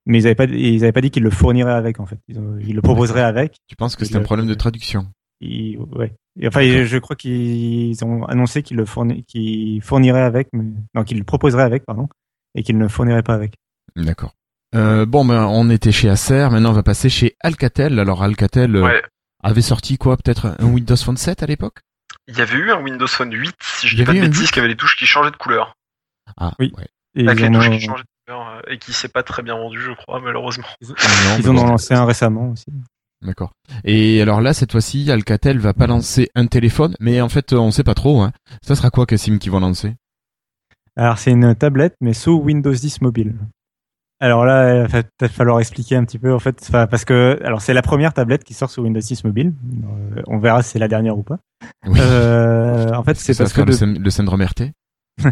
Mais ils avaient pas, ils avaient pas dit qu'ils le fourniraient avec. En fait, ils, ont- ils le proposeraient avec. Tu penses que c'est un problème de traduction? Ils- ouais. Et enfin, je crois qu'ils ont annoncé qu'ils le fourni, qu'ils fourniraient avec, mais non, qu'ils le proposeraient avec, pardon, et qu'ils ne le fourniraient pas avec. D'accord. Euh, bon, ben, on était chez Acer, maintenant on va passer chez Alcatel. Alors Alcatel euh, Ouais. Avait sorti quoi Peut-être un Windows Phone 7 à l'époque? Il y avait eu un Windows Phone 8, si je Il y dis pas de avait eu un bêtises, 8? qui avait les touches qui changeaient de couleur. Ah, oui. ouais. Et Avec ils les en touches ont- qui changeaient de couleur et qui s'est pas très bien vendu, je crois, malheureusement. Ils en ont lancé un récemment aussi. D'accord. Et alors là, cette fois-ci, Alcatel va pas lancer un téléphone, mais en fait, on sait pas trop. Hein. Ça sera quoi, Cassim, qu'ils vont lancer? Alors c'est une tablette, mais sous Windows 10 mobile. Alors là, il va peut-être falloir expliquer un petit peu en fait, parce que alors c'est la première tablette qui sort sous Windows 10 mobile. Euh, on verra si c'est la dernière ou pas. Oui. Euh, en fait, c'est parce que le, de- syn- le syndrome RT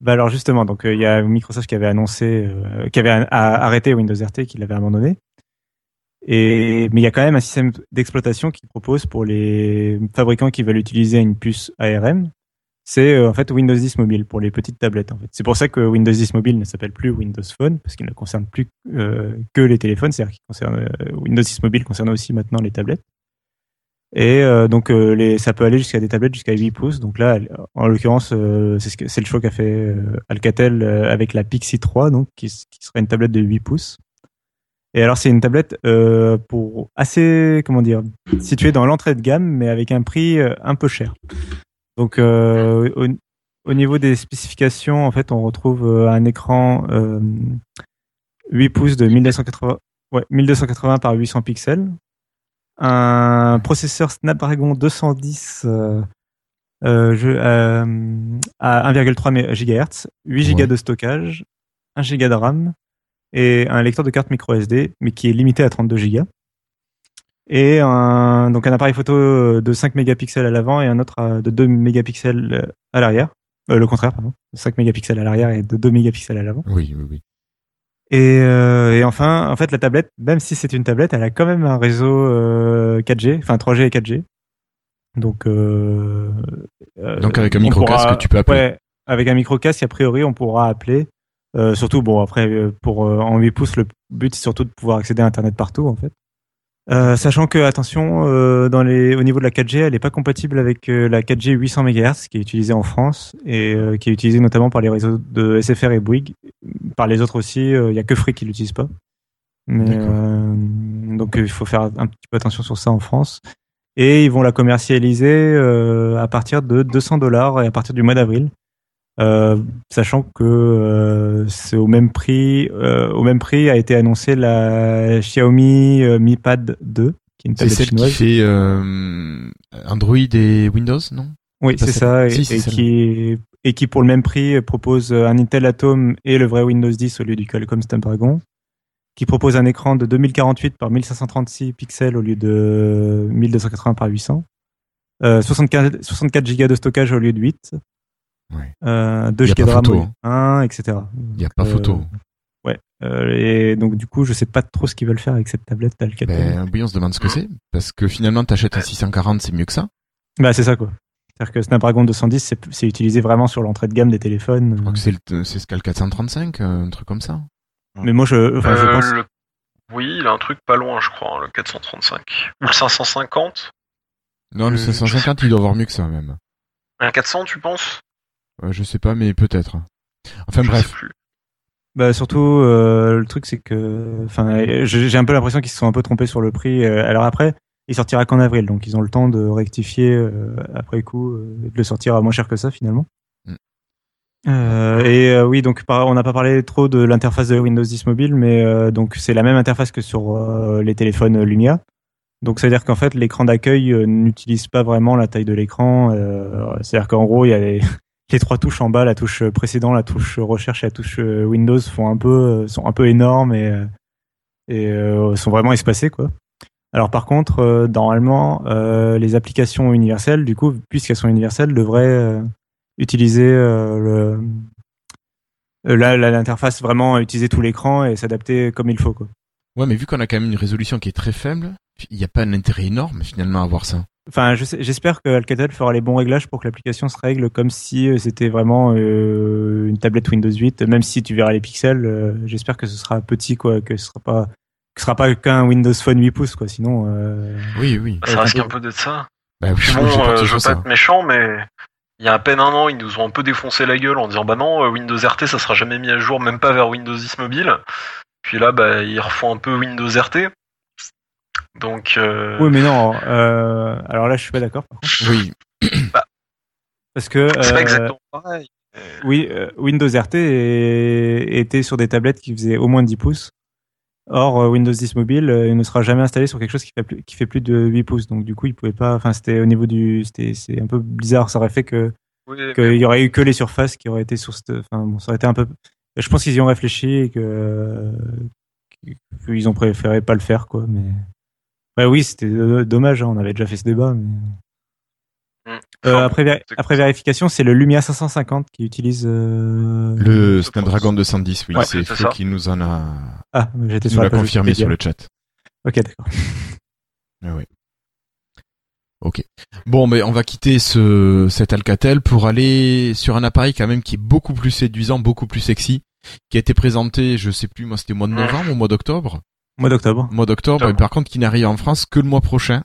Bah alors justement, donc euh, il y a Microsoft qui avait annoncé, euh, qui avait arrêté Windows RT, qui l'avait abandonné. Et mais il y a quand même un système d'exploitation qui propose pour les fabricants qui veulent utiliser une puce ARM, c'est euh, en fait Windows 10 mobile pour les petites tablettes. En fait, c'est pour ça que Windows 10 mobile ne s'appelle plus Windows Phone parce qu'il ne concerne plus euh, que les téléphones, c'est-à-dire qu'il concerne euh, Windows 10 mobile concerne aussi maintenant les tablettes. Et euh, donc euh, les, ça peut aller jusqu'à des tablettes jusqu'à 8 pouces. Donc là, en l'occurrence, euh, c'est ce le choix qu'a fait Alcatel avec la Pixie 3, donc qui, qui serait une tablette de 8 pouces. Et alors c'est une tablette euh, pour assez comment dire située dans l'entrée de gamme, mais avec un prix un peu cher. Donc euh, au, au niveau des spécifications, en fait, on retrouve euh, un écran euh, 8 pouces de 1280, ouais, 1280 par 800 pixels, un processeur Snapdragon 210 euh, euh, je- euh, à 1,3 GHz, 8 Go de stockage, 1 Go de RAM et un lecteur de carte micro SD, mais qui est limité à 32 Go. Et un, donc un appareil photo de 5 mégapixels à l'avant et un autre de 2 mégapixels à l'arrière. Euh, le contraire, pardon. 5 mégapixels à l'arrière et de 2 mégapixels à l'avant. Oui, oui, oui. Et, euh, et enfin, en fait, la tablette, même si c'est une tablette, elle a quand même un réseau euh, 4G, enfin 3G et 4G. Donc, euh, euh, Donc avec un on micro-casque, pourra- tu peux appeler. Ouais, avec un micro-casque, a priori, on pourra appeler. Euh, surtout, bon, après, euh, pour euh, en 8 pouces, le but c'est surtout de pouvoir accéder à Internet partout, en fait. Euh, sachant que, attention, euh, dans les, au niveau de la 4G, elle n'est pas compatible avec euh, la 4G 800 MHz qui est utilisée en France et euh, qui est utilisée notamment par les réseaux de SFR et Bouygues. Par les autres aussi, il n'y a que Free qui l'utilise pas. Mais, euh, donc il faut faire un petit peu attention sur ça en France. Et ils vont la commercialiser euh, à partir de 200 dollars et à partir du mois d'avril. Euh, sachant que euh, c'est au même prix, euh, au même prix a été annoncé la Xiaomi Mi Pad 2, qui est une C'est tablette celle chinoise. qui fait euh, Android et Windows, non? Oui, c'est ça, et, Si, qui et qui pour le même prix propose un Intel Atom et le vrai Windows 10 au lieu du Qualcomm Snapdragon, qui propose un écran de 2048 par 1536 pixels au lieu de 1280 par 800, euh, 64, 64 Go de stockage au lieu de 8, euh, 2 Y a Go de pas RAM photo, au lieu de 1, etc. Il y a pas Euh, photo. Ouais. Euh, et donc du coup, je sais pas trop ce qu'ils veulent faire avec cette tablette d'Alcatel. Ben, oui, on se demande ce que c'est, parce que finalement, t'achètes un 640, c'est mieux que ça. Bah c'est ça quoi. C'est-à-dire que Snapdragon 210, c'est utilisé vraiment sur l'entrée de gamme des téléphones. Je crois que c'est le, c'est ce qu'a le 435, euh, un truc comme ça. Mais moi, je, enfin, je Euh, pense. le- Oui, il a un truc pas loin, je crois, hein, le 435. Ou le 550 Non, le Euh, je 550, il doit avoir mieux que ça, même. Un 400, tu penses? Euh, je sais pas, mais peut-être. Enfin, Je bref. Bah surtout, euh, le truc c'est que, enfin, j'ai un peu l'impression qu'ils se sont un peu trompés sur le prix. Euh, Alors après, il sortira qu'en avril, donc ils ont le temps de rectifier euh, après coup, euh, et de le sortir à moins cher que ça finalement. Mm. Euh, et euh, oui, donc on n'a pas parlé trop de l'interface de Windows 10 mobile, mais euh, donc c'est la même interface que sur euh, les téléphones Lumia. Donc c'est à dire qu'en fait l'écran d'accueil euh, n'utilise pas vraiment la taille de l'écran. Euh, c'est à dire qu'en gros il y a les, les trois touches en bas, la touche précédente, la touche recherche et la touche euh, Windows font un peu euh, sont un peu énormes et euh, et sont vraiment espacées quoi. Alors par contre, normalement, les applications universelles, du coup, puisqu'elles sont universelles, devraient utiliser l'interface vraiment utiliser tout l'écran et s'adapter comme il faut quoi. Ouais, mais vu qu'on a quand même une résolution qui est très faible, il n'y a pas un intérêt énorme finalement à avoir ça. Enfin, je sais- j'espère que Alcatel fera les bons réglages pour que l'application se règle comme si euh, c'était vraiment euh, une tablette Windows 8. Même si tu verras les pixels, euh, j'espère que ce sera petit, quoi, que ce sera pas, que ce sera pas qu'un Windows Phone 8 pouces, quoi. Sinon, euh, Oui, oui. Ça risque un peu d'être ça. Bah, oui, bon, euh, je veux ça. pas être méchant, mais il y a à peine un an, ils nous ont un peu défoncé la gueule en disant bah non, Windows RT ça sera jamais mis à jour, même pas vers Windows 10 mobile. Puis là, bah ils refont un peu Windows RT. Donc euh, oui, mais non. euh, alors là, je suis pas d'accord. par contre. Oui. Parce que c'est pas euh, exactement pareil. Oui, euh, Windows RT est- était sur des tablettes qui faisaient au moins 10 pouces. Or, euh, Windows 10 mobile euh, il ne sera jamais installé sur quelque chose qui fait plus, qui fait plus de 8 pouces. Donc, du coup, il pouvait pas. Enfin, c'était au niveau du. C'était, c'est un peu bizarre. Ça aurait fait que Oui, qu'il y aurait eu que les surfaces qui auraient été sur cette. Enfin, bon, ça aurait été un peu. Je pense qu'ils y ont réfléchi et que euh, qu'ils ont préféré pas le faire, quoi. Mais ouais, oui, c'était euh, dommage. hein, on avait déjà fait ce débat. Mais... Mm. Euh, Enfin, après, véri- après vérification, c'est le Lumia 550 qui utilise euh, Le Snapdragon 210, oui, Ouais, c'est c'est Flo qui nous en a, Ah, mais j'étais qui sur nous la l'a page confirmé sur le chat. Ok, d'accord. Ah oui. Ok. Bon, mais on va quitter ce, cet Alcatel pour aller sur un appareil quand même qui est beaucoup plus séduisant, beaucoup plus sexy, qui a été présenté, je sais plus, moi c'était au mois de novembre ou au mois d'octobre Mois d'octobre. Mois d'octobre, Octobre. mais par contre qui n'arrive en France que le mois prochain.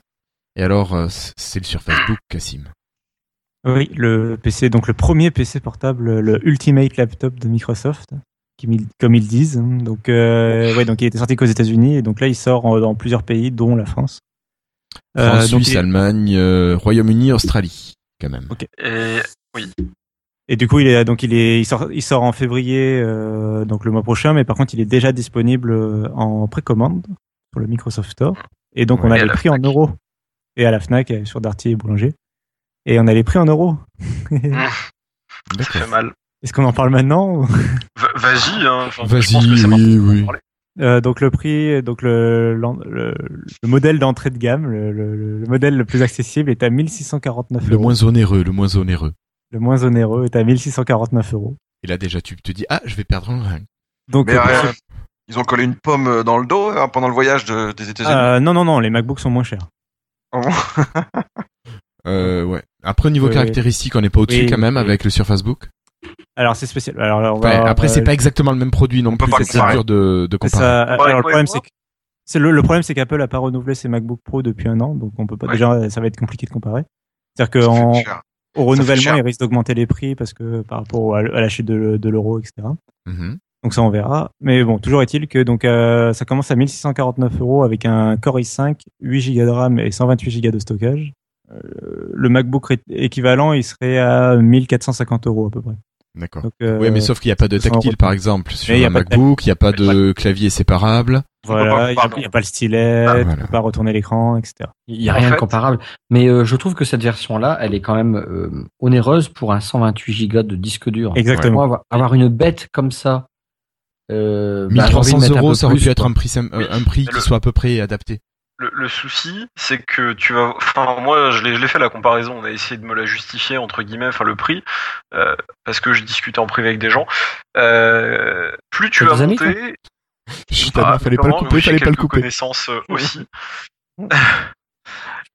Et alors, euh, c'est le sur Facebook, Cassim. Oui, le PC, donc le premier PC portable, le Ultimate Laptop de Microsoft, comme ils disent. Donc, euh, ouais, donc il était sorti qu'aux États-Unis et donc là il sort en- dans plusieurs pays, dont la France. Euh, France, Suisse, Allemagne, euh, Royaume-Uni, Australie, quand même. Ok. Et oui. Et du coup, il est donc il est il sort il sort en février euh, donc le mois prochain, mais par contre il est déjà disponible euh, en précommande sur le Microsoft Store. Et donc on a les prix en euros et à la Fnac et sur Darty et Boulanger. Et on a les prix en euros. Ça fait mal. Est-ce qu'on en parle maintenant Vas-y, hein. Vas-y, pense que c'est oui, oui. Euh, donc le prix, donc le, le, le modèle d'entrée de gamme, le, le- le modèle le plus accessible est à 1649 Le euros. moins onéreux, le moins onéreux. Le moins onéreux est à 1649 euros. Et là déjà, tu te dis, ah, je vais perdre un rein. Donc Mais euh, euh, ils ont collé une pomme euh, dans le dos euh, pendant le voyage de- des États-Unis. euh, non non non, les MacBooks sont moins chers. Euh, ouais. Après, au niveau caractéristique, on n'est pas au-dessus Oui, quand même oui. avec le Surface Book. Alors c'est spécial. Alors, on Enfin, va- après, c'est pas exactement le même produit non plus. pas C'est dur de, comparer. ça. Comparer Alors le problème c'est quoi que c'est le, le problème c'est qu'Apple a pas renouvelé ses MacBook Pro depuis un an, donc on peut pas Ouais. déjà ça va être compliqué de comparer. C'est-à-dire que en-. Au renouvellement il risque d'augmenter les prix parce que par rapport à la chute de, de l'euro etc. Mhm. Donc ça on verra. Mais bon, toujours est-il que donc euh, ça commence à 1649 euros avec un Core i5, 8 Go de RAM et 128 Go de stockage. Euh, le MacBook équivalent, il serait à 1450 euros à peu près. D'accord. Euh, ouais, mais sauf qu'il n'y a pas de 200 euros tactile, par exemple, sur un MacBook. Il n'y a pas de clavier séparable. Voilà, il n'y a, pas le stylet, Ah, voilà. pas retourner l'écran, etc. Il y a En rien de comparable. Mais euh, je trouve que cette version-là, elle est quand même euh, onéreuse pour un 128 Go de disque dur. Exactement. Moi, avoir, avoir une bête comme ça. Euh, bah, j'ai envie de 1300 mettre un euros, ça aurait plus, pu être un prix, euh, un prix qui le- soit à peu près adapté. Le, le souci, c'est que tu vas. Enfin, moi, je l'ai je l'ai fait la comparaison. On a essayé de me la justifier entre guillemets, enfin le prix, euh, parce que je discutais en privé avec des gens. Euh, plus tu vas monter, Chut, Ah, fallait pas le couper, fallait pas le couper. connaissances euh, aussi.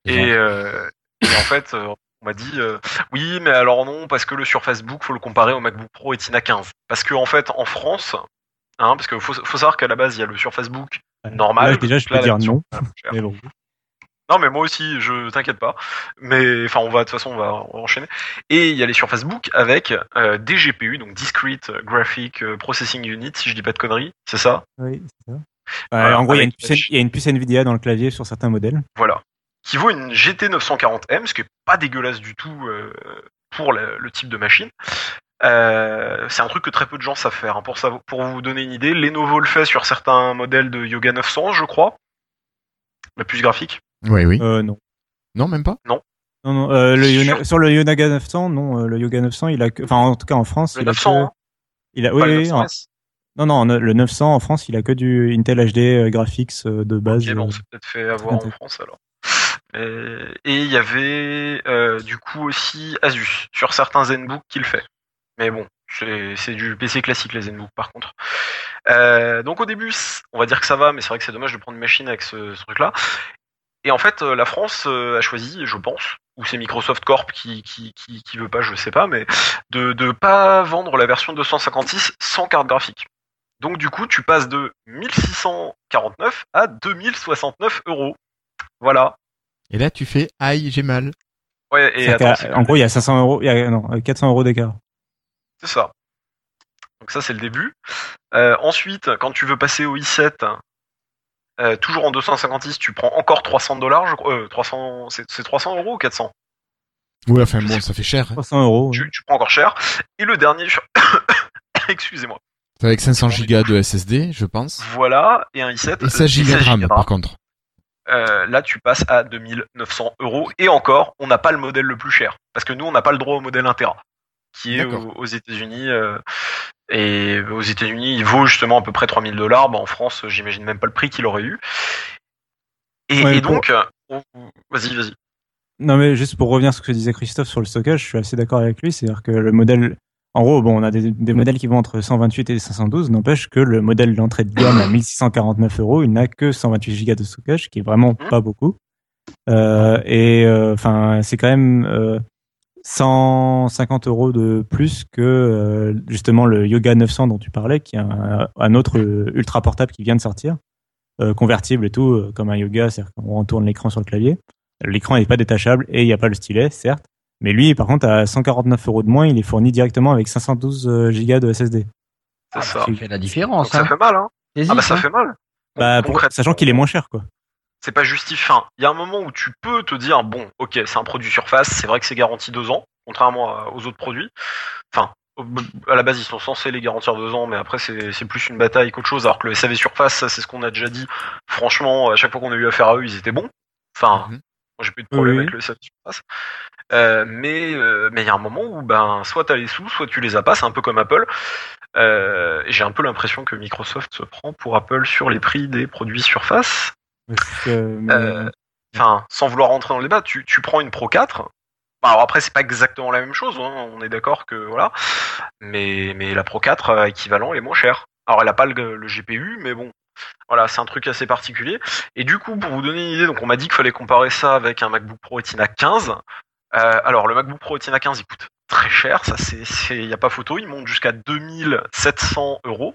et, euh, et en fait, euh, on m'a dit euh, oui, mais alors non, parce que le Surface Book, faut le comparer au MacBook Pro Retina 15. Parce que en fait, en France, hein, parce qu'il faut, faut savoir qu'à la base, il y a le Surface Book normal. Là, déjà, je là, peux dire non. Mais bon. Non, mais moi aussi, je t'inquiète pas. Mais enfin, on va de toute façon, on va, enchaîner. Et il y a les Surface Book avec euh, des GPU, donc Discrete Graphic euh, Processing Unit, si je dis pas de conneries, c'est ça? Oui, c'est ça. Euh, en gros, il y, a une puce, il y a une puce Nvidia dans le clavier sur certains modèles. Voilà. Qui vaut une GT 940M, ce qui est pas dégueulasse du tout euh, pour le, le type de machine. Euh, c'est un truc que très peu de gens savent faire. hein. Pour, savoir- pour vous donner une idée, Lenovo le fait sur certains modèles de Yoga 900, je crois. La puce graphique. Oui, oui. Euh, non. Non, même pas? Non, non. euh, le Sûr. Yona- sur le Yonaga 900, non. euh, le Yoga 900, il a que, enfin, en tout cas en France, Le il a 900, que, hein. il a, Pas oui, le oui, en- 900S. Non, non, le 900 en France, il a que du Intel HD euh, graphics euh, de base. Ok, bon, euh, c'est peut-être fait avoir en France alors. Mais- Et il y avait euh, du coup aussi Asus sur certains ZenBook qui le fait. Mais bon, c'est c'est du PC classique les ZenBook par contre. Euh, donc au début, on va dire que ça va, mais c'est vrai que c'est dommage de prendre une machine avec ce, ce truc-là. Et en fait, euh, la France euh, a choisi, je pense, ou c'est Microsoft Corp qui, qui, qui, qui veut pas, je sais pas, mais de de pas vendre la version 256 sans carte graphique. Donc du coup, tu passes de 1649 à 2069 euros. Voilà. Et là, tu fais aïe, j'ai mal. Ouais, et attends, en gros, il y a 500 euros, il y a, non, euh, 400 euros d'écart. c'est ça. Donc ça, c'est le début. Euh, ensuite, quand tu veux passer au i7, euh, toujours en 256, tu prends encore 300 dollars, je crois. Euh, 300, c'est c'est 300 euros ou 400 Ouais, enfin bon, ça fait cher. hein. 300 euros. tu, tu prends encore cher. Et le dernier, je- excusez-moi. C'est avec 500 gigas de SSD, je pense. Voilà, et un i7. Et 16 gigas de RAM, par contre. Euh, là, tu passes à 2900 euros. Et encore, on n'a pas le modèle le plus cher. Parce que nous, on n'a pas le droit au modèle Intera, qui est aux, aux États-Unis. euh, et aux États-Unis, il vaut justement à peu près 3000 dollars. Bah, en France, j'imagine même pas le prix qu'il aurait eu. Et, Ouais, et pour- donc, euh, vas-y, vas-y. Non, mais juste pour revenir sur ce que disait Christophe sur le stockage, je suis assez d'accord avec lui. C'est-à-dire que le modèle, en gros, bon, on a des, des modèles qui vont entre 128 et 512. N'empêche que le modèle d'entrée de gamme à 1649 euros, il n'a que 128 Go de stockage, qui est vraiment pas beaucoup. Euh, et euh, enfin, c'est quand même euh, 150 euros de plus que euh, justement le Yoga 900 dont tu parlais, qui est un, un autre euh, ultra portable qui vient de sortir, euh, convertible et tout, euh, comme un Yoga, c'est-à-dire qu'on retourne l'écran sur le clavier. L'écran n'est pas détachable et il n'y a pas le stylet, certes. Mais lui, par contre, à 149 euros de moins, il est fourni directement avec 512 euh, gigas de SSD. C'est ça. Ça fait la différence. Ça hein. fait mal, hein. Ah bah ça hein. fait mal. Bah, pour- sachant qu'il est moins cher, quoi. C'est pas justifiant. Il y a un moment où tu peux te dire bon, ok, c'est un produit surface, c'est vrai que c'est garanti deux ans, contrairement aux autres produits. Enfin, à la base, ils sont censés les garantir deux ans, mais après, c'est plus une bataille qu'autre chose. Alors que le SAV surface, ça, c'est ce qu'on a déjà dit. Franchement, à chaque fois qu'on a eu affaire à eux, ils étaient bons. Enfin, moi, j'ai plus de problème Oui, avec le SAV surface. Euh, mais euh, mais il y a un moment où ben soit t'as les sous, soit tu les as pas. C'est un peu comme Apple. Euh, j'ai un peu l'impression que Microsoft se prend pour Apple sur les prix des produits surface. Euh, Enfin, sans vouloir rentrer dans le débat, tu, tu prends une Pro 4. Bah, alors après, c'est pas exactement la même chose, hein, on est d'accord que voilà. Mais, mais la Pro 4 euh, équivalent, est moins chère. Alors, elle a pas le, le GPU, mais bon, voilà, c'est un truc assez particulier. Et du coup, pour vous donner une idée, donc on m'a dit qu'il fallait comparer ça avec un MacBook Pro Retina 15. Euh, alors, le MacBook Pro Retina 15, il coûte très cher, ça c'est, il y a pas photo, il monte jusqu'à 2700 euros.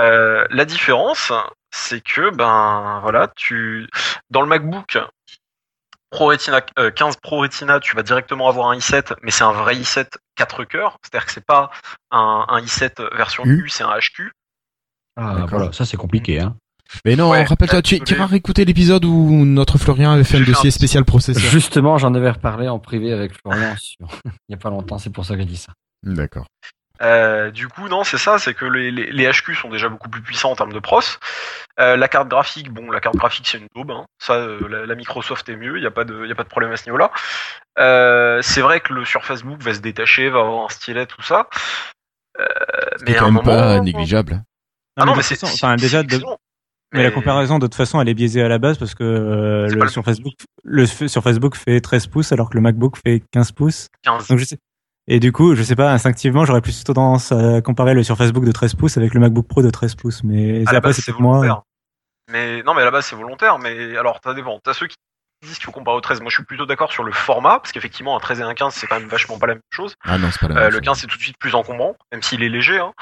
Euh, la différence, c'est que ben voilà, tu dans le MacBook Pro Retina euh, 15 Pro Retina, tu vas directement avoir un i7, mais c'est un vrai i7 4 cœurs, c'est-à-dire que c'est pas un, un i7 version U. U, c'est un HQ. Ah, voilà, ça c'est compliqué. Hein. Mais non, Ouais, rappelle-toi, tu, tu iras réécouter l'épisode où notre Florian avait fait un dossier spécial processeur. Justement, j'en avais reparlé en privé avec Florian sur... il n'y a pas longtemps, c'est pour ça que j'ai dit ça. D'accord. Euh, du coup, non, c'est ça, c'est que les, les, les HQ sont déjà beaucoup plus puissants en termes de pros. Euh, la carte graphique, bon, la carte graphique c'est une daube, hein. ça, euh, la, la Microsoft est mieux, il n'y a pas de, y a pas de problème à ce niveau-là. Euh, c'est vrai que le Surface Book va se détacher, va avoir un stylet, tout ça. Euh, C'est à quand un même moment, pas négligeable. Ah non, mais c'est- enfin, déjà, de- excellent. mais la Mais- comparaison, de toute façon, elle est biaisée à la base parce que euh, le le- sur Facebook, le sur Facebook fait 13 pouces alors que le MacBook fait 15 pouces. 15. Donc je sais. Et du coup, je sais pas, instinctivement, j'aurais plus plutôt tendance à comparer le sur Facebook de 13 pouces avec le MacBook Pro de 13 pouces. Mais À la après, base, c'est moi. volontaire. Mais non, mais à la base c'est volontaire. Mais alors, ça dépend. T'as ceux qui disent qu'il faut comparer au 13. Moi, je suis plutôt d'accord sur le format, parce qu'effectivement, un 13 et un 15, c'est quand même vachement pas la même chose. Ah non, c'est pas la Euh, même le chose. 15 c'est tout de suite plus encombrant, même s'il est léger. Hein.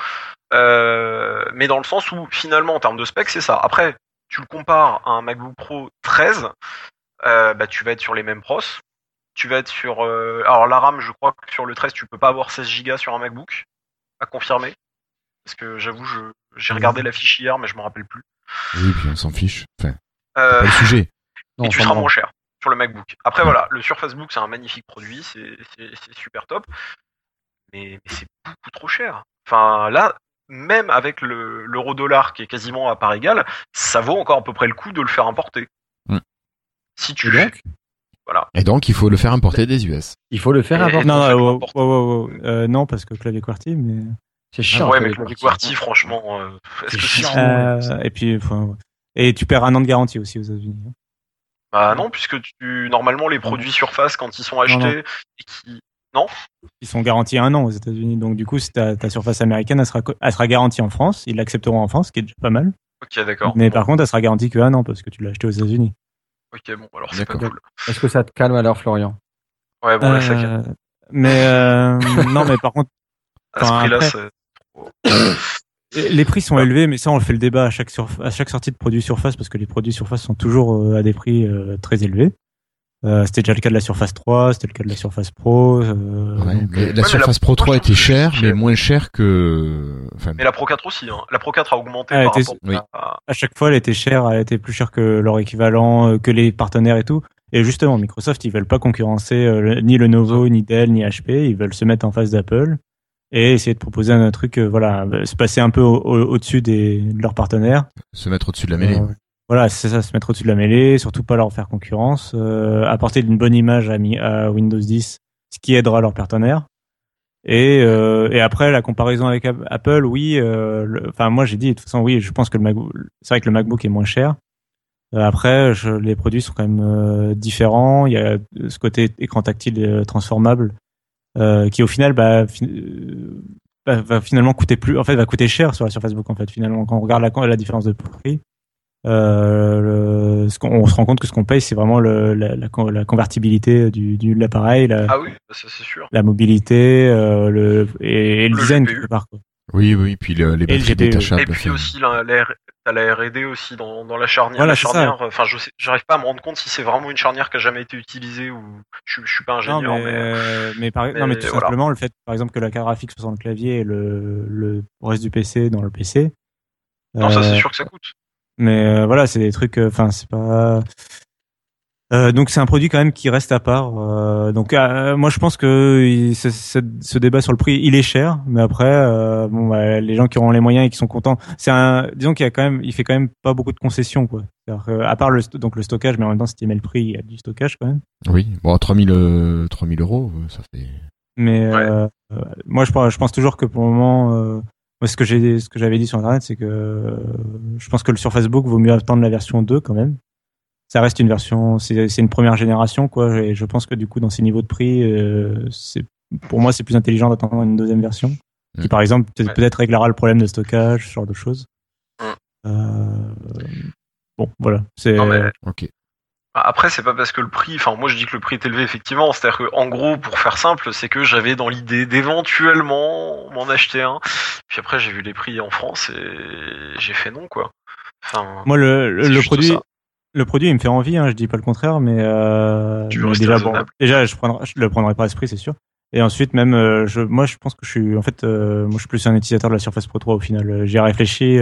Euh, mais dans le sens où finalement en termes de spec c'est ça. Après, tu le compares à un MacBook Pro 13, euh, bah, tu vas être sur les mêmes pros. Tu vas être sur... euh, alors la RAM, je crois que sur le 13, tu peux pas avoir 16 Go sur un MacBook, à confirmer. Parce que j'avoue, je, j'ai regardé la fiche hier, mais je me rappelle plus. Oui, puis on s'en fiche. Enfin, Euh, pas le sujet. et tu seras moins cher sur le MacBook. Après voilà, le Surface Book c'est un magnifique produit, c'est c'est- c'est super top, mais, mais c'est beaucoup trop cher. Enfin là, même avec le l'euro dollar qui est quasiment à part égale, ça vaut encore à peu près le coup de le faire importer. Hmm. Si tu donc voilà. Et donc, il faut le faire importer des US. Il faut le faire avoir. Non, non, wow, wow, wow, wow. Euh, non, parce que clavier QWERTY, mais C'est chiant. ouais, quoi, mais le QWERTY. Franchement, euh, est-ce que c'est si- Euh, et puis, enfin, et tu perds un an de garantie aussi aux États-Unis. hein. Bah non, puisque tu normalement les produits Surface quand ils sont achetés non. et qui non? Ils sont garantis un an aux États-Unis. Donc, du coup, si ta, ta surface américaine, elle sera, elle sera garantie en France. Ils l'accepteront en France, ce qui est déjà pas mal. Ok, d'accord. Mais par contre, elle sera garantie que un an parce que tu l'as acheté aux États-Unis. Ok, bon, alors c'est pas cool. Est-ce que ça te calme alors, Florian? Ouais, bon, là, ça Euh, calme. Mais euh, non, mais par contre, À ce prix-là, les prix sont élevés, mais ça, on le fait le débat à chaque surf- à chaque sortie de produits Surface parce que les produits Surface sont toujours euh, à des prix euh, très élevés. Euh, c'était déjà le cas de la Surface 3, c'était le cas de la Surface Pro. euh, Ouais, donc, mais la Surface Pro 3 était chère, mais moins chère que. Enfin, Mais la Pro 4 aussi, hein. La Pro 4 a augmenté Elle par était- rapport Oui. à. à chaque fois, elle était chère, elle était plus chère que leur équivalent, euh, que les partenaires et tout. Et justement, Microsoft, ils veulent pas concurrencer euh, le- ni Lenovo, ni Dell, ni HP. Ils veulent se mettre en face d'Apple et essayer de proposer un truc, euh, voilà, se passer un peu au- au- au-dessus des de leurs partenaires. se mettre au-dessus de la mêlée. Voilà, c'est ça, se mettre au-dessus de la mêlée, surtout pas leur faire concurrence, euh, apporter une bonne image à, Windows 10, ce qui aidera leurs partenaires. Et, euh, et après, la comparaison avec Ap- Apple, oui, euh, enfin moi j'ai dit, de toute façon, oui, je pense que le MacBook, c'est vrai que le MacBook est moins cher. Euh, après, je- les produits sont quand même euh, différents. Il y a ce côté écran tactile transformable euh, qui au final bah, euh, va, finalement coûter plus, en fait, va coûter cher sur la Surface Book en fait. Finalement, quand on regarde la différence de prix, euh, le- ce qu'on- on se rend compte que ce qu'on paye, c'est vraiment le, la, la, con- la convertibilité du, du de l'appareil, la, Ah oui, ça c'est sûr. la mobilité, euh, le et, et le, Le design quelque part. Quoi. Oui, oui, puis le- les Et batteries détachables. Et puis aussi, la, t'as la R&D aussi dans, dans la charnière. Voilà, la charnière, enfin, je sais, j'arrive pas à me rendre compte si c'est vraiment une charnière qui a jamais été utilisée ou je, je suis pas Non, ingénieur, mais, mais, euh, mais, par, mais non, mais tout voilà. simplement le fait, par exemple, que la carte graphique soit dans le clavier et le, le reste du PC dans le PC. non, ça c'est Euh, sûr que ça coûte. Mais euh, voilà, c'est des trucs. euh, Enfin, c'est pas. Euh, donc c'est un produit quand même qui reste à part. Euh, donc euh, moi je pense que il- ce, ce- ce débat sur le prix, il est cher, mais après euh, bon bah, les gens qui auront les moyens et qui sont contents, c'est un disons qu'il y a quand même, il fait quand même pas beaucoup de concessions quoi. C'est-à-dire que, à part le donc le stockage, mais en même temps si tu mets le prix, il y a du stockage quand même. Oui, bon, 3000, euh, 3000 euros, ça fait. Mais euh, euh, moi, je pense, je pense toujours que pour le moment, euh, moi, ce que j'ai, ce que j'avais dit sur internet, c'est que euh, je pense que le Surface Book vaut mieux attendre la version 2 quand même. Ça reste une version, c'est c'est une première génération quoi. Et je pense que du coup, dans ces niveaux de prix, euh, c'est pour moi, c'est plus intelligent d'attendre une deuxième version qui, par exemple, peut- peut-être réglera le problème de stockage, ce genre de choses. Euh, bon, voilà. C'est Non, mais- Ok. Bah, Après, c'est pas parce que le prix, enfin, moi je dis que le prix est élevé, effectivement. C'est-à-dire que, en gros, pour faire simple, c'est que j'avais dans l'idée d'éventuellement m'en acheter un. Puis après, j'ai vu les prix en France et j'ai fait non, quoi. Enfin, Moi, le, produit, ça. le produit, il me fait envie. Hein, je dis pas le contraire, mais, euh, mais déjà, bon, raisonnable. déjà, je prendrai, je le prendrai pas à ce prix, c'est sûr. Et ensuite, même, euh, je, moi, je pense que je suis, en fait, euh, moi, je suis plus un utilisateur de la Surface Pro 3 au final. Euh, J'y ai réfléchi.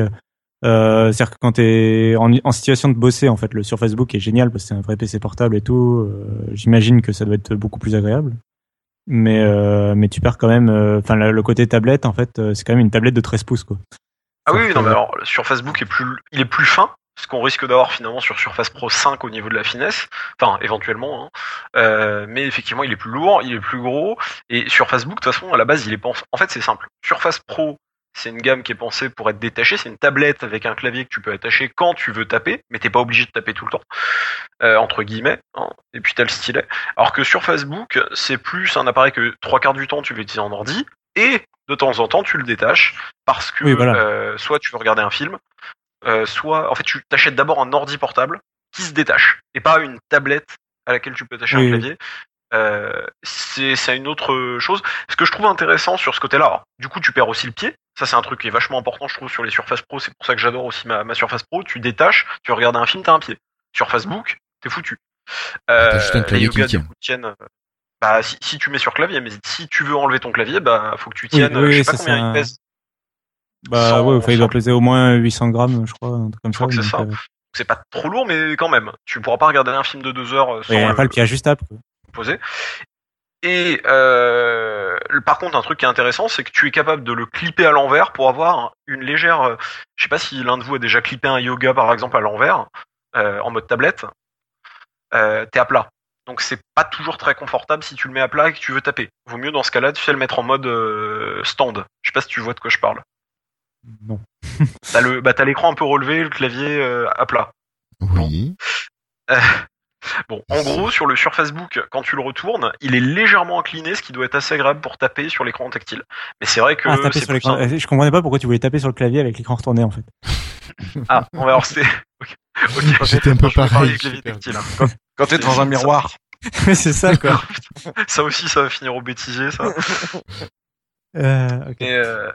Euh, c'est-à-dire que quand t'es en, en situation de bosser, en fait, le Surface Book est génial parce que c'est un vrai PC portable et tout. euh, J'imagine que ça doit être beaucoup plus agréable. Mais, euh, mais tu perds quand même, enfin, le, le côté tablette, en fait, c'est quand même une tablette de 13 pouces, quoi. Ah oui, non, mais alors, sur Facebook est plus, il est plus fin, ce qu'on risque d'avoir finalement sur Surface Pro 5 au niveau de la finesse, enfin, éventuellement, hein. Euh, mais effectivement, il est plus lourd, il est plus gros, et sur Facebook, de toute façon, à la base, il est pensé, en fait, c'est simple. Surface Pro, c'est une gamme qui est pensée pour être détachée, c'est une tablette avec un clavier que tu peux attacher quand tu veux taper, mais t'es pas obligé de taper tout le temps, euh, entre guillemets, hein, et puis t'as le stylet. Alors que sur Facebook, c'est plus un appareil que trois quarts du temps tu vas utiliser en ordi, et de temps en temps tu le détaches, parce que Oui, voilà. euh, soit tu veux regarder un film, euh, soit en fait tu t'achètes d'abord un ordi portable qui se détache, et pas une tablette à laquelle tu peux attacher Oui, un clavier. Euh, c'est c'est une autre chose. Ce que je trouve intéressant sur ce côté-là, du coup, tu perds aussi le pied. Ça, c'est un truc qui est vachement important, je trouve, sur les Surface Pro. C'est pour ça que j'adore aussi ma, ma Surface Pro. Tu détaches, tu regardes un film, t'as un pied. Sur Facebook, t'es foutu. Euh, T'as juste un clavier les qui yoga, du tient. coup, tiennent. euh, Bah, si, si tu mets sur clavier, mais si tu veux enlever ton clavier, bah, faut que tu tiennes. oui, je sais pas combien il pèse. Bah ouais, enfin, il doit peser au moins 800 grammes, je crois, un truc comme Je crois que ça. c'est euh, C'est pas trop lourd, mais quand même. Tu pourras pas regarder un film de deux heures euh, sans et après, le pied ajustable. quoi. posé. Et euh, par contre, un truc qui est intéressant, c'est que tu es capable de le clipper à l'envers pour avoir une légère. euh, je sais pas si l'un de vous a déjà clippé un yoga par exemple à l'envers, euh, en mode tablette. Euh, T'es à plat. Donc c'est pas toujours très confortable si tu le mets à plat et que tu veux taper. Vaut mieux dans ce cas-là, tu sais le mettre en mode euh, stand. Je sais pas si tu vois de quoi je parle. Non. T'as bah t'as l'écran un peu relevé, le clavier euh, à plat. Oui. Euh, bon, en gros, sur le Surface Book, quand tu le retournes, il est légèrement incliné, ce qui doit être assez agréable pour taper sur l'écran tactile. Mais c'est vrai que Ah, taper sur l'écran. Je comprenais pas pourquoi tu voulais taper sur le clavier avec l'écran retourné en fait. Ah, on va voir, c'est. Ok. ok. J'étais un peu pareil, du clavier j'ai tactile, hein. Quand t'es devant un miroir. c'est ça quoi. Ça aussi, ça va finir au bêtisier, ça. Euh, ok. Mais, euh,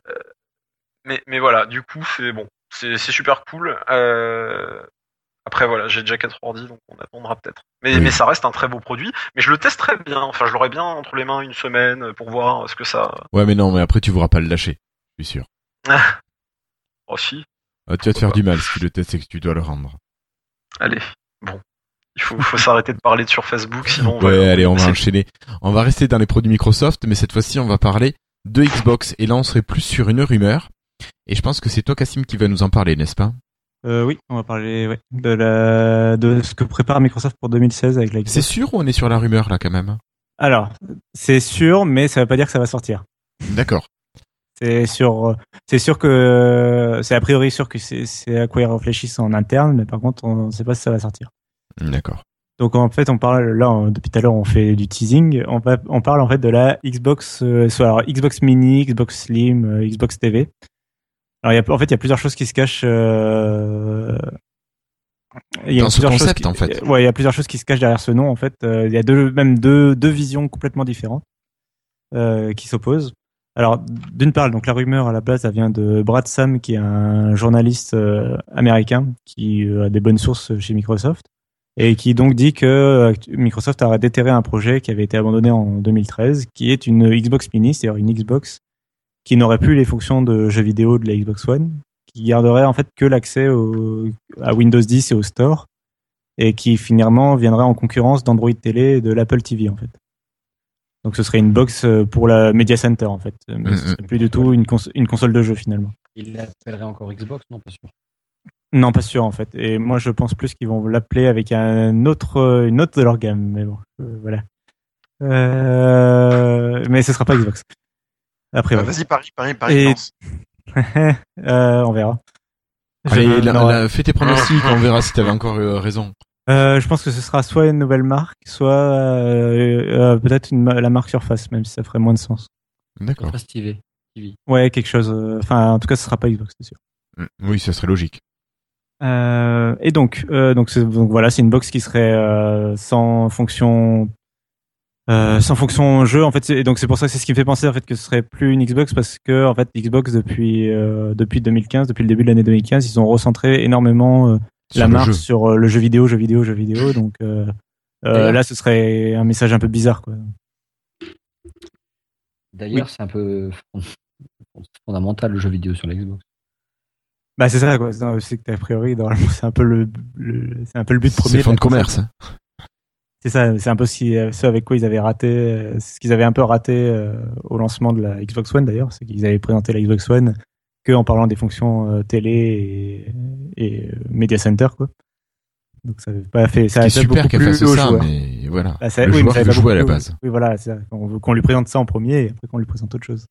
mais, mais voilà, du coup, c'est bon. C'est c'est super cool. Euh, après, voilà, j'ai déjà 4 ordi, donc on attendra peut-être. Mais, Oui. mais ça reste un très beau produit. Mais je le teste très bien. Enfin, je l'aurai bien entre les mains une semaine pour voir ce que ça. Ouais, mais non, mais après tu voudras pas le lâcher. Je suis sûr. Oh, si. Ah, tu vas te faire du mal si tu le testes et que tu dois le rendre. Allez. Bon. Il faut, faut s'arrêter de parler de sur Facebook, sinon. on va- Ouais, allez, on va enchaîner. On va rester dans les produits Microsoft, mais cette fois-ci, on va parler de Xbox. Et là, on serait plus sur une rumeur. Et je pense que c'est toi, Cassim, qui va nous en parler, n'est-ce pas? Euh, oui, on va parler ouais, de la de ce que prépare Microsoft pour 2016 avec la Xbox. C'est sûr ou on est sur la rumeur, là, quand même Alors, c'est sûr, mais ça veut pas dire que ça va sortir. D'accord. C'est sûr, c'est sûr que c'est a priori sûr que c'est c'est à quoi ils réfléchissent en interne, mais par contre, on ne sait pas si ça va sortir. D'accord. Donc en fait, on parle là on- depuis tout à l'heure, on fait du teasing. On, va, on parle en fait de la Xbox, euh, soit alors Xbox Mini, Xbox Slim, euh, Xbox TV. Alors il y a, en fait, il y a plusieurs choses qui se cachent. Euh... il y a Dans ce plusieurs choses concept, qui- en fait. Ouais, il y a plusieurs choses qui se cachent derrière ce nom. En fait, Euh, il y a deux, même deux, deux visions complètement différentes euh, qui s'opposent. Alors, d'une part, donc la rumeur à la base, ça vient de Brad Sam, qui est un journaliste euh, américain qui euh, a des bonnes sources chez Microsoft et qui donc dit que Microsoft a déterré un projet qui avait été abandonné en 2013, qui est une Xbox Mini, c'est-à-dire une Xbox qui n'aurait plus les fonctions de jeux vidéo de la Xbox One, qui garderait en fait que l'accès à Windows 10 et au Store, et qui finalement viendrait en concurrence d'Android Télé et de l'Apple TV en fait. Donc ce serait une box euh, pour la Media Center en fait, mais ce serait plus du tout une, cons- une console de jeu finalement. Il l'appellerait encore Xbox Non, pas sûr. Non, pas sûr en fait. Et moi, je pense plus qu'ils vont l'appeler avec un autre, euh, une autre de leur gamme. Mais bon, euh, voilà. Euh, mais ce sera pas Xbox. Après, Bah, voilà. Vas-y, Paris, Paris, Paris, Et- lance. Euh, on verra. Allez, Je- la- non, la- fais tes pronostics, on verra si t'avais encore euh, raison. Euh, je pense que ce sera soit une nouvelle marque, soit euh, euh, peut-être la marque Surface, même si ça ferait moins de sens. D'accord. Surface TV. TV. Ouais, quelque chose. euh, Enfin, en tout cas, ce sera pas Xbox, c'est sûr. Mm, Oui, ça serait logique. Euh, et donc, euh, donc, voilà, c'est une box qui serait euh, sans fonction, euh, sans fonction jeu. En fait, c'est- et donc c'est pour ça que c'est ce qui me fait penser en fait que ce serait plus une Xbox parce que en fait Xbox depuis euh, depuis 2015, depuis le début de l'année 2015, ils ont recentré énormément euh, la marque jeu. sur euh, le jeu vidéo, jeu vidéo, jeu vidéo. Donc euh, euh, là, ce serait un message un peu bizarre, quoi. D'ailleurs, c'est un peu fond- fondamental le jeu vidéo sur la Xbox. Bah c'est ça, quoi. C'est que a priori, normalement, c'est un peu le, le- c'est un peu le but premier. C'est la de commerce. C'est ça, c'est un peu ce, ce avec quoi ils avaient raté, euh, c'est ce qu'ils avaient un peu raté euh, au lancement de la Xbox One d'ailleurs, c'est qu'ils avaient présenté la Xbox One que en parlant des fonctions euh, télé et, et euh, Media Center quoi. Donc ça avait pas fait, ça a fait super beaucoup qu'elle plus fasse ça, joueurs. mais voilà. Bah, ça- Le oui, mais joueur, ça il avait veut pas jouer à la base. Oui voilà, c'est ça. on veut qu'on lui présente ça en premier et après qu'on lui présente autre chose.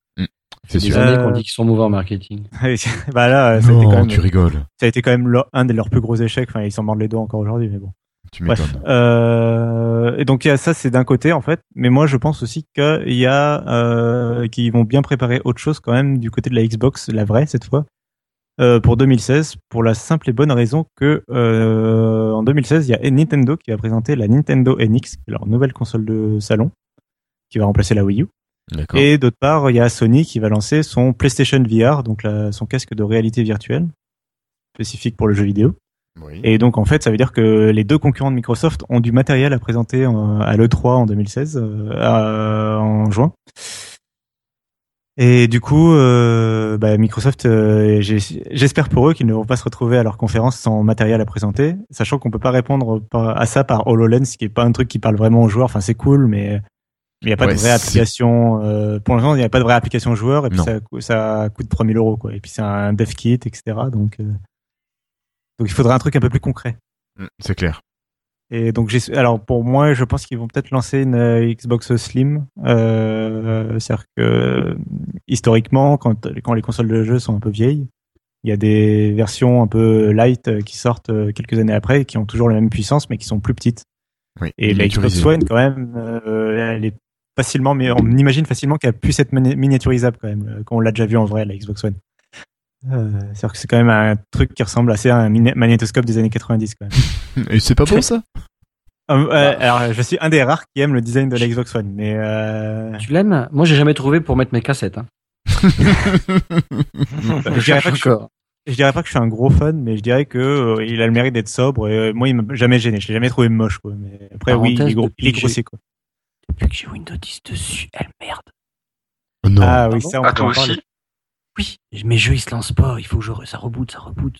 C'est Des sûr. années Euh, qu'on dit qu'ils sont mauvais en marketing. bah là, ça a été Non, quand même, tu rigoles. ça a été quand même un de leurs plus gros échecs. Enfin, ils s'en mordent les doigts encore aujourd'hui, mais bon. Tu Bref, euh, et donc il y a ça, c'est d'un côté en fait, mais moi je pense aussi qu'il y a euh, qu'ils vont bien préparer autre chose quand même du côté de la Xbox, la vraie cette fois, euh, pour 2016, pour la simple et bonne raison que en 2016 il y a Nintendo qui va présenter la Nintendo NX, leur nouvelle console de salon, qui va remplacer la Wii U. Et d'autre part, il y a Sony qui va lancer son PlayStation VR, donc la- son casque de réalité virtuelle spécifique pour le jeu vidéo. Oui. Et donc en fait, ça veut dire que les deux concurrents de Microsoft ont du matériel à présenter en- à l'E3 en 2016, euh, en juin. Et du coup, euh, bah, Microsoft, euh, j'espère pour eux qu'ils ne vont pas se retrouver à leur conférence sans matériel à présenter, sachant qu'on peut pas répondre à ça par HoloLens, qui est pas un truc qui parle vraiment aux joueurs. Enfin, c'est cool, mais il n'y a pas Ouais, de vraie application. euh, pour l'instant, il n'y a pas de vraie application joueur, et puis ça, ça coûte 3000 euros, quoi. Et puis c'est un dev kit, etc. Donc, euh, donc il faudrait un truc un peu plus concret. Mm, C'est clair. Et donc, alors pour moi, je pense qu'ils vont peut-être lancer une euh, Xbox Slim. Euh, c'est-à-dire que euh, historiquement, quand, quand les consoles de jeu sont un peu vieilles, il y a des versions un peu light euh, qui sortent quelques années après et qui ont toujours la même puissance, mais qui sont plus petites. Oui, Et la Xbox. One, quand même, euh, elle est facilement, mais on imagine facilement qu'elle puisse être mini- miniaturisable quand même, euh, quand on l'a déjà vu en vrai, la Xbox One. Euh, C'est-à-dire que c'est quand même un truc qui ressemble assez à un magnétoscope des années 90 quand même. Et c'est pas bon ça? Euh, euh, alors, je suis un des rares qui aime le design de la Xbox One, mais euh... Tu l'aimes? Moi, j'ai jamais trouvé pour mettre mes cassettes. Hein. je, dirais pas que je, suis- Encore. je dirais pas que je suis un gros fan, mais je dirais que euh, il a le mérite d'être sobre. Et, euh, moi, il m'a jamais gêné. Je l'ai jamais trouvé moche, quoi. Mais après, oui, il est, gros, il est grossier, quoi. Depuis que j'ai Windows 10 dessus, elle merde. Non. Ah oui, ça, on Ah, peut toi en aussi? Oui, mes jeux ils se lancent pas. Il faut que je... ça reboot, ça reboot.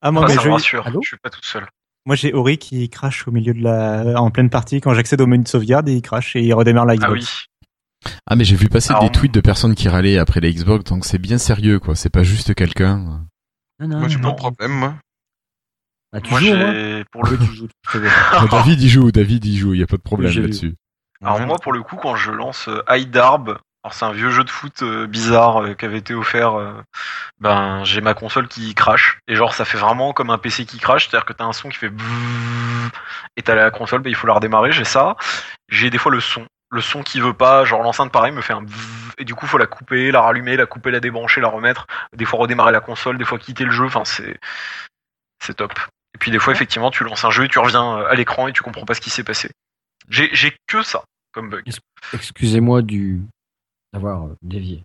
Ah, moi, Ah, mes ça me jeux- rassure, Allô je suis pas tout seul. moi, j'ai Ori qui crache au milieu de la, en pleine partie. Quand j'accède au menu de sauvegarde, il crache et il redémarre la Xbox. Ah oui. Ah mais j'ai vu passer Alors, des tweets de personnes qui râlaient après la Xbox, donc c'est bien sérieux quoi. C'est pas juste quelqu'un. Non, non, Moi, j'ai pas de problème, moi. Bah, tu Moi, joues, moi j'ai, pour le tu joues. Ah, David il joue, David il joue, y a pas de problème là-dessus. Alors moi pour le coup quand je lance euh, Hydarb, alors c'est un vieux jeu de foot euh, bizarre euh, qui avait été offert, euh, ben j'ai ma console qui crache et genre ça fait vraiment comme un PC qui crache, c'est-à-dire que t'as un son qui fait bzzz, et t'as la console, ben, il faut la redémarrer, j'ai ça. J'ai des fois le son, le son qui veut pas, genre l'enceinte pareil me fait un bzzz, et du coup faut la couper, la rallumer, la couper, la débrancher, la remettre, des fois redémarrer la console, des fois quitter le jeu, enfin c'est c'est top. Et puis des fois effectivement tu lances un jeu et tu reviens euh, à l'écran et tu comprends pas ce qui s'est passé. J'ai j'ai que ça comme bug. Excusez-moi du d'avoir euh, dévié.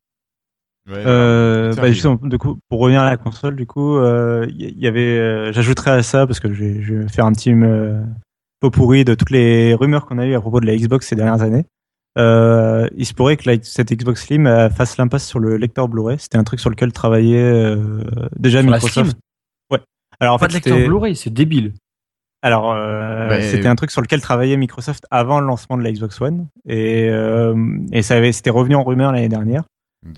Euh, bah, justement, du coup, pour revenir à la console, du coup, euh, il y, y avait, euh, j'ajouterais à ça parce que je vais, je vais faire un petit euh, pot pourri de toutes les rumeurs qu'on a eues à propos de la Xbox ces dernières années. Euh, il se pourrait que la- cette Xbox Slim euh, fasse l'impasse sur le lecteur Blu-ray. C'était un truc sur lequel travaillait euh, déjà Sur la Microsoft. Slim Ouais. Alors en pas fait, de lecteur Blu-ray, c'est débile. Alors, euh, Mais- c'était un truc sur lequel travaillait Microsoft avant le lancement de la Xbox One, et, euh, et ça avait, c'était revenu en rumeur l'année dernière.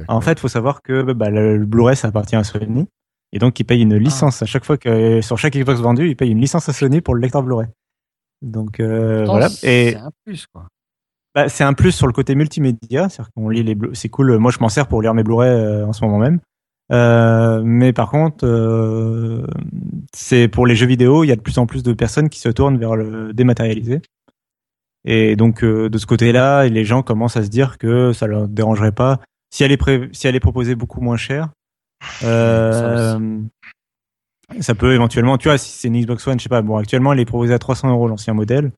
En fait, il faut savoir que bah, le, le Blu-ray, ça appartient à Sony, et donc ils payent une licence à chaque fois que sur chaque Xbox vendue, ils payent une licence à Sony pour le lecteur Blu-ray. Donc euh, Pourtant, voilà. Et C'est un plus, quoi. bah, c'est un plus sur le côté multimédia, c'est-à-dire qu'on lit les Blu- c'est cool. Moi, je m'en sers pour lire mes Blu-ray euh, en ce moment même. Euh, mais par contre, euh, c'est pour les jeux vidéo, il y a de plus en plus de personnes qui se tournent vers le dématérialisé. Et donc euh, de ce côté-là, les gens commencent à se dire que ça leur dérangerait pas si elle est pré- si elle est proposée beaucoup moins cher. Euh, ça peut éventuellement, tu vois, si c'est une Xbox One, je sais pas. Bon, actuellement, elle est proposée à 300 euros l'ancien modèle.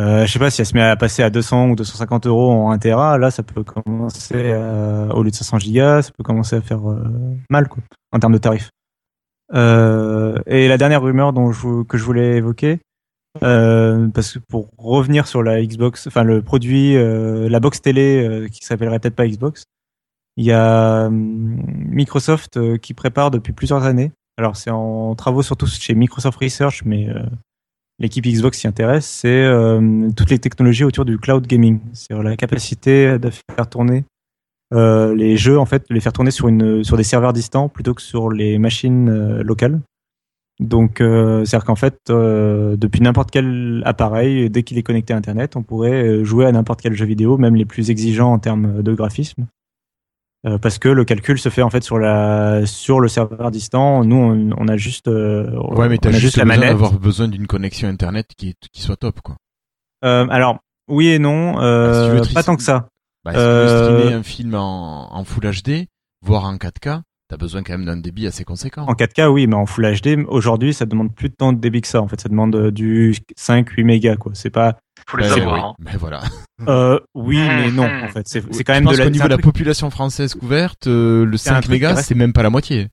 Euh, je sais pas si elle se met à passer à 200 ou 250 euros en 1 Tera, là, ça peut commencer à- au lieu de 500 gigas, ça peut commencer à faire euh, mal, quoi, en termes de tarifs. Euh, et la dernière rumeur que je voulais évoquer, euh, parce que pour revenir sur la Xbox, enfin le produit, euh, la box télé euh, qui s'appellerait peut-être pas Xbox, il y a hum, Microsoft euh, qui prépare depuis plusieurs années. Alors c'est en travaux surtout chez Microsoft Research, mais euh, l'équipe Xbox s'y intéresse. C'est euh, toutes les technologies autour du cloud gaming, c'est la capacité de faire tourner euh, les jeux en fait, de les faire tourner sur une sur des serveurs distants plutôt que sur les machines euh, locales. Donc, c'est-à-dire qu'en fait, depuis n'importe quel appareil, dès qu'il est connecté à Internet, on pourrait jouer à n'importe quel jeu vidéo, même les plus exigeants en termes de graphisme, parce que le calcul se fait en fait sur la sur le serveur distant. Nous, on, on a juste euh, Ouais, mais on t'as a juste la besoin manette. d'avoir besoin d'une connexion internet qui, est- qui soit top, quoi. Euh, alors, oui et non, euh, Bah, si pas tant que ça. Bah, si tu veux Euh, streamer un film en, en Full HD, voire en 4K, t'as besoin quand même d'un débit assez conséquent. En 4K, oui, mais en Full HD, aujourd'hui, ça demande plus de temps de débit que ça. En fait, ça demande euh, du 5-8 mégas, quoi. C'est pas. Faut les Bah, avoir. oui. hein. Mais voilà. Euh, oui, mais non, en fait. C'est quand Je même pense de la. qu'au c'est niveau de la population française couverte, euh, le C'est un 5 truc qui mégas, reste- c'est même pas la moitié.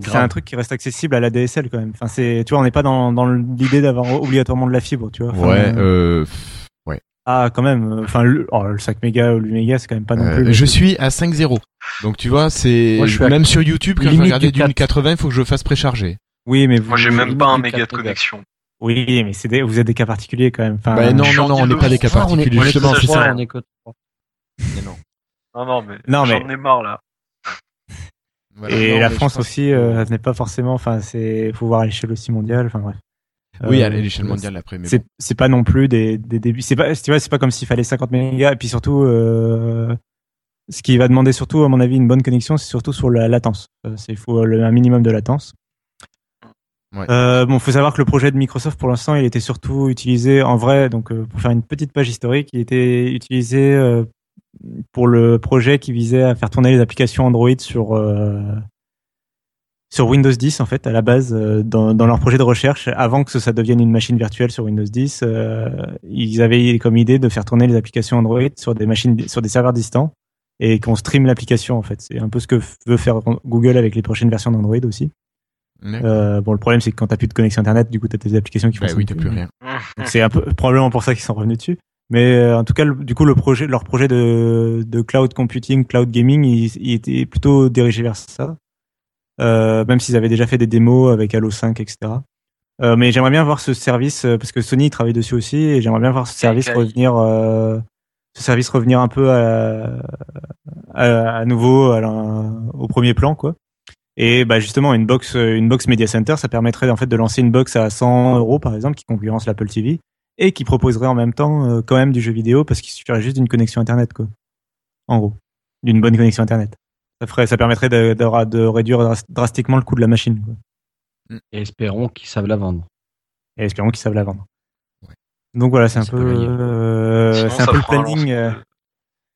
C'est un truc qui reste accessible à la DSL quand même. Enfin, c'est, tu vois, on n'est pas dans, dans l'idée d'avoir obligatoirement de la fibre, tu vois. Enfin, Ouais, euh, euh, ouais. Ah, quand même. euh, Enfin, le, oh, le 5 mégas ou 8 mégas, c'est quand même pas non Euh, plus. je suis à 5.0. Donc tu vois, c'est à même sur YouTube quand je limite regardais du d'une 4. 80, il faut que je fasse précharger. Oui, mais vous. Moi j'ai même pas un méga de 4 mégas. connexion. Oui, mais c'est des, vous êtes des cas particuliers quand même. Enfin, bah non, non, non, on n'est pas des cas particuliers on est justement, c'est ça. on non. Non non mais Non, mais- j'en ai marre là. Voilà. Et Non, la France aussi euh, n'est pas forcément. Enfin, c'est faut voir à l'échelle aussi mondiale. Enfin bref. Oui, Euh, à l'échelle mondiale après, mais c'est bon. c'est pas non plus des, des débuts. C'est pas, tu vois, c'est pas comme s'il fallait 50 mégas. Et puis surtout, euh, ce qui va demander surtout, à mon avis, une bonne connexion, c'est surtout sur la latence. Euh, C'est il faut le- un minimum de latence. Ouais. Euh, faut savoir que le projet de Microsoft, pour l'instant, il était surtout utilisé en vrai. Donc, euh, pour faire une petite page historique, il était utilisé euh, pour le projet qui visait à faire tourner les applications Android sur Windows 10 en fait à la base dans, dans leur projet de recherche avant que ça devienne une machine virtuelle sur Windows 10 euh, ils avaient comme idée de faire tourner les applications Android sur des machines sur des serveurs distants et qu'on stream l'application en fait c'est un peu ce que veut faire Google avec les prochaines versions d'Android aussi. Euh, bon le problème c'est que quand t'as plus de connexion internet du coup t'as tes applications qui Bah fonctionnent oui, t'as plus rien. c'est un peu probablement pour ça qu'ils sont revenus dessus. Mais euh, en tout cas, le- du coup, le projet, leur projet de, de cloud computing, cloud gaming, il, il était plutôt dirigé vers ça. Euh, même s'ils avaient déjà fait des démos avec Halo 5, etc. Euh, mais j'aimerais bien voir ce service parce que Sony travaille dessus aussi, et j'aimerais bien voir ce service revenir, euh, ce service revenir un peu à, à, à nouveau à au premier plan, quoi. Et bah justement, une box, une box Media Center, ça permettrait en fait de lancer une box à 100 euros par exemple, qui concurrence l'Apple TV, et qui proposerait en même temps euh, quand même du jeu vidéo parce qu'il suffirait juste d'une connexion internet, quoi. En gros, d'une bonne connexion internet. Ça ferait, ça permettrait de, de, de réduire dras- drastiquement le coût de la machine. Quoi. Et espérons qu'ils savent la vendre. Et espérons qu'ils savent la vendre. Donc voilà, c'est un peu, euh, Sinon, c'est un peu le planning. euh,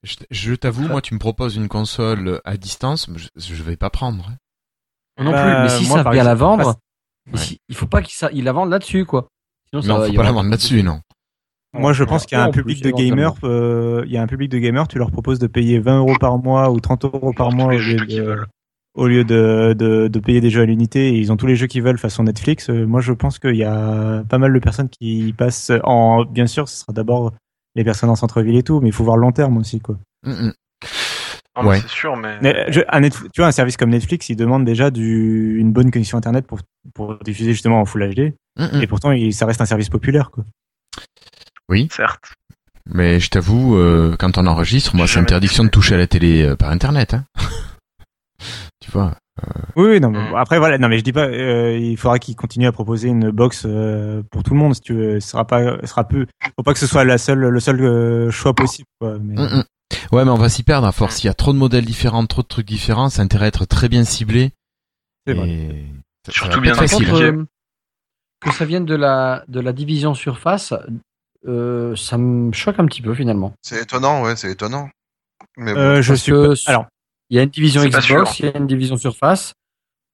Je, je t'avoue, moi, tu me proposes une console à distance, je, je vais pas prendre. Non Bah, plus, mais si moi, ça par bien la vendre, Ouais. si- il faut pas qu'ils la vendent là-dessus, quoi. Sinon, ça Non, va- faut pas la vendre là-dessus, non. Moi, je pense qu'il y a un public de gamers. euh, il y a un public de gamers. Tu leur proposes de payer 20 euros par mois ou 30 euros par mois au lieu, de, veulent. au lieu de, de, de payer des jeux à l'unité. Et ils ont tous les jeux qu'ils veulent façon Netflix. Euh, moi, je pense qu'il y a pas mal de personnes qui passent. En bien sûr, ce sera d'abord les personnes en centre-ville et tout, mais il faut voir le long terme aussi, quoi. Mm, mm. Non, mais Ouais. C'est sûr, mais. Mais, je- un Netf- tu vois, un service comme Netflix, il demande déjà du, une bonne connexion internet pour, pour diffuser justement en Full HD. Mm. Et pourtant, il, ça reste un service populaire, quoi. Certes. Mais je t'avoue, euh, quand on enregistre, moi, J'ai c'est interdiction de toucher à la télé euh, par Internet. Hein. tu vois. Oui, oui, non, mais Mm. après voilà, non, mais je dis pas, euh, il faudra qu'ils continuent à proposer une box euh, pour tout le monde, si tu veux. Ce sera pas, ce sera peu. Faut pas que ce soit la seule, le seul euh, choix possible, quoi. Mais, Mm, mm. Ouais, mais on va s'y perdre à force. Il y a trop de modèles différents, trop de trucs différents. Ça a intérêt à être très bien ciblé. C'est vrai. Et Surtout bien facile. contre, euh, que ça vienne de la, de la division surface, euh, ça me choque un petit peu finalement. C'est étonnant, ouais, c'est étonnant. Mais bon. Euh, je Parce suis que pas- alors, Il y a une division Xbox, il y a une division Surface.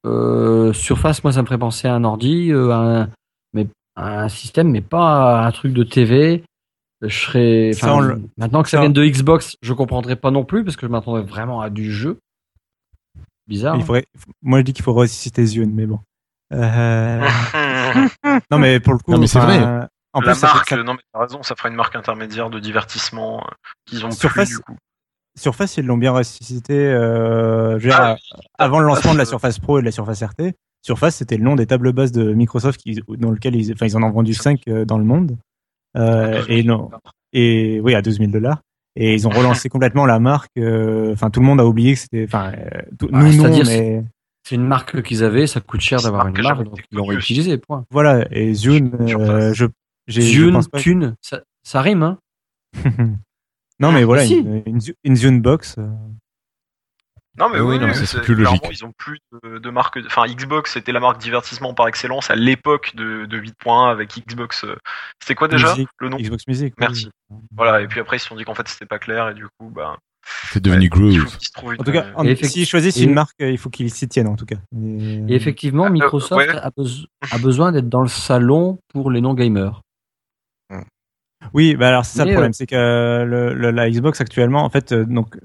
Euh, Surface, moi, ça me ferait penser à un ordi, euh, un, mais à un système, mais pas à un truc de TV. Je serais, Ça, le- maintenant que ça, ça- vient de Xbox, je comprendrais pas non plus parce que je m'attendrais vraiment à du jeu. Bizarre. il hein. faudrait, moi je dis qu'il faut ressusciter Zune, mais bon. Euh, non, mais pour le coup, Non, mais c'est vrai. En la plus, marque, ça- non mais t'as raison, ça fera une marque intermédiaire de divertissement euh, qu'ils ont Surface- plus du coup. Surface, ils l'ont bien ressuscité. Euh, je veux dire, Ah, avant le lancement de la Surface Pro et de la Surface RT, Surface c'était le nom des tables basses de Microsoft qui, dans lequel ils, enfin, ils en ont vendu 5 dans le monde. Euh, et non, et oui, à 12 000 dollars. Et ils ont relancé complètement la marque. euh, Enfin, tout le monde a oublié que c'était. Enfin, euh, tout- Ah, nous non, mais C'est une marque qu'ils avaient, ça coûte cher d'avoir une marque marque, que donc ils l'ont connue aussi. réutilisé, point. voilà. Et Zune, euh, je, Zune, pense pas. Thune, ça, ça rime, hein. non, mais voilà, Si. une, une Zune box. Euh, Non mais Oui, oui, non, c'est plus logique. Ils ont plus de, de marque. Enfin, Xbox c'était la marque divertissement par excellence à l'époque de, de 8.1 avec Xbox. euh, C'était quoi déjà Music, le nom? Xbox Music. oui. Merci. Voilà. Et puis après ils se sont dit qu'en fait c'était pas clair et du coup bah. C'est devenu Groove. une- En tout cas, effecti- s'ils choisissent et- une marque, euh, il faut qu'ils s'y tiennent en tout cas. Et, Et effectivement, Euh, Microsoft ouais. a, beso- a besoin d'être dans le salon pour les non-gamers. Oui, bah alors c'est ça Mais, le problème, euh, c'est que euh, le, le- la Xbox actuellement, en fait, euh, donc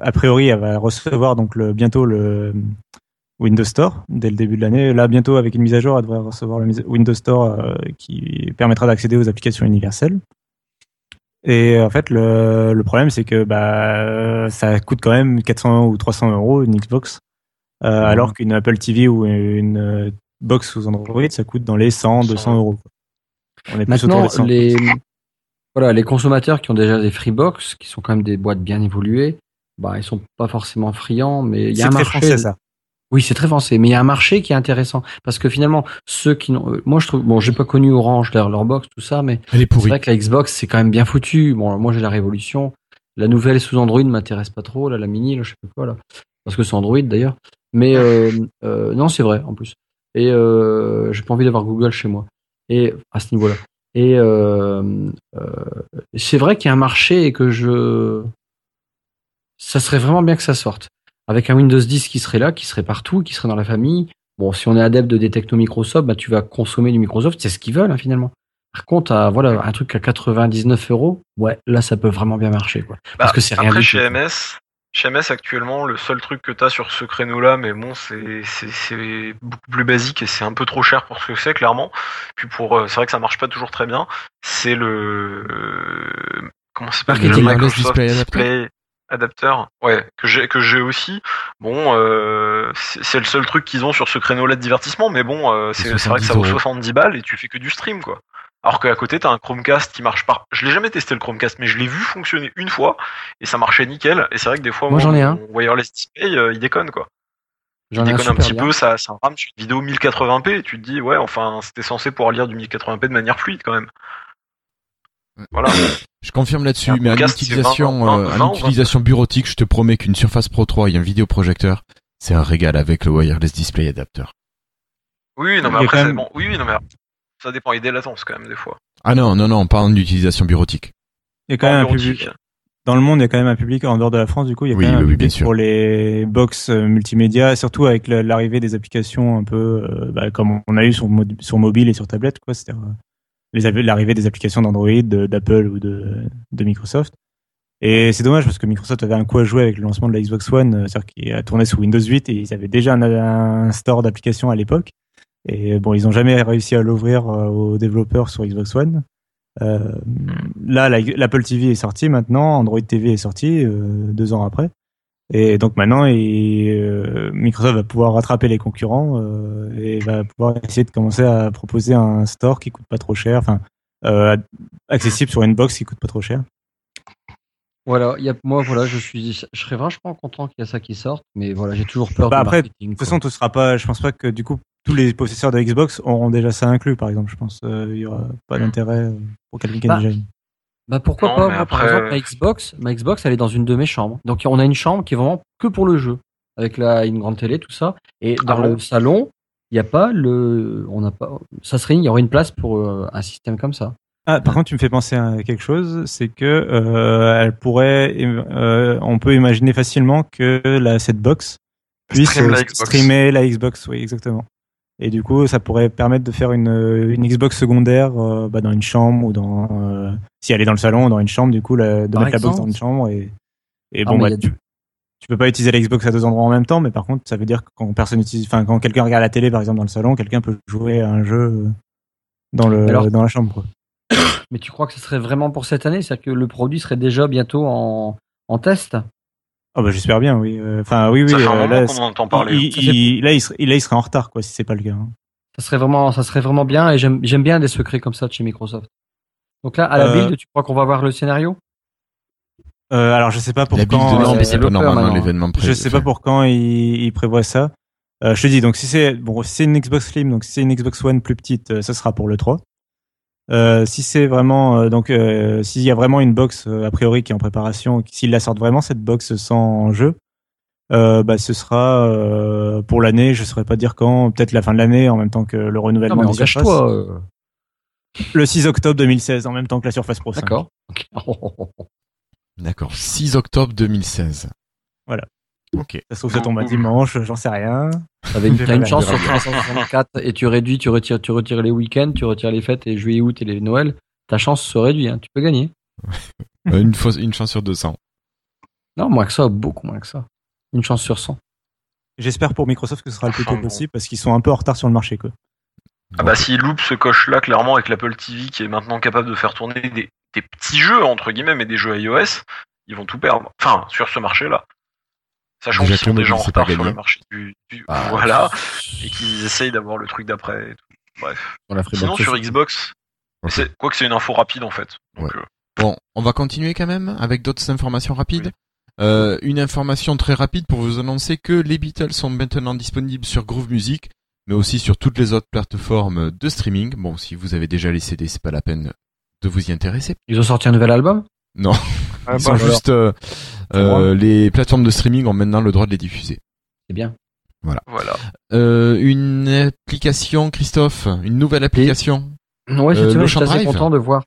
a priori, elle va recevoir donc le, bientôt le Windows Store dès le début de l'année. Là, bientôt avec une mise à jour, elle devrait recevoir le Windows Store qui permettra d'accéder aux applications universelles. Et en fait, le, le problème, c'est que bah ça coûte quand même 400 ou 300 euros une Xbox, euh, alors qu'une Apple TV ou une box sous Android, ça coûte dans les 100, 200 euros. On est plus autour Maintenant, des 100. les, voilà, les consommateurs qui ont déjà des Freebox, qui sont quand même des boîtes bien évoluées, bah, ils sont pas forcément friands, mais il y a C'est un très marché. français ça. Oui, c'est très avancé, mais il y a un marché qui est intéressant parce que finalement, ceux qui n'ont, moi je trouve, bon, j'ai pas connu Orange, leur, leur box, tout ça, mais Elle est c'est vrai que la Xbox c'est quand même bien foutu. Bon, moi j'ai la Révolution, la nouvelle sous Android m'intéresse pas trop, là, la mini, là, je sais pas quoi là, parce que c'est Android d'ailleurs. Mais euh, euh, non, c'est vrai en plus. Et euh, j'ai pas envie d'avoir Google chez moi. Et à ce niveau-là. Et euh, euh, c'est vrai qu'il y a un marché et que je, ça serait vraiment bien que ça sorte avec un Windows 10 qui serait là, qui serait partout, qui serait dans la famille. Bon, si on est adepte de des techno Microsoft, bah, tu vas consommer du Microsoft, c'est ce qu'ils veulent hein, finalement. Par contre, à, voilà, un truc à 99 euros, ouais, là, ça peut vraiment bien marcher, quoi. Parce Bah, que c'est rien Après, chez. MS, chez MS actuellement, le seul truc que t'as sur ce créneau-là, mais bon, c'est c'est- c'est beaucoup plus basique et c'est un peu trop cher pour ce que c'est, clairement. Puis pour, euh, c'est vrai que ça marche pas toujours très bien. C'est le euh, comment s'appelle Marketing le Microsoft Display. Display Adapter. Ouais, que j'ai que j'ai aussi. Bon, euh, c'est le seul truc qu'ils ont sur ce créneau-là de divertissement, mais bon, euh, c'est c'est vrai que ça vaut 70 euros. 70 balles et tu fais que du stream, quoi. Alors qu'à côté, t'as un Chromecast qui marche pas. Je l'ai jamais testé le Chromecast, mais je l'ai vu fonctionner une fois et ça marchait nickel. Et c'est vrai que des fois, Moi, j'en ai un. mon wireless display, euh, il déconne quoi. Il J'en ai un déconne un, petit bien. peu, ça, ça rame sur une vidéo 1080p et tu te dis, ouais, enfin, c'était censé pouvoir lire du 1080p de manière fluide quand même. Voilà. Je confirme là-dessus, mais à l'utilisation, 20, euh, à 20 ou l'utilisation bureautique, je te promets qu'une Surface Pro 3 et un vidéoprojecteur, c'est un régal avec le wireless display adapter. Oui, non, Il mais a après, même- bon. Oui, oui, non, mais ça dépend. Il y a des latences quand même, des fois. Ah non, non, non, pas en utilisation bureautique. Il y a quand même un bureautique. public. Dans le monde, il y a quand même un public en dehors de la France. Du coup, il y a Oui, quand même oui, un oui, bien public sûr. pour les box euh, multimédia, surtout avec la- l'arrivée des applications un peu euh, bah, comme on a eu sur, mo- sur mobile et sur tablette, quoi. C'est-à-dire euh, l'arrivée des applications d'Android, d'Apple ou de, de Microsoft. Et c'est dommage parce que Microsoft avait un coup à jouer avec le lancement de la Xbox One, c'est-à-dire qu'il a tourné sous Windows 8 et ils avaient déjà un, un store d'applications à l'époque. Et bon, ils n'ont jamais réussi à l'ouvrir euh, aux développeurs sur Xbox One. Euh, là, la- l'Apple TV est sorti maintenant, Android TV est sorti euh, deux ans après. Et donc maintenant, il- euh, Microsoft va pouvoir rattraper les concurrents euh, et va pouvoir essayer de commencer à proposer un store qui coûte pas trop cher, enfin euh, accessible sur une box qui coûte pas trop cher. Voilà, il y a, moi, voilà, je suis, je serais vachement content qu'il y a ça qui sorte, mais voilà, j'ai toujours peur Bah du après, de toute façon, tout sera pas. Je pense pas que du coup tous les possesseurs de Xbox auront déjà ça inclus, par exemple. Je pense euh, il y aura pas d'intérêt euh, pour quelqu'un qui a Bah, déjà une. Bah pourquoi Non, pas Moi, Par après- exemple, ma Xbox, ma Xbox, elle est dans une de mes chambres. Donc on a une chambre qui est vraiment que pour le jeu, avec la une grande télé, tout ça. Et dans Ah bon le salon, il n'y a pas le, on n'a pas, ça serait, il y aurait une place pour euh, un système comme ça. Ah, par contre, tu me fais penser à quelque chose, c'est que euh, elle pourrait, euh, on peut imaginer facilement que la cette box puisse Stream la euh, Xbox. streamer la Xbox, oui, exactement. Et du coup, ça pourrait permettre de faire une, une Xbox secondaire euh, bah, dans une chambre ou dans, euh, si elle est dans le salon, ou dans une chambre, du coup, la- de Par mettre la box dans une chambre et, et Ah, bon, bah, tu, du- tu peux pas utiliser la Xbox à deux endroits en même temps, mais par contre, ça veut dire que quand personne utilise, enfin, quand quelqu'un regarde la télé, par exemple, dans le salon, quelqu'un peut jouer à un jeu euh, dans le, Alors- dans la chambre, quoi. Mais tu crois que ce serait vraiment pour cette année? C'est-à-dire que le produit serait déjà bientôt en, en test? Ah bah j'espère bien, oui. Euh, Enfin oui, oui. Ça fait un euh, moment là, entend parler. il- Ça il- là, il serait, là, il serait en retard, quoi, si c'est pas le cas. hein. Ça serait vraiment, ça serait vraiment bien. Et j'aime, j'aime bien des secrets comme ça de chez Microsoft. Donc là, à la Euh, build, tu crois qu'on va voir le scénario? Euh, alors je sais pas pour La build quand. non, euh, mais c'est pas normalement l'événement je sais pas pour quand il, il prévoit ça. Euh, je te dis donc si c'est bon, si c'est une Xbox Slim, donc si c'est une Xbox One plus petite, euh, ça sera pour le 3. Euh, si c'est vraiment euh, donc euh, s'il y a vraiment une box euh, a priori qui est en préparation, s'ils la sortent vraiment cette box sans jeu, euh, bah ce sera euh, pour l'année. Je saurais pas dire quand, peut-être la fin de l'année en même temps que le Non, renouvellement mais des surfaces. euh. Le 6 octobre 2016 en même temps que la Surface Pro 5. D'accord. D'accord. 6 octobre 2016. Voilà. Ok. Ça se trouve ça tombe un dimanche, j'en sais rien. Une, t'as une verrai. chance sur verrai. 364 et tu réduis, tu retires, tu retires les week-ends, tu retires les fêtes et juillet, août et les Noël. Ta chance se réduit, hein. tu peux gagner. Une, fois, une chance sur 200. Non, moins que ça, beaucoup moins que ça. Une chance sur 100. J'espère pour Microsoft que ce sera le plus tôt bon. possible parce qu'ils sont un peu en retard sur le marché quoi. Ah bah s'il loupe ce coche-là, clairement, avec l'Apple TV qui est maintenant capable de faire tourner des, des petits jeux, entre guillemets, mais des jeux iOS, ils vont tout perdre. Enfin, sur ce marché-là. Sachant qu'ils que sont le déjà en retard sur le marché du... du- Ah, voilà. Et qu'ils essayent d'avoir le truc d'après et tout. Bref. On la ferait Sinon, sur Xbox, Ok. c'est quoi que c'est une info rapide, en fait. Donc, Ouais. euh, Bon, on va continuer quand même avec d'autres informations rapides. Euh, une information très rapide pour vous annoncer que les Beatles sont maintenant disponibles sur Groove Music, mais aussi sur toutes les autres plateformes de streaming. Bon, si vous avez déjà les CD, c'est pas la peine de vous y intéresser. Ils ont sorti un nouvel album? Non, ils sont juste euh, euh, les plateformes de streaming ont maintenant le droit de les diffuser. C'est bien. Voilà. Voilà. Euh, une application, Christophe, une nouvelle application? Ouais, Euh, l'Ocean j'étais assez content de voir.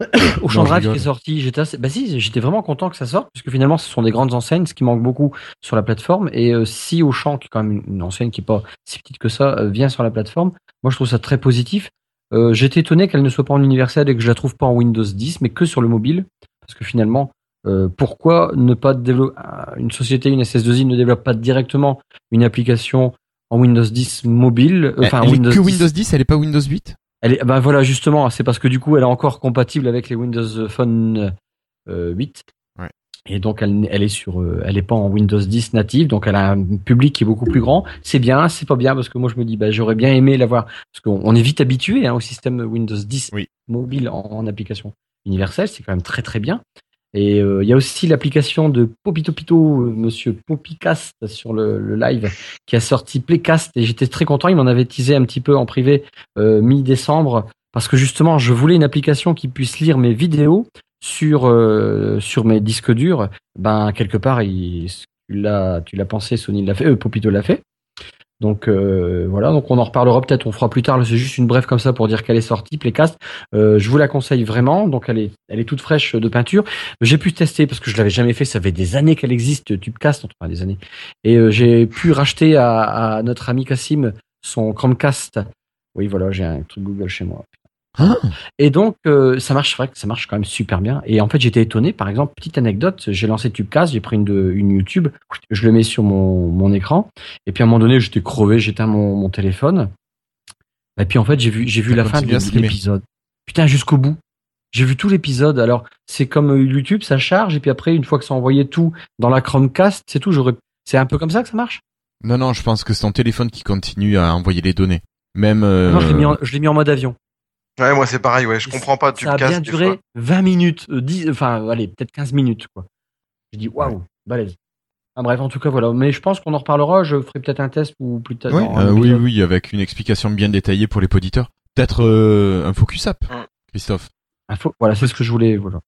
Au Non, champ je Drive qui est sorti, j'étais assez... bah si, j'étais vraiment content que ça sorte, puisque finalement ce sont des grandes enseignes, ce qui manque beaucoup sur la plateforme. Et euh, si Auchan, qui est quand même une, une enseigne qui est pas si petite que ça, euh, vient sur la plateforme, moi je trouve ça très positif. Euh, J'étais étonné qu'elle ne soit pas en universel et que je la trouve pas en Windows 10, mais que sur le mobile, parce que finalement, euh, pourquoi ne pas développer une société, une SS2I ne développe pas directement une application en Windows 10 mobile, euh, enfin Windows que 10 Windows 10, elle est pas Windows 8 elle est, ben voilà, justement, c'est parce que du coup, elle est encore compatible avec les Windows Phone euh, 8. Ouais. Et donc, elle, elle est sur, elle est pas en Windows 10 native, donc elle a un public qui est beaucoup plus grand. C'est bien, c'est pas bien, parce que moi, je me dis, bah, j'aurais bien aimé l'avoir, parce qu'on on est vite habitué hein, au système Windows 10 mobile en, en application universelle, c'est quand même très très bien. Et euh, il y a aussi l'application de Popito Pito, Monsieur Popicast sur le, live, qui a sorti Playcast et j'étais très content. Il m'en avait teasé un petit peu en privé euh, mi-décembre parce que justement, je voulais une application qui puisse lire mes vidéos sur euh, sur mes disques durs. Ben quelque part, il, tu tu l'as pensé, Sony l'a fait, Popito l'a fait. Donc euh, voilà, donc on en reparlera peut-être, on fera plus tard. C'est juste une brève comme ça pour dire qu'elle est sortie, Playcast. Euh, je vous la conseille vraiment. Donc elle est, elle est toute fraîche de peinture. J'ai pu tester parce que je l'avais jamais fait. Ça fait des années qu'elle existe, Tubecast, enfin des années. Et euh, j'ai pu racheter à, à notre ami Cassim son Chromecast. Oui, voilà, j'ai un truc Google chez moi. Et donc, euh, ça marche, c'est vrai que ça marche quand même super bien. Et en fait, j'étais étonné. Par exemple, petite anecdote, j'ai lancé Tubecast, j'ai pris une, de, une YouTube, je le mets sur mon, mon écran. Et puis à un moment donné, j'étais crevé, j'éteins mon, mon téléphone. Et puis en fait, j'ai vu, j'ai vu la fin de l'épisode. Putain, jusqu'au bout. J'ai vu tout l'épisode. Alors, c'est comme euh, YouTube, ça charge. Et puis après, une fois que ça a envoyé tout dans la Chromecast, c'est tout. J'aurais, c'est un peu comme ça que ça marche? Non, non, je pense que c'est ton téléphone qui continue à envoyer les données. Même. euh, Non, je l'ai mis, en- je l'ai mis en mode avion. Ouais, moi c'est pareil, ouais, je comprends pas. Tu Ça a casses bien des duré fois. 20 minutes, euh, 10, enfin, allez, peut-être 15 minutes, quoi. Je dis, waouh, balèze. Enfin, bref, en tout cas, voilà. Mais je pense qu'on en reparlera. Je ferai peut-être un test ou plus tard. Un euh, oui, oui, avec une explication bien détaillée pour les auditeurs. Peut-être euh, un focus app, Christophe. Un Voilà, c'est ce que je voulais. Voilà.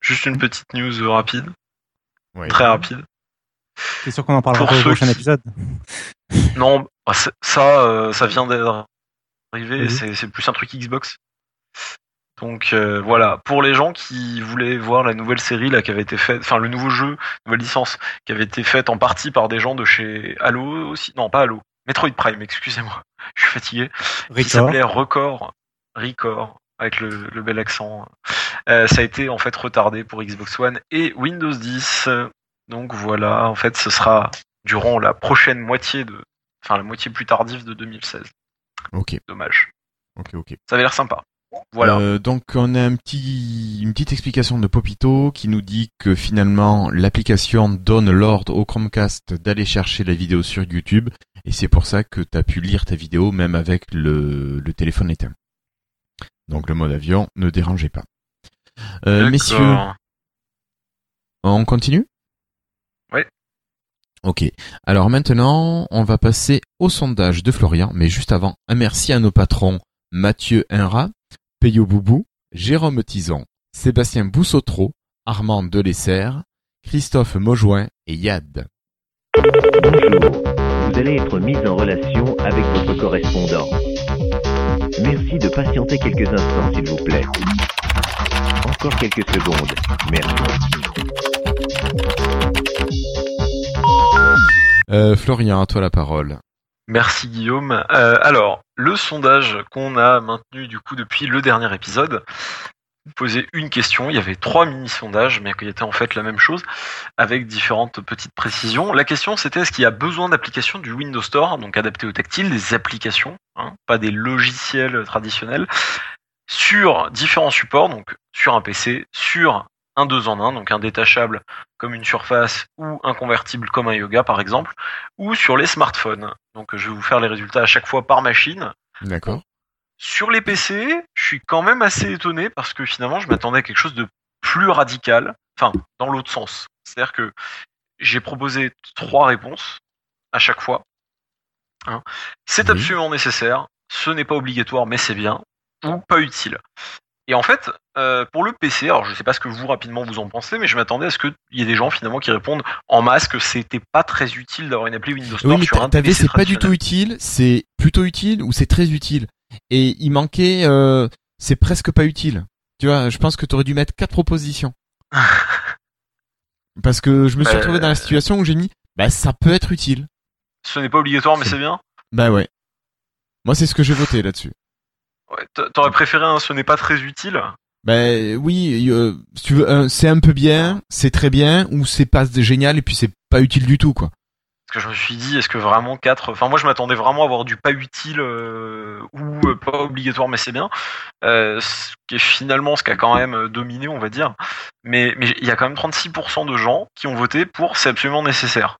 Juste une petite news rapide. Ouais. Très rapide. C'est sûr qu'on en parlera Pour au prochain qui- épisode. Non, bah, ça, euh, ça vient d'arriver. Mhm. C'est c'est plus un truc Xbox. Donc euh, voilà, pour les gens qui voulaient voir la nouvelle série là qui avait été faite, enfin le nouveau jeu, nouvelle licence qui avait été faite en partie par des gens de chez Halo aussi, non pas Halo, Metroid Prime, excusez-moi, je suis fatigué, qui Record. s'appelait Record, Record avec le, le bel accent. Euh, ça a été en fait retardé pour Xbox One et Windows 10. Donc voilà, en fait, ce sera durant la prochaine moitié de, enfin la moitié plus tardive de 2016. Ok. Dommage. Ok, ok. Ça avait l'air sympa. Voilà. Euh, donc on a un petit, une petite explication de Popito qui nous dit que finalement l'application donne l'ordre au Chromecast d'aller chercher la vidéo sur YouTube et c'est pour ça que tu as pu lire ta vidéo même avec le, le téléphone éteint. Donc le mode avion ne dérangeait pas. Euh, messieurs, on continue? Ouais. Ok. Alors maintenant, on va passer au sondage de Florian, mais juste avant, un merci à nos patrons Mathieu Inra, Peyo Boubou, Jérôme Tison, Sébastien Boussotro, Armand Delessert, Christophe Maujoin et Yad. Bonjour, vous allez être mis en relation avec votre correspondant. Merci de patienter quelques instants, s'il vous plaît. Encore quelques secondes. Merci. Euh, Florian, à toi la parole. Merci Guillaume. Euh, alors, le sondage qu'on a maintenu du coup depuis le dernier épisode posait une question. Il y avait trois mini-sondages, mais qui étaient en fait la même chose, avec différentes petites précisions. La question c'était est-ce qu'il y a besoin d'applications du Windows Store, donc adaptées au tactile, des applications, hein, pas des logiciels traditionnels, sur différents supports, donc sur un PC, sur un 2 en 1, donc un détachable comme une surface ou un convertible comme un yoga par exemple, ou sur les smartphones. Donc je vais vous faire les résultats à chaque fois par machine. D'accord. Sur les PC, je suis quand même assez étonné parce que finalement je m'attendais à quelque chose de plus radical, enfin dans l'autre sens. C'est-à-dire que j'ai proposé trois réponses à chaque fois. Hein. C'est absolument nécessaire, ce n'est pas obligatoire, mais c'est bien, ou pas utile. Et en fait, euh, pour le PC, alors je sais pas ce que vous rapidement vous en pensez, mais je m'attendais à ce qu'il y ait des gens finalement qui répondent en masse que c'était pas très utile d'avoir une appli Windows Store Oui, mais sur un t'avais PC c'est pas du tout utile, c'est plutôt utile ou c'est très utile. Et il manquait, euh, c'est presque pas utile. Tu vois, je pense que t'aurais dû mettre quatre propositions. Parce que je me suis Bah, retrouvé dans la situation où j'ai mis, bah ça peut être utile. Ce n'est pas obligatoire, mais c'est bien. Bah ouais. Moi c'est ce que j'ai voté là-dessus. Ouais, T'aurais préféré un ce n'est pas très utile Ben oui, euh, si tu veux, un, c'est un peu bien, c'est très bien, ou c'est pas génial et puis c'est pas utile du tout quoi. Parce que je me suis dit, est-ce que vraiment 4... Enfin, moi, je m'attendais vraiment à avoir du pas utile euh, ou euh, pas obligatoire, mais c'est bien. Ce qui est finalement ce qui a quand même dominé, on va dire. Mais mais il y a quand même 36% de gens qui ont voté pour c'est absolument nécessaire.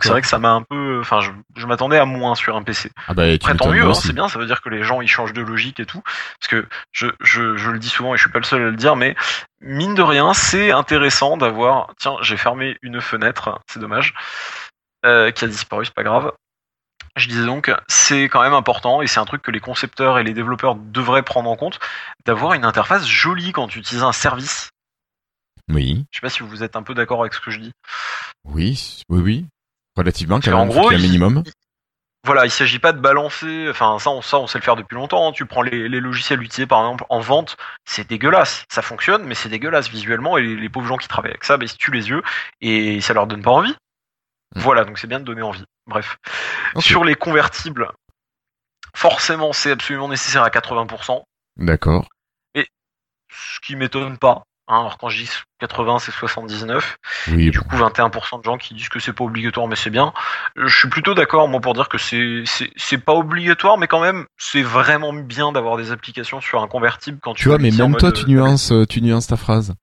C'est vrai que ça m'a un peu... Enfin, je, je m'attendais à moins sur un PC. Ah bah tu Après, tant mieux, hein, c'est bien, ça veut dire que les gens ils changent de logique et tout. Parce que je, je, je le dis souvent et je suis pas le seul à le dire, mais mine de rien, c'est intéressant d'avoir. Tiens, j'ai fermé une fenêtre, c'est dommage, euh, qui a disparu, c'est pas grave. Je disais donc, c'est quand même important et c'est un truc que les concepteurs et les développeurs devraient prendre en compte, d'avoir une interface jolie quand tu utilises un service. Oui, Je sais pas si vous êtes un peu d'accord avec ce que je dis. oui, oui, oui. Relativement, quand gros, il- minimum. Voilà, il s'agit pas de balancer. Enfin, ça, on, ça, on sait le faire depuis longtemps. Tu prends les, les logiciels utilisés, par exemple, en vente, c'est dégueulasse. Ça fonctionne, mais c'est dégueulasse visuellement. Et les, les pauvres gens qui travaillent avec ça, bah, ils se tuent les yeux et ça leur donne pas envie. Voilà, donc c'est bien de donner envie. Bref, sur les convertibles, forcément, c'est absolument nécessaire à 80%. D'accord. Et ce qui m'étonne pas. Hein, alors quand je dis 80, c'est 79. Oui, Du coup, 21% de gens qui disent que c'est pas obligatoire, mais c'est bien. Euh, Je suis plutôt d'accord, moi, pour dire que c'est pas obligatoire, mais quand même, c'est vraiment bien d'avoir des applications sur un convertible quand tu. Tu vois, mais même toi, tu euh, nuances, euh, tu nuances ta phrase.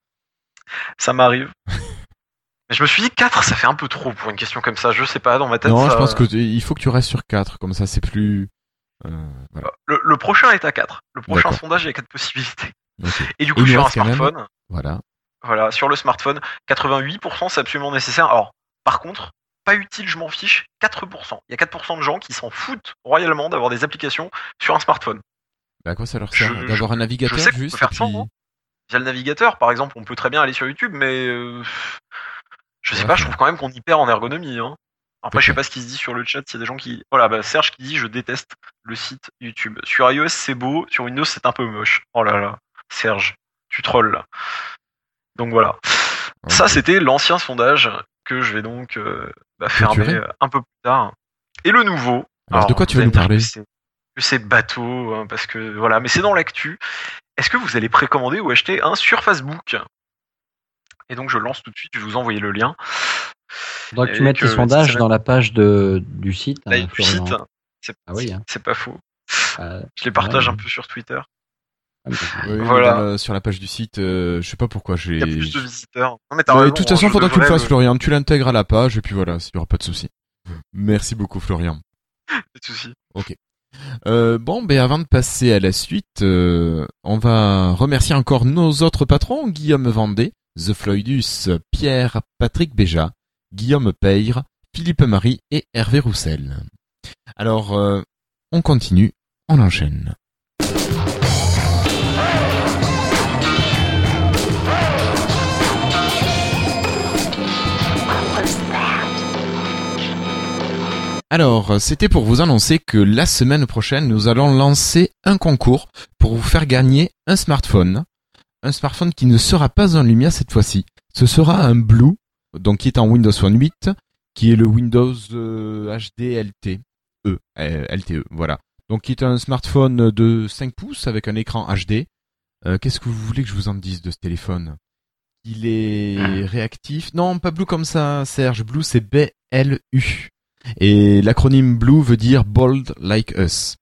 Ça m'arrive. je me suis dit 4, ça fait un peu trop pour une question comme ça. Je sais pas, dans ma tête. Non, ça- je pense que il faut que tu restes sur 4, comme ça c'est plus. euh, voilà. le, le prochain est à 4. Le prochain sondage, il y a 4 possibilités. Et du coup, sur un même- smartphone. Voilà. Voilà, sur le smartphone, 88% c'est absolument nécessaire. Alors, par contre, pas utile, je m'en fiche, 4%. Il y a 4% de gens qui s'en foutent royalement d'avoir des applications sur un smartphone. Bah, à quoi ça leur sert D'avoir un navigateur je sais juste faire sans, hein. Via le navigateur, par exemple, on peut très bien aller sur YouTube, mais euh, je sais Ouais, pas, je trouve quand même qu'on y perd en ergonomie. Hein. Après, je sais pas ce qui se dit sur le chat, il y a des gens qui... Voilà, bah, Serge qui dit « Je déteste le site YouTube. Sur iOS, c'est beau, sur Windows, c'est un peu moche. » Oh là là, Serge, tu trolls là. Donc voilà. Ça, c'était l'ancien sondage que je vais donc euh, bah, fermer euh, un peu plus tard. Et le nouveau. Alors, de quoi tu vas nous parler que c'est- bateau, hein, parce que voilà, mais c'est dans l'actu. Est-ce que vous allez précommander ou acheter un sur Facebook? Et donc je lance tout de suite, je vais vous envoyer le lien. Que tu que tes sondages dans la page de, du site. Là, hein, du Florian. site, c'est Ah oui, hein. c'est pas faux. Euh, Je les partage ouais. un peu sur Twitter. Oui, Voilà. le- sur la page du site, euh, je sais pas pourquoi j'ai. Il y a plus de visiteurs. Non, mais t'as Ouais, raison, de toute façon, faudra que tu le fasses, Florian. Tu l'intègres à la page et puis voilà, il y aura pas de souci. Merci beaucoup, Florian. Pas de souci. Ok. Euh, bon, ben avant de passer à la suite, euh, on va remercier encore nos autres patrons Guillaume Vendée, The Floydus, Pierre, Patrick Béja, Guillaume Peyre, Philippe Marie et Hervé Roussel. Alors, euh, on continue, on enchaîne. Alors, c'était pour vous annoncer que la semaine prochaine, nous allons lancer un concours pour vous faire gagner un smartphone. Un smartphone qui ne sera pas en Lumia cette fois-ci. Ce sera un Blue, donc qui est en Windows Phone 8, qui est le Windows euh, HD LTE. Euh, LTE, voilà. Donc qui est un smartphone de 5 pouces avec un écran HD. Euh, Qu'est-ce que vous voulez que je vous en dise de ce téléphone? Il est réactif. Non, pas Blue comme ça, Serge. Blue, c'est BLU. Et l'acronyme Blue veut dire Bold Like Us.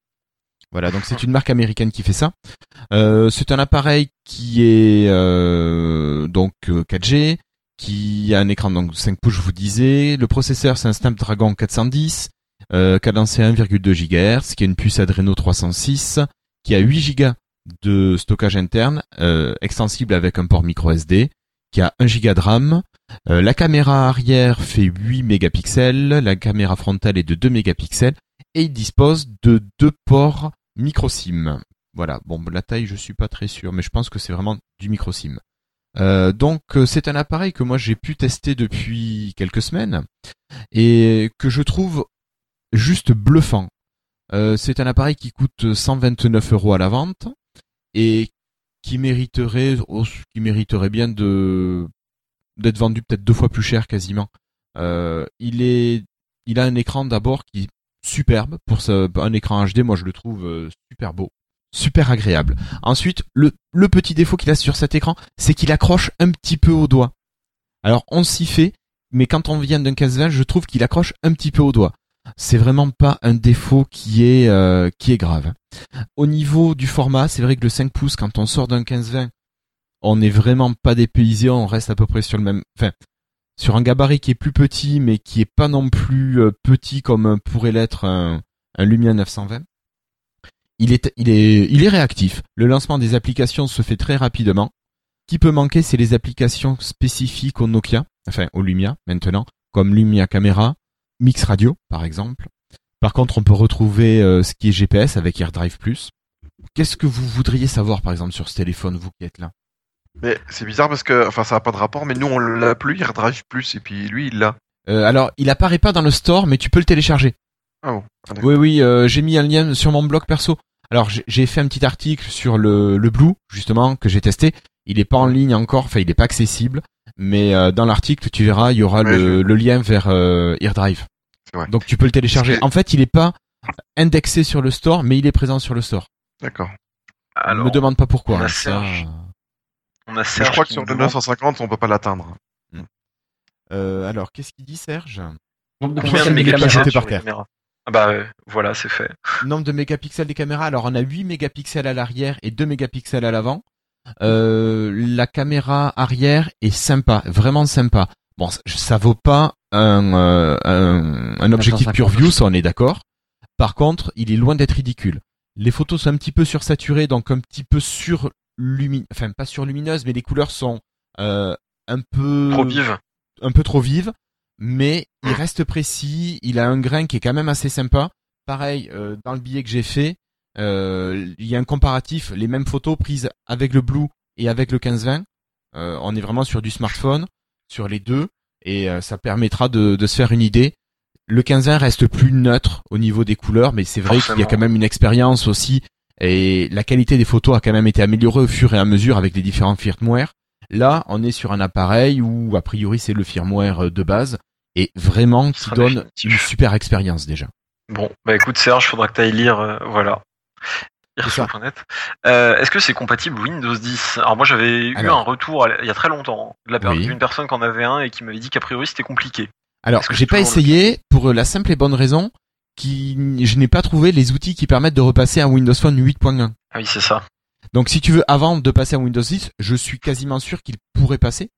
Voilà, donc c'est une marque américaine qui fait ça. Euh, c'est un appareil qui est euh, donc euh, 4G, qui a un écran donc 5 pouces, je vous disais. Le processeur, c'est un Snapdragon 410, euh, cadencé à 1,2 GHz, qui a une puce Adreno 306, qui a 8 Go de stockage interne, euh, extensible avec un port micro SD, qui a 1 Go de RAM, Euh, la caméra arrière fait 8 mégapixels, la caméra frontale est de 2 mégapixels et il dispose de deux ports micro SIM. Voilà, bon la taille je suis pas très sûr, mais je pense que c'est vraiment du micro SIM. Euh, donc euh, c'est un appareil que moi j'ai pu tester depuis quelques semaines et que je trouve juste bluffant. Euh, c'est un appareil qui coûte 129 euros à la vente et qui mériterait, oh, qui mériterait bien de d'être vendu peut-être deux fois plus cher quasiment. Euh, il est, il a un écran d'abord qui est superbe pour ce, un écran HD. Moi, je le trouve euh, super beau, super agréable. Ensuite, le, le petit défaut qu'il a sur cet écran, c'est qu'il accroche un petit peu au doigt. Alors, on s'y fait, mais quand on vient d'un 15-20, je trouve qu'il accroche un petit peu au doigt. C'est vraiment pas un défaut qui est euh, qui est grave. Au niveau du format, c'est vrai que le 5 pouces, quand on sort d'un 15-20, on n'est vraiment pas dépaysé, on reste à peu près sur le même, enfin, sur un gabarit qui est plus petit, mais qui est pas non plus euh, petit comme pourrait l'être un, Lumia 920. Il est, il est, il est réactif. Le lancement des applications se fait très rapidement. Qui peut manquer, c'est les applications spécifiques au Nokia, enfin au Lumia maintenant, comme Lumia Camera, Mix Radio par exemple. Par contre, on peut retrouver euh, ce qui est GPS avec AirDrive Plus. Qu'est-ce que vous voudriez savoir par exemple sur ce téléphone, vous qui êtes là? Mais c'est bizarre parce que, enfin, ça n'a pas de rapport, mais nous on l'a plus, il redrive plus, et puis lui il l'a. Euh, alors, il apparaît pas dans le store, mais tu peux le télécharger. Ah bon ah. Oui, oui, euh, j'ai mis un lien sur mon blog perso. Alors, j'ai- j'ai fait un petit article sur le, le Blue, justement, que j'ai testé. Il est pas en ligne encore, enfin, il est pas accessible. Mais euh, dans l'article, tu verras, il y aura Ouais, le, je- le lien vers euh, AirDrive. Vrai. Donc, tu peux le télécharger. En fait, il est pas indexé sur le store, mais il est présent sur le store. D'accord. Ne me demande pas pourquoi. hein, ça, Serge. On a Serge je crois que sur le demande 950 on peut pas l'atteindre. euh, alors, qu'est-ce qu'il dit, Serge? Combien de Pixels mégapixels sur par terre. caméras. Ah bah euh, voilà, c'est fait. Nombre de mégapixels des caméras. Alors, on a 8 mégapixels à l'arrière et 2 mégapixels à l'avant. Euh, la caméra arrière est sympa, vraiment sympa. Bon, ça, ça vaut pas un, euh, un, un objectif 950. pure view, ça on est d'accord. Par contre, il est loin d'être ridicule. Les photos sont un petit peu sursaturées, donc un petit peu surlumineuses, enfin pas surlumineuses, mais les couleurs sont euh, un peu Trop vive. un peu trop vive, mais il reste précis. Il a un grain qui est quand même assez sympa. Pareil, euh, dans le billet que j'ai fait, euh, il y a un comparatif, les mêmes photos prises avec le Blue et avec le 1520. Euh, on est vraiment sur du smartphone, sur les deux, et euh, ça permettra de, de se faire une idée. Le 1520 reste plus neutre au niveau des couleurs, mais c'est vrai qu'il y a quand même une expérience aussi, et la qualité des photos a quand même été améliorée au fur et à mesure avec les différents firmware. Là, on est sur un appareil où, a priori, c'est le firmware de base et vraiment qui donne définitif. une super expérience déjà. Bon, bah écoute Serge, faudra que tu ailles lire, euh, voilà. Euh, Est-ce que c'est compatible Windows 10 Alors moi j'avais eu un retour il y a très longtemps Oui. d'une personne qui en avait un et qui m'avait dit qu'a priori c'était compliqué. Alors, j'ai pas essayé pour la simple et bonne raison qui je n'ai pas trouvé les outils qui permettent de repasser à Windows Phone 8.1. Ah oui, c'est ça. Donc si tu veux avant de passer à Windows 10, je suis quasiment sûr qu'il pourrait passer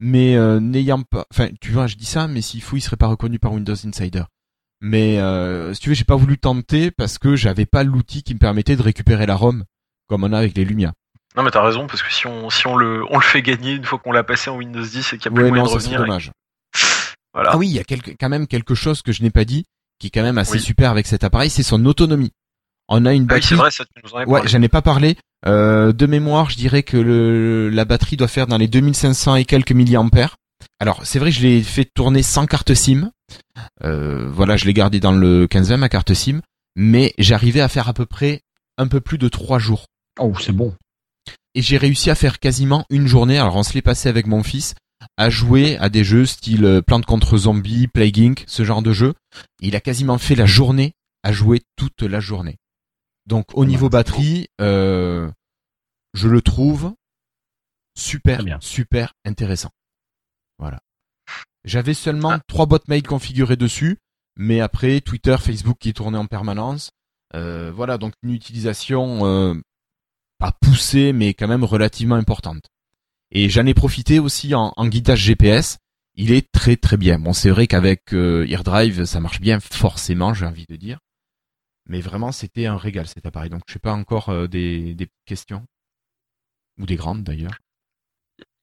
mais euh, n'ayant pas enfin tu vois, je dis ça mais s'il faut, il serait pas reconnu par Windows Insider. Mais euh, si tu veux, j'ai pas voulu tenter parce que j'avais pas l'outil qui me permettait de récupérer la ROM comme on a avec les Lumia. Non mais t'as raison parce que si on si on le on le fait gagner une fois qu'on l'a passé en Windows 10 et qu'il y a plus Ouais, moyen non, de revenir. dommage. Voilà. Ah oui, il y a quelque, quand même quelque chose que je n'ai pas dit, qui est quand même assez Oui. super avec cet appareil, c'est son autonomie. On a une Ah oui, batterie. c'est vrai, ça tu nous en ouais, j'en ai pas parlé. Euh, de mémoire, je dirais que le, la batterie doit faire dans les 2500 et quelques milliampères. Alors, c'est vrai, je l'ai fait tourner sans carte SIM. Euh, voilà, je l'ai gardé dans le 15 ma carte SIM, mais j'arrivais à faire à peu près un peu plus de trois jours. Oh, c'est bon. Et j'ai réussi à faire quasiment une journée. Alors, on se l'est passé avec mon fils à jouer à des jeux style euh, Plante contre Zombie, Plague Inc, ce genre de jeu. Il a quasiment fait la journée à jouer toute la journée. Donc au niveau batterie, euh, je le trouve super, super intéressant. Voilà. J'avais seulement trois boîtes mail configurées dessus, mais après Twitter, Facebook qui tournaient en permanence. Euh, voilà, donc une utilisation euh, pas poussée, mais quand même relativement importante. Et j'en ai profité aussi en, en guidage GPS. Il est très très bien. Bon, c'est vrai qu'avec euh, AirDrive, ça marche bien forcément, j'ai envie de dire. Mais vraiment, c'était un régal cet appareil. Donc, je sais pas encore euh, des, des questions ou des grandes d'ailleurs.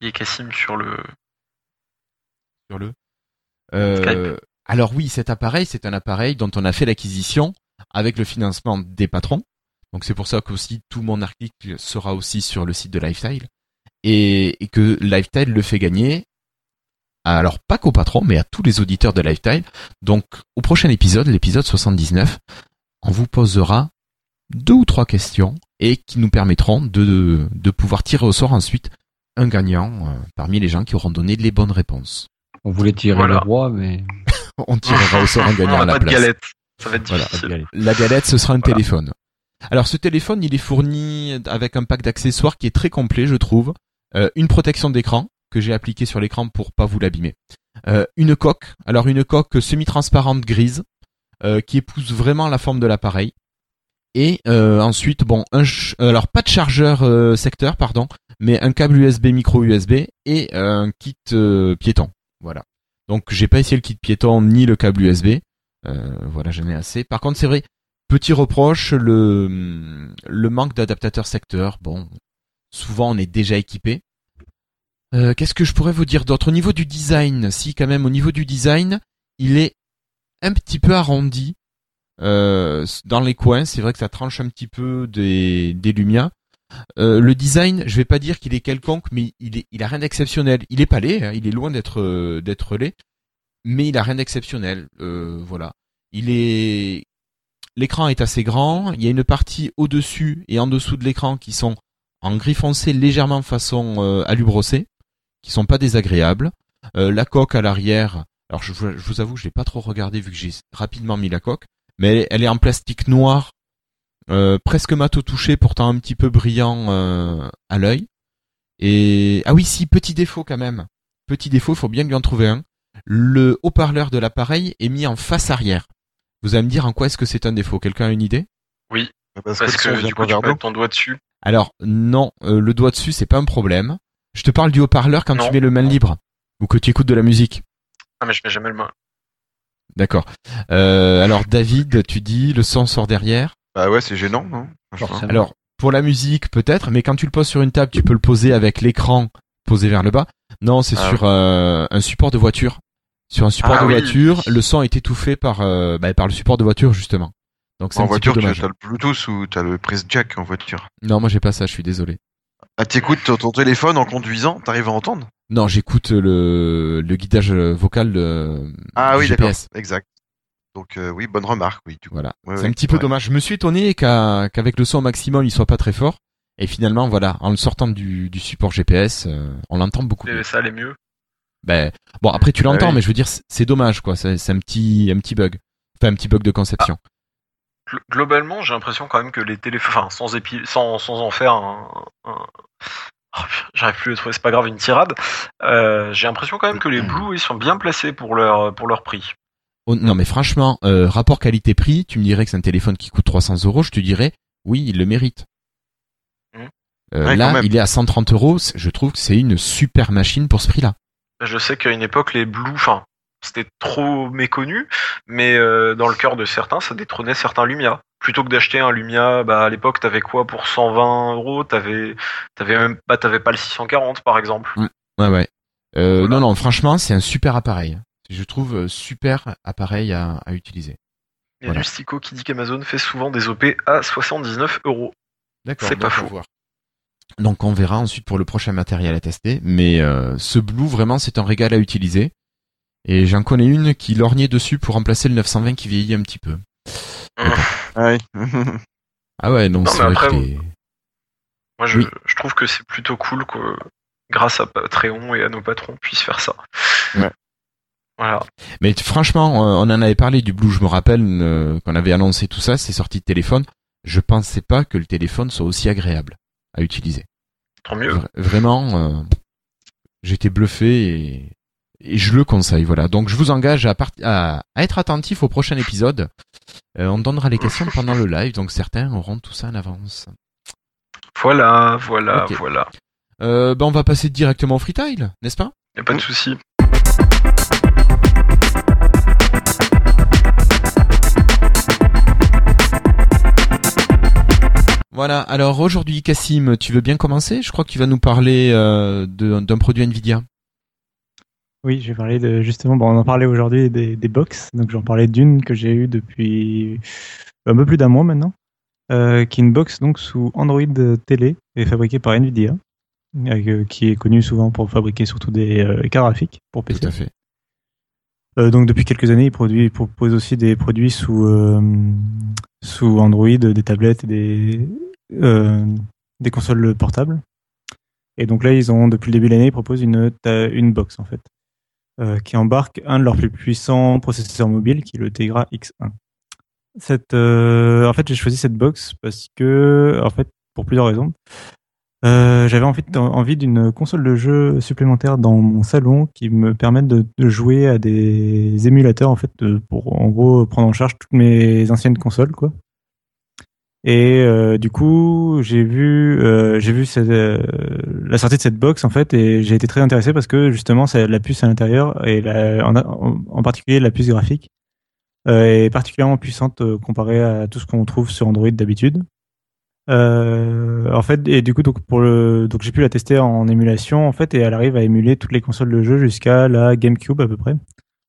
Il y a Cassim sur le sur le. Euh, alors oui, cet appareil, c'est un appareil dont on a fait l'acquisition avec le financement des patrons. Donc c'est pour ça qu'aussi tout mon article sera aussi sur le site de Lifestyle et, et que Lifestyle le fait gagner. Alors pas qu'aux patrons, mais à tous les auditeurs de Lifestyle. Donc au prochain épisode, l'épisode 79, on vous posera deux ou trois questions et qui nous permettront de, de pouvoir tirer au sort ensuite un gagnant euh, parmi les gens qui auront donné les bonnes réponses. On voulait tirer Voilà. le roi, mais On tirera au sort un gagnant On à la pas de place. galette. Ça va être Voilà. difficile. La galette, ce sera un Voilà. téléphone. Alors ce téléphone, il est fourni avec un pack d'accessoires qui est très complet, je trouve. Euh, une protection d'écran que j'ai appliquée sur l'écran pour pas vous l'abîmer. Euh, une coque, alors une coque semi-transparente grise euh, qui épouse vraiment la forme de l'appareil. Et ensuite, bon, un alors pas de chargeur secteur, pardon, mais un câble USB micro USB et un kit piéton. Voilà. Donc j'ai pas essayé le kit piéton ni le câble USB. Voilà, j'en ai assez. Par contre, c'est vrai, petit reproche, le le manque d'adaptateur secteur. Bon, souvent on est déjà équipé. Euh, Qu'est-ce que je pourrais vous dire d'autre? Au niveau du design Si quand même au niveau du design, il est un petit peu arrondi euh, dans les coins. C'est vrai que ça tranche un petit peu des des. Euh, le design, je vais pas dire qu'il est quelconque, mais il est, il a rien d'exceptionnel. Il est pas laid, hein, il est loin d'être euh, d'être laid, mais il a rien d'exceptionnel. Euh, voilà. Il est, l'écran est assez grand. Il y a une partie au-dessus et en dessous de l'écran qui sont en gris foncé légèrement façon euh, qui sont pas désagréables. Euh, la coque à l'arrière, alors je, vous- je vous avoue, je l'ai pas trop regardé vu que j'ai rapidement mis la coque, mais elle, elle est en plastique noir, euh, presque mat au toucher, pourtant un petit peu brillant euh, à l'œil. Et ah oui, si petit défaut quand même, petit défaut, il faut bien lui en trouver un. Le haut-parleur de l'appareil est mis en face arrière. Vous allez me dire en quoi est-ce que c'est un défaut? Quelqu'un a une idée? Oui. Parce, Parce que, que du pas coup, tu peux mettre ton doigt dessus. Alors non, euh, le doigt dessus c'est pas un problème. Je te parle du haut-parleur quand Non. tu mets le main libre ou que tu écoutes de la musique. Ah, mais je mets jamais le main. D'accord. Euh, alors David, tu dis le son sort derrière. Bah ouais, c'est gênant, non? Alors pour la musique peut-être, mais quand tu le poses sur une table, tu peux le poser avec l'écran posé vers le bas. Non, c'est Ah sur euh, un support de voiture. Sur un support Ah de oui. voiture, le son est étouffé par euh, bah, par le support de voiture justement. Donc c'est en un petit voiture, peu tu as dommage. t'as le Bluetooth ou t'as le prise jack en voiture? Non, moi j'ai pas ça, je suis désolé. Ah, t'écoutes ton ton téléphone en conduisant, t'arrives à entendre? Non, j'écoute le le guidage vocal de Ah du oui, d'accord, exact. Donc euh, oui, bonne remarque, oui. Du coup. Voilà. Ouais, c'est ouais, un petit peu ouais. dommage. Je me suis étonné qu'avec le son au maximum, il soit pas très fort. Et finalement, voilà, en le sortant du, du support GPS, euh, on l'entend beaucoup Et ça allait mieux? Ben, bon, après tu l'entends, Ah oui. mais je veux dire, c'est- c'est dommage, quoi. C'est c'est un petit, un petit bug. Enfin, un petit bug de conception. Globalement, j'ai l'impression quand même que les téléphones, enfin, sans, épi... sans, sans en faire un. un- Oh, J'arrive plus à le trouver, c'est pas grave, une tirade. Euh, j'ai l'impression quand même que les Blue, ils sont bien placés pour leur, pour leur prix. Oh, non, mais franchement, euh, rapport qualité-prix, tu me dirais que c'est un téléphone qui coûte 300 euros, je te dirais, oui, il le mérite. Mhm. Euh, Ouais, là, il est à 130 euros. Je trouve que c'est une super machine pour ce prix-là. Je sais qu'à une époque, les Blue, enfin, c'était trop méconnu, mais euh, dans le cœur de certains, ça détrônait certains Lumia. Plutôt que d'acheter un Lumia, bah, à l'époque, t'avais quoi pour 120 euros? T'avais, t'avais même, bah, t'avais pas le 640 par exemple. Ouais, ouais. Euh, Non, non, franchement, c'est un super appareil. Je trouve euh, super appareil à, à utiliser. Il y a du Stico qui dit qu'Amazon fait souvent des OP à 79 euros. D'accord. C'est pas faux. voir. Donc on verra ensuite pour le prochain matériel à tester. Mais euh, ce Blue, vraiment, c'est un régal à utiliser. Et j'en connais une qui lorgnait dessus pour remplacer le 920 qui vieillit un petit peu. Ah. Ah ouais, donc Non, c'est vrai est- Moi, je, Oui. je trouve que c'est plutôt cool que, grâce à Patreon et à nos patrons, on puisse faire ça. Ouais. Voilà. Mais franchement, euh, on en avait parlé du Blue, je me rappelle euh, qu'on avait annoncé tout ça, c'est sorti de téléphone. Je pensais pas que le téléphone soit aussi agréable à utiliser. Tant mieux. Vra- Vraiment, euh, j'étais bluffé et, et je le conseille. Voilà. Donc je vous engage à, part- à, à être attentif au prochain épisode. Euh, on donnera les questions pendant le live, donc certains auront tout ça en avance. Voilà, voilà, voilà. Euh, ben on va passer directement au freetile, n'est-ce pas? Y a pas de souci. Voilà. Alors aujourd'hui, Cassim, tu veux bien commencer? Je crois que tu vas nous parler euh, d'un produit Nvidia. Oui, je vais parler de justement. Bon, on en parlait aujourd'hui des, des box. Donc j'en parlais d'une que j'ai eue depuis un peu plus d'un mois maintenant, euh, qui est une box donc sous Android télé et fabriquée par Nvidia, euh, qui est connue souvent pour fabriquer surtout des euh, cartes graphiques pour PC. Tout à fait. Euh, donc depuis quelques années, ils, produisent, ils proposent aussi des produits sous sous Android, des tablettes et des des consoles portables. Et donc là, ils ont depuis le début de l'année, ils proposent une une box en fait, euh, qui embarque un de leurs plus puissants processeurs mobiles, qui est le Tegra X1. Cette, euh, en fait, j'ai choisi cette box parce que, en fait, pour plusieurs raisons. Euh, j'avais envie, envie d'une console de jeu supplémentaire dans mon salon qui me permette de, jouer à des émulateurs en fait pour en gros prendre en charge toutes mes anciennes consoles quoi. Et euh, du coup j'ai vu euh, j'ai vu euh, la sortie de cette box en fait et j'ai été très intéressé parce que justement c'est la puce à l'intérieur et en, particulier la puce graphique est particulièrement puissante comparée à tout ce qu'on trouve sur Android d'habitude. En fait, et du coup, donc pour le, donc j'ai pu la tester en émulation en fait, et elle arrive à émuler toutes les consoles de jeu jusqu'à la GameCube à peu près.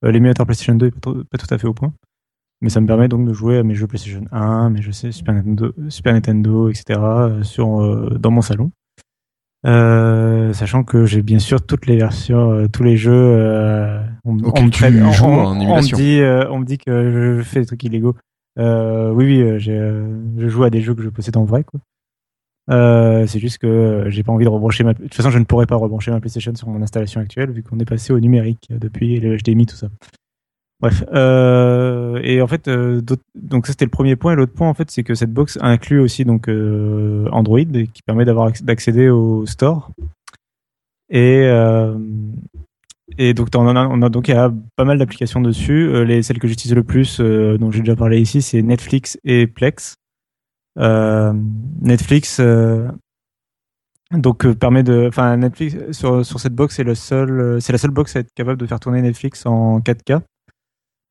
L'émulateur PlayStation 2 est pas, trop- pas tout à fait au point, mais ça me permet donc de jouer à mes jeux PlayStation 1, mes jeux Super Nintendo, Super Nintendo, etc. euh, sur euh, dans mon salon. Euh, sachant que j'ai bien sûr toutes les versions, tous les jeux. Euh, on, me traite- on- en me dit, on me dit que je fais des trucs illégaux. Oui, oui, je joue à des jeux que je possède en vrai, quoi. Euh, c'est juste que j'ai pas envie de rebrancher ma. De toute façon, je ne pourrais pas rebrancher ma PlayStation sur mon installation actuelle vu qu'on est passé au numérique depuis le HDMI, tout ça. Bref, euh, et en fait, euh, donc ça c'était le premier point. Et l'autre point, en fait, c'est que cette box inclut aussi donc euh, Android qui permet d'avoir acc- d'accéder au store. Et euh, et donc on a, on a donc il y a pas mal d'applications dessus. Euh, les celles que j'utilise le plus, dont j'ai déjà parlé ici, c'est Netflix et Plex. Netflix donc permet de, enfin Netflix sur sur cette box c'est le seul, c'est la seule box à être capable de faire tourner Netflix en 4K.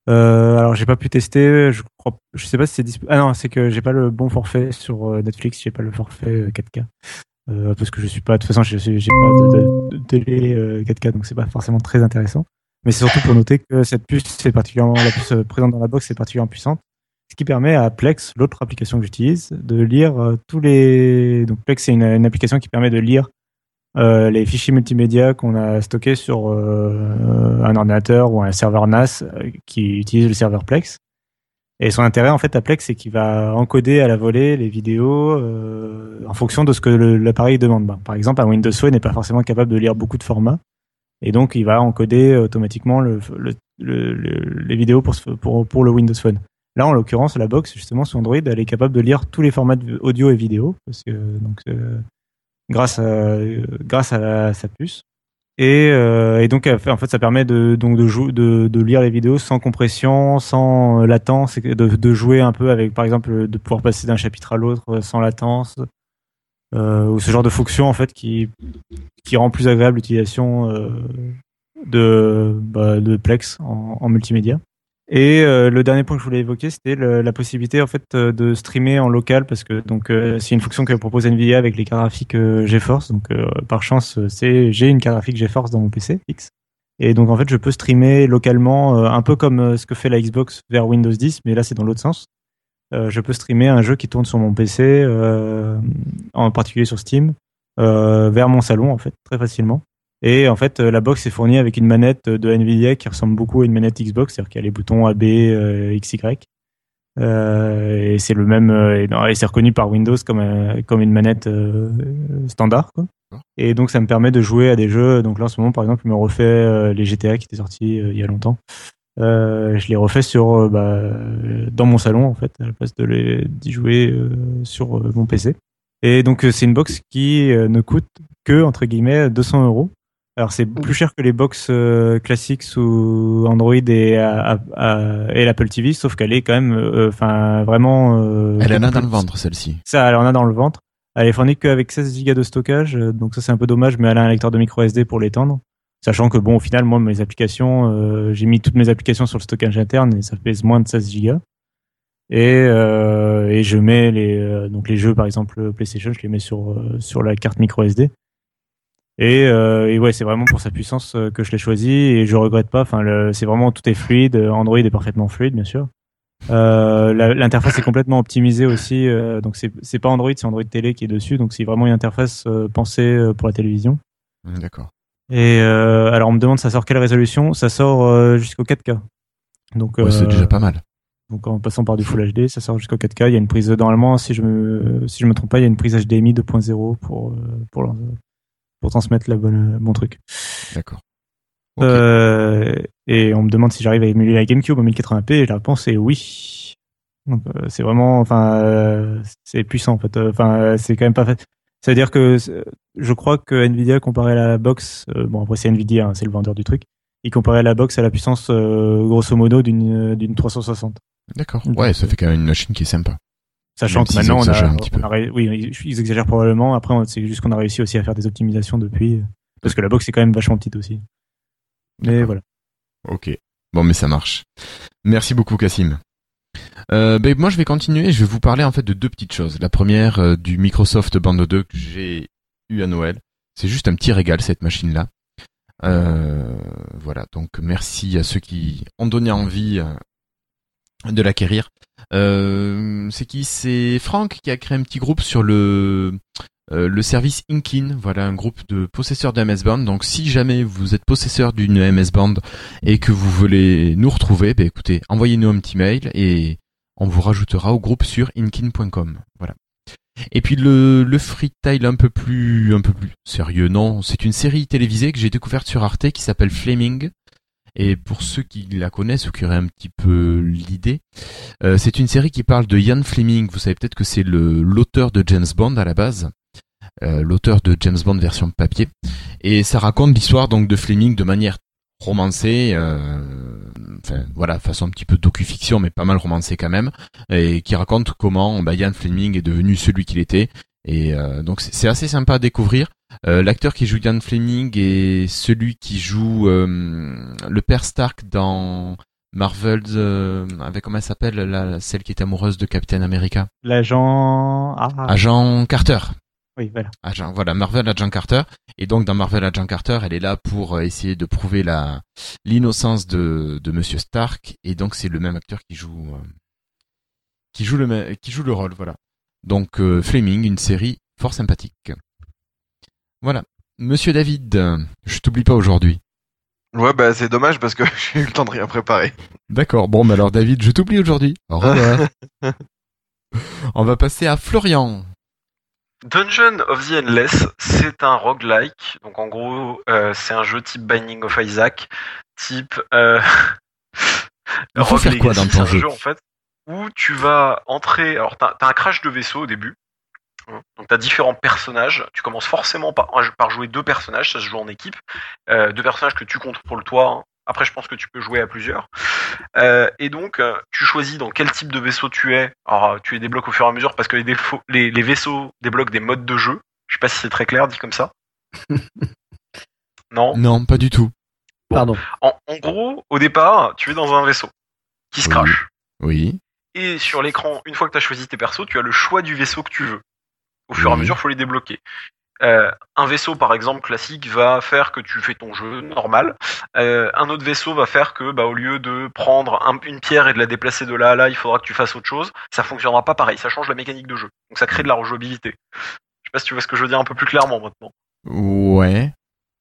Euh, alors j'ai pas pu tester, je crois, je sais pas si c'est dispo- ah non c'est que j'ai pas le bon forfait sur euh, Netflix, j'ai pas le forfait euh, 4K. Euh, parce que je suis pas de toute façon j'ai pas de, télé euh, 4K donc c'est pas forcément très intéressant mais c'est surtout pour noter que cette puce c'est particulièrement la puce euh, présente dans la box c'est particulièrement puissante ce qui permet à Plex l'autre application que j'utilise de lire euh, tous les donc Plex c'est une, une application qui permet de lire euh, les fichiers multimédia qu'on a stockés sur euh, un ordinateur ou un serveur NAS euh, qui utilise le serveur Plex et son intérêt en fait à Plex, c'est qu'il va encoder à la volée les vidéos en fonction de ce que l'appareil demande. Ben, par exemple, un Windows Phone n'est pas forcément capable de lire beaucoup de formats, et donc il va encoder automatiquement le, le- le- le- les vidéos pour, pour, pour le Windows Phone. Là, en l'occurrence, la box justement sur Android, elle est capable de lire tous les formats audio et vidéo, parce que grâce à euh, grâce à sa puce. Et, euh, et donc en fait ça permet de donc de, jou- de de lire les vidéos sans compression, sans euh, latence, de, de jouer un peu avec par exemple de pouvoir passer d'un chapitre à l'autre euh, sans latence, euh, ou ce genre de fonction en fait qui qui rend plus agréable l'utilisation euh, de bah, de Plex en multimédia. Et euh, le dernier point que je voulais évoquer, c'était la possibilité en fait euh, de streamer en local parce que donc euh, c'est une fonction que propose Nvidia avec les cartes graphiques euh, GeForce. Donc par chance, c'est j'ai une carte graphique GeForce dans mon PC X. Et donc en fait, je peux streamer localement, un peu comme ce que fait la Xbox vers Windows 10, mais là c'est dans l'autre sens. Je peux streamer un jeu qui tourne sur mon PC, en particulier sur Steam, vers mon salon en fait très facilement. Et en fait, euh, la box est fournie avec une manette de Nvidia qui ressemble beaucoup à une manette Xbox, c'est-à-dire qu'il y a les boutons AB, euh, XY. Euh, et c'est le même, euh, et, c'est reconnu par Windows comme, euh, comme une manette euh, standard. Quoi. Et donc ça me permet de jouer à des jeux. Donc là en ce moment, par exemple, je me refais euh, les GTA qui étaient sortis euh, il y a longtemps. Euh, je les refais sur euh, bah, euh, dans mon salon en fait, à la place de les d'y jouer euh, sur euh, mon PC. Et donc euh, c'est une box qui euh, ne coûte que entre guillemets 200 euros. Alors c'est plus cher que les box euh, classiques sous Android et, à- à- et l'Apple TV, sauf qu'elle est quand même, euh, enfin vraiment. euh, Elle en a dans le ventre, celle-ci. Ça, elle en a dans le ventre. Elle est fournie qu'avec 16 Go de stockage, euh, donc ça c'est un peu dommage, mais elle a un lecteur de micro SD pour l'étendre. Sachant que bon, au final, moi mes applications, euh, j'ai mis toutes mes applications sur le stockage interne et ça pèse moins de 16 Go. Et, euh, et je mets les euh, donc les jeux par exemple PlayStation, je les mets sur euh, sur la carte micro SD. Et, euh, et ouais, c'est vraiment pour sa puissance euh, que je l'ai choisi et je regrette pas. Enfin, c'est vraiment tout est fluide. Android est parfaitement fluide, bien sûr. Euh, L'interface est complètement optimisée aussi. euh, donc c'est pas Android, c'est Android télé qui est dessus. Donc c'est vraiment une interface euh, pensée euh, pour la télévision. Hum, D'accord. Et euh, alors on me demande ça sort quelle résolution? Ça sort euh, jusqu'au 4K. Donc Ouais, c'est euh, déjà pas mal. Donc en passant par du Full HD, ça sort jusqu'au 4K. Il y a une prise normalement, si je me si je me trompe pas, il y a une prise HDMI 2.0 pour euh, pour pour transmettre la bonne bon truc. D'accord. Euh, et on me demande si j'arrive à émuler la GameCube en 1080p et la réponse est oui. Euh, c'est vraiment, enfin, euh, c'est puissant en fait. Euh, Enfin, euh, c'est quand même pas fait. Ça veut dire que je crois que Nvidia comparé à la box, euh, bon après c'est Nvidia, hein, c'est le vendeur du truc, il comparait la box à la puissance euh, grosso modo d'une d'une 360. D'accord. Ouais, ça fait quand même une machine qui est sympa. Sachant que maintenant on a, on oui, ils exagèrent probablement. Après, c'est juste qu'on a réussi aussi à faire des optimisations depuis, parce que la box est quand même vachement petite aussi. Mais voilà. Ok. Bon, mais ça marche. Merci beaucoup, Cassim. Euh, ben, moi, je vais continuer. Je vais vous parler en fait de deux petites choses. La première, euh, du Microsoft Band 2 que j'ai eu à Noël. C'est juste un petit régal cette machine-là. Euh, voilà. Donc, merci à ceux qui ont donné envie euh, de l'acquérir. Euh, c'est qui? C'est Franck qui a créé un petit groupe sur le euh, le service Inkin, voilà un groupe de possesseurs de MS Band. Donc si jamais vous êtes possesseur d'une MS Band et que vous voulez nous retrouver, ben écoutez, envoyez-nous un petit mail et on vous rajoutera au groupe sur inkin.com. Voilà. Et puis le, le freestyle un peu plus un peu plus sérieux, non, c'est une série télévisée que j'ai découverte sur Arte qui s'appelle Flaming. Et pour ceux qui la connaissent ou qui auraient un petit peu l'idée, euh, c'est une série qui parle de Ian Fleming. Vous savez peut-être que c'est l'auteur de James Bond à la base, euh, l'auteur de James Bond version papier. Et ça raconte l'histoire donc de Fleming de manière romancée, euh, enfin voilà, façon un petit peu docu-fiction, mais pas mal romancée quand même, et qui raconte comment bah, Ian Fleming est devenu celui qu'il était. Et euh, donc c'est assez sympa à découvrir. Euh, L'acteur qui joue Ian Fleming est celui qui joue euh, le père Stark dans Marvel, euh, avec comment elle s'appelle, la, celle qui est amoureuse de Captain America? L'agent. Ah. Agent Carter. Oui, voilà. Agent, voilà, Marvel Agent Carter. Et donc dans Marvel Agent Carter, elle est là pour euh, essayer de prouver la l'innocence de, de Monsieur Stark. Et donc c'est le même acteur qui joue euh, qui joue le qui joue le rôle, voilà. Donc euh, Fleming, une série fort sympathique. Voilà, Monsieur David, je t'oublie pas aujourd'hui. Ouais, bah c'est dommage parce que j'ai eu le temps de rien préparer. D'accord. Bon, bah alors David, je t'oublie aujourd'hui. Au revoir. On va passer à Florian. Dungeon of the Endless, c'est un roguelike. Donc en gros, euh, c'est un jeu type Binding of Isaac, type euh, Il faut faire quoi dans ton jeu en fait où tu vas entrer. Alors t'as as un crash de vaisseau au début. Donc t'as différents personnages. Tu commences forcément par, par jouer deux personnages, ça se joue en équipe. Euh, deux personnages que tu contrôles toi. hein. Après, je pense que tu peux jouer à plusieurs. Euh, et donc, euh, tu choisis dans quel type de vaisseau tu es. Alors, tu les débloques au fur et à mesure parce que les, défauts- les, les vaisseaux débloquent des modes de jeu. Je sais pas si c'est très clair dit comme ça. non? Non, pas du tout. Pardon. En, en gros, au départ, tu es dans un vaisseau qui se crache. Oui. Et sur l'écran, une fois que tu as choisi tes persos, tu as le choix du vaisseau que tu veux. Au fur et à Oui. mesure, il faut les débloquer. Euh, un vaisseau, par exemple, classique, va faire que tu fais ton jeu normal. Euh, un autre vaisseau va faire que, bah, au lieu de prendre un- une pierre et de la déplacer de là à là, il faudra que tu fasses autre chose. Ça fonctionnera pas pareil. Ça change la mécanique de jeu. Donc ça crée de la rejouabilité. Je sais pas si tu vois ce que je veux dire un peu plus clairement maintenant. Ouais.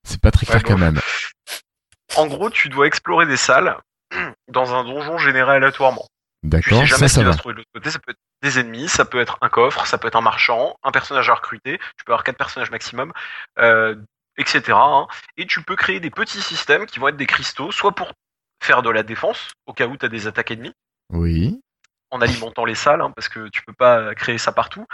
C'est pas très clair Ouais, quand même. En gros, tu dois explorer des salles dans un donjon généré aléatoirement. D'accord, sais ça, ça va va. se trouver de l'autre côté. Ça peut être des ennemis, ça peut être un coffre, ça peut être un marchand, un personnage à recruter. Tu peux avoir quatre personnages maximum, euh, etc. hein. Et tu peux créer des petits systèmes qui vont être des cristaux, soit pour faire de la défense au cas où tu as des attaques ennemies, Oui. en alimentant les salles, hein, parce que tu peux pas créer ça partout.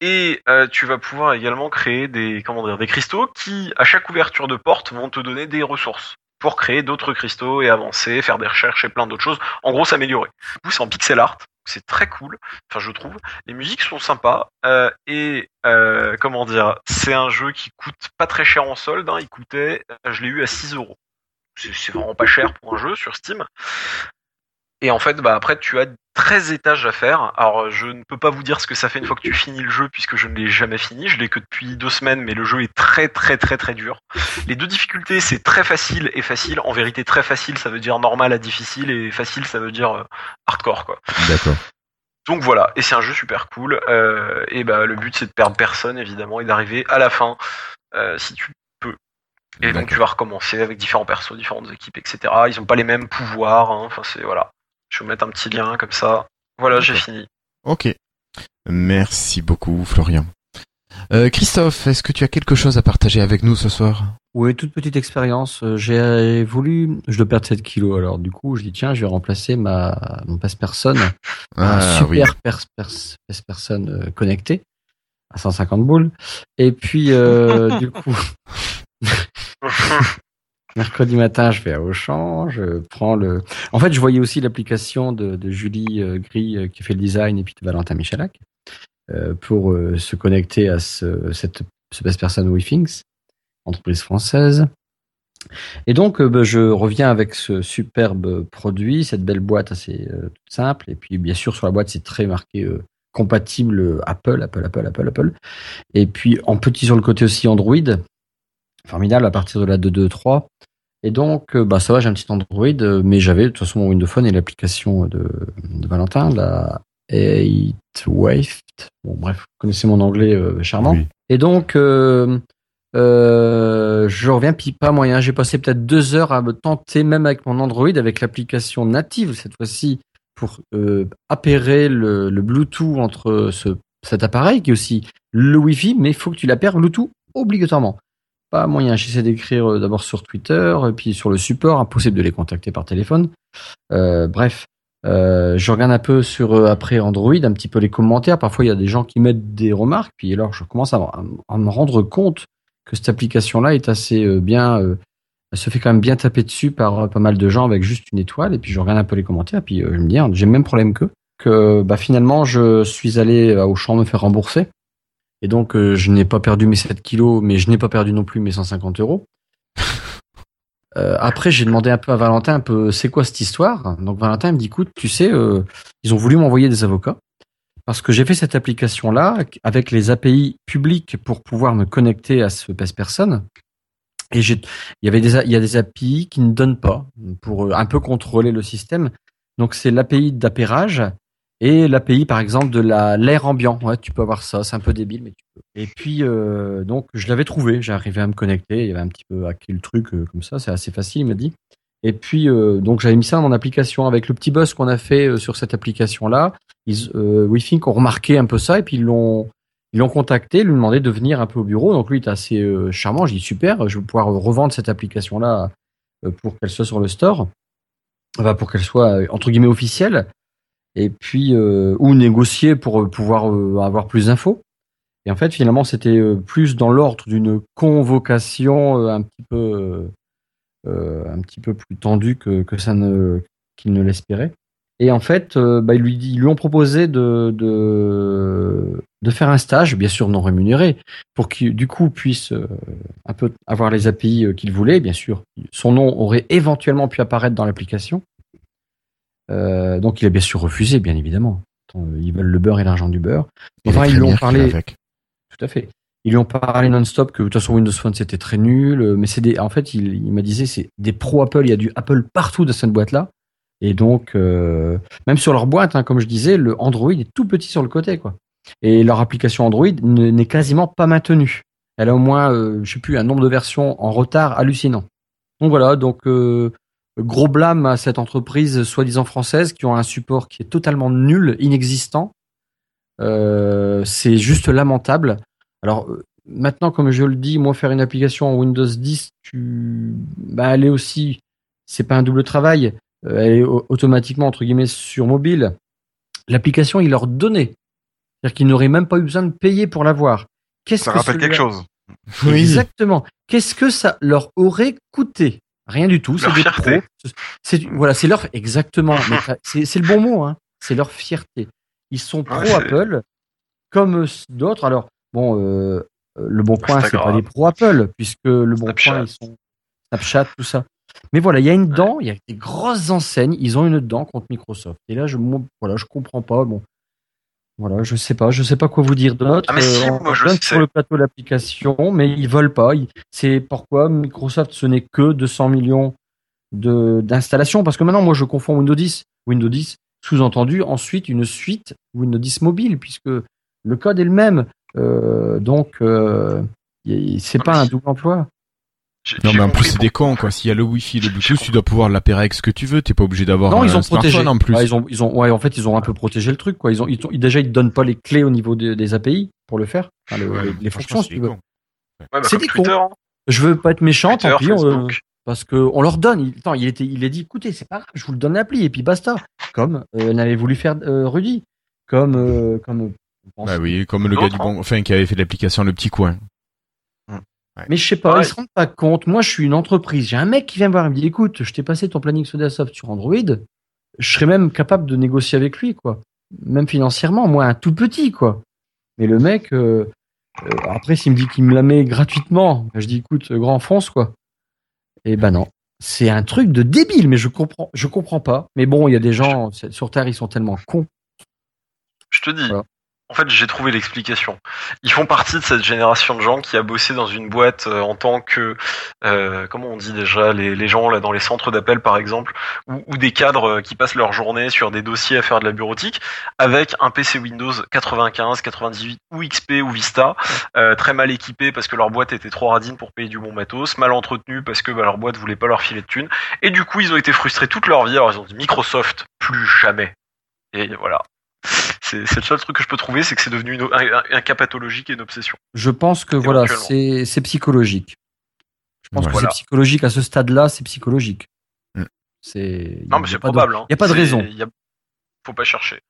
Et euh, tu vas pouvoir également créer des comment dire des cristaux qui, à chaque ouverture de porte, vont te donner des ressources pour créer d'autres cristaux et avancer, faire des recherches et plein d'autres choses. En gros, s'améliorer. Du coup, c'est en pixel art. C'est très cool. Enfin, je trouve. Les musiques sont sympas. euh, et euh, comment dire, c'est un jeu qui coûte pas très cher en solde. hein. Il coûtait, euh, je l'ai eu à 6 euros. C'est c'est vraiment pas cher pour un jeu sur Steam. Et en fait, bah après, tu as 13 étages à faire. Alors, je ne peux pas vous dire ce que ça fait une fois que tu finis le jeu, puisque je ne l'ai jamais fini. Je l'ai que depuis deux semaines, mais le jeu est très, très, très, très dur. Les deux difficultés, c'est très facile et facile. En vérité, très facile, ça veut dire normal à difficile, et facile, ça veut dire euh, hardcore, quoi. D'accord. Donc voilà, et c'est un jeu super cool. Euh, et bah le but c'est de perdre personne évidemment et d'arriver à la fin euh, si tu peux. Et donc tu vas recommencer avec différents persos, différentes équipes, etc. Ils ont pas les mêmes pouvoirs. hein. Enfin c'est voilà. Je vais vous mettre un petit lien comme ça. Voilà, j'ai fini. Ok. Merci beaucoup, Florian. Euh, Christophe, est-ce que tu as quelque chose à partager avec nous ce soir? Oui, toute petite expérience. Euh, J'ai voulu, je dois perdre 7 kilos, alors du coup, je dis tiens, je vais remplacer ma mon passe personne, Ah, un super oui. pers- pers- passe personne euh, connecté à 150 boules. Et puis euh, du coup, mercredi matin, je vais à Auchan, je prends le. En fait, je voyais aussi l'application de, Julie euh, Gris euh, qui fait le design et puis de Valentin Michalak euh, pour se connecter à ce, cette, ce best person WeThings, entreprise française. Et donc, bah, je reviens avec ce superbe produit, cette belle boîte assez simple. Et puis, bien sûr, sur la boîte, c'est très marqué compatible Apple, Apple, Apple, Apple, Apple. Et puis, en petit sur le côté aussi Android. Formidable à partir de la 2.2.3. Et donc, euh, bah, ça va, j'ai un petit Android, euh, mais j'avais de toute façon mon Windows Phone et l'application de, de Valentin, la 8 Wave. Bon, bref, vous connaissez mon anglais euh, charmant. Et donc, euh, euh, je reviens, puis pas moyen. J'ai passé peut-être deux heures à me tenter, même avec mon Android, avec l'application native cette fois-ci, pour appairer le, le Bluetooth entre ce, cet appareil, qui est aussi le Wi-Fi, mais il faut que tu l'appères Bluetooth obligatoirement. Pas moyen. J'essaie d'écrire euh, d'abord sur Twitter, puis sur le support, impossible de les contacter par téléphone. Euh, bref, euh, je regarde un peu sur après Android, un petit peu les commentaires. Parfois, il y a des gens qui mettent des remarques, puis alors je commence à, me rendre compte que cette application-là est assez bien. elle se fait quand même bien taper dessus par pas mal de gens avec juste une étoile. Et puis je regarde un peu les commentaires, puis je me dis, ah, j'ai le même problème qu'eux. Que bah, finalement, je suis allé au champ me faire rembourser. Et donc, euh, je n'ai pas perdu mes 7 kilos, mais je n'ai pas perdu non plus mes 150 euros. Euh, après, j'ai demandé un peu à Valentin, un peu, c'est quoi cette histoire? Donc Valentin me dit, écoute, tu sais, euh, ils ont voulu m'envoyer des avocats parce que j'ai fait cette application-là avec les API publiques pour pouvoir me connecter à ce PES personne. Et j'ai, il y avait des, il y a des API qui ne donnent pas pour euh, un peu contrôler le système. Donc c'est l'API d'appairage et l'API par exemple de la l'air ambiant. Tu peux avoir ça. C'est un peu débile, mais tu peux. Et puis euh, donc je l'avais trouvé. J'ai arrivé à me connecter. Il y avait un petit peu hacké le truc euh, comme ça. C'est assez facile, il m'a dit. Et puis euh, donc j'avais mis ça dans application avec le petit buzz qu'on a fait sur cette application là. Ils, euh, WeThink ont remarqué un peu ça et puis ils l'ont ils l'ont contacté, lui demander de venir un peu au bureau. Donc lui il est assez charmant. J'ai dit super, je vais pouvoir revendre cette application là pour qu'elle soit sur le store, enfin pour qu'elle soit entre guillemets officielle. Et puis euh, ou négocier pour euh, pouvoir euh, avoir plus d'infos. Et en fait finalement c'était plus dans l'ordre d'une convocation un petit peu un petit peu plus tendu que, que ça ne qu'il ne l'espérait. Et en fait, bah, ils, lui, ils lui ont proposé de, de, de faire un stage, bien sûr non rémunéré, pour qu'il du coup puisse un peu avoir les API qu'il voulait, bien sûr. Son nom aurait éventuellement pu apparaître dans l'application. Euh, donc il a bien sûr refusé, bien évidemment. Euh, Ils veulent le beurre et l'argent du beurre. Enfin, ils lui ont parlé. avec. Tout à fait. Ils lui ont parlé non-stop que de toute façon Windows Phone c'était très nul, euh, mais c'est des, en fait il, il m'a disait c'est des pro Apple, il y a du Apple partout dans cette boîte là, et donc euh, même sur leur boîte, hein, comme je disais, le Android est tout petit sur le côté quoi, et leur application Android ne- n'est quasiment pas maintenue. Elle a au moins, euh, je sais plus, un nombre de versions en retard hallucinant. Donc voilà, donc euh, gros blâme à cette entreprise soi-disant française qui ont un support qui est totalement nul, inexistant. Euh, c'est juste lamentable. Alors euh, maintenant, comme je le dis, moi faire une application en Windows 10, tu, bah, elle est aussi, c'est pas un double travail. Euh, elle est au- automatiquement entre guillemets sur mobile. L'application, il leur donnait, c'est-à-dire qu'ils n'auraient même pas eu besoin de payer pour l'avoir. Qu'est-ce Ça que rappelle quelque chose. Exactement. Qu'est-ce que ça leur aurait coûté? Rien du tout. C'est des fierté. pros. C'est voilà, c'est leur exactement. C'est le bon mot. Hein. C'est leur fierté. Ils sont pro Ouais, Apple, comme euh, d'autres. Alors bon, euh, euh, le bon coin, c'est pas des pro Apple, puisque le bon Snapchat. coin, ils sont Snapchat, tout ça. Mais voilà, il y a une dent, il y a des grosses enseignes, ils ont une dent contre Microsoft. Et là, je, voilà, je comprends pas. Bon, voilà, je sais pas, je sais pas quoi vous dire d'autre. Ah, mais si, Euh, moi, je sais. sur le plateau l'application, mais ils veulent pas. C'est pourquoi Microsoft, ce n'est que 200 millions de d'installations, parce que maintenant, moi, je confonds Windows 10, Windows 10, sous-entendu ensuite une suite Windows 10 mobile, puisque le code est le même. Euh, donc, euh, c'est pas un double emploi. Non, mais en plus, c'est des cons, quoi. S'il y a le Wi-Fi le Bluetooth, tu dois pouvoir l'appairer avec ce que tu veux. T'es pas obligé d'avoir Non, un ils ont smartphone protégé. en plus. Ouais, ils ont, ils ont, ouais, en fait, ils ont un peu protégé le truc, quoi. Ils ont, ils ont- déjà, ils te donnent pas les clés au niveau des, des API pour le faire, Enfin, le- Ouais, les, fonctions, c'est si tu des veux. Ouais, bah, c'est des Twitter, cons. hein. Je veux pas être méchant, Twitter, tant pis, on, Facebook. parce que on leur donne. Il, attends, il était, il a dit, écoutez, c'est pas grave, je vous le donne l'appli et puis basta. Comme euh, n'avait voulu faire euh, Rudy, comme, euh, comme. euh, Bah oui, comme le gars du bon, enfin, qui avait fait l'application Le Petit Coin. Mais je sais pas, Ouais. ils se rendent pas compte. Moi, je suis une entreprise. J'ai un mec qui vient me voir et me dit écoute, je t'ai passé ton planning Sodasoft sur Android. Je serais même capable de négocier avec lui, quoi. Même financièrement, moi, un tout petit, quoi. Mais le mec, euh, euh, après, s'il me dit qu'il me la met gratuitement, je dis écoute, grand fonce, quoi. Et ben non. C'est un truc de débile, mais je comprends, je comprends pas. Mais bon, il y a des gens sur Terre, ils sont tellement cons. Je te dis. En fait, j'ai trouvé l'explication. Ils font partie de cette génération de gens qui a bossé dans une boîte euh, en tant que, euh, comment on dit déjà, les, les gens là dans les centres d'appel par exemple, ou, ou des cadres euh, qui passent leur journée sur des dossiers à faire de la bureautique, avec un PC Windows 95, 98 ou XP ou Vista, euh, très mal équipé parce que leur boîte était trop radine pour payer du bon matos, mal entretenu parce que bah, leur boîte voulait pas leur filer de thunes, et du coup ils ont été frustrés toute leur vie. Alors ils ont dit Microsoft plus jamais. Et voilà. C'est le seul truc que je peux trouver, c'est que c'est devenu une- un, cas pathologique et une obsession. Je pense que voilà, c'est c'est psychologique. Je pense Ouais. que Voilà. c'est psychologique à ce stade-là, c'est psychologique. Mm. C'est Non, mais y a c'est pas de- probable. hein. Il y a pas de raison. il y a- Faut pas chercher.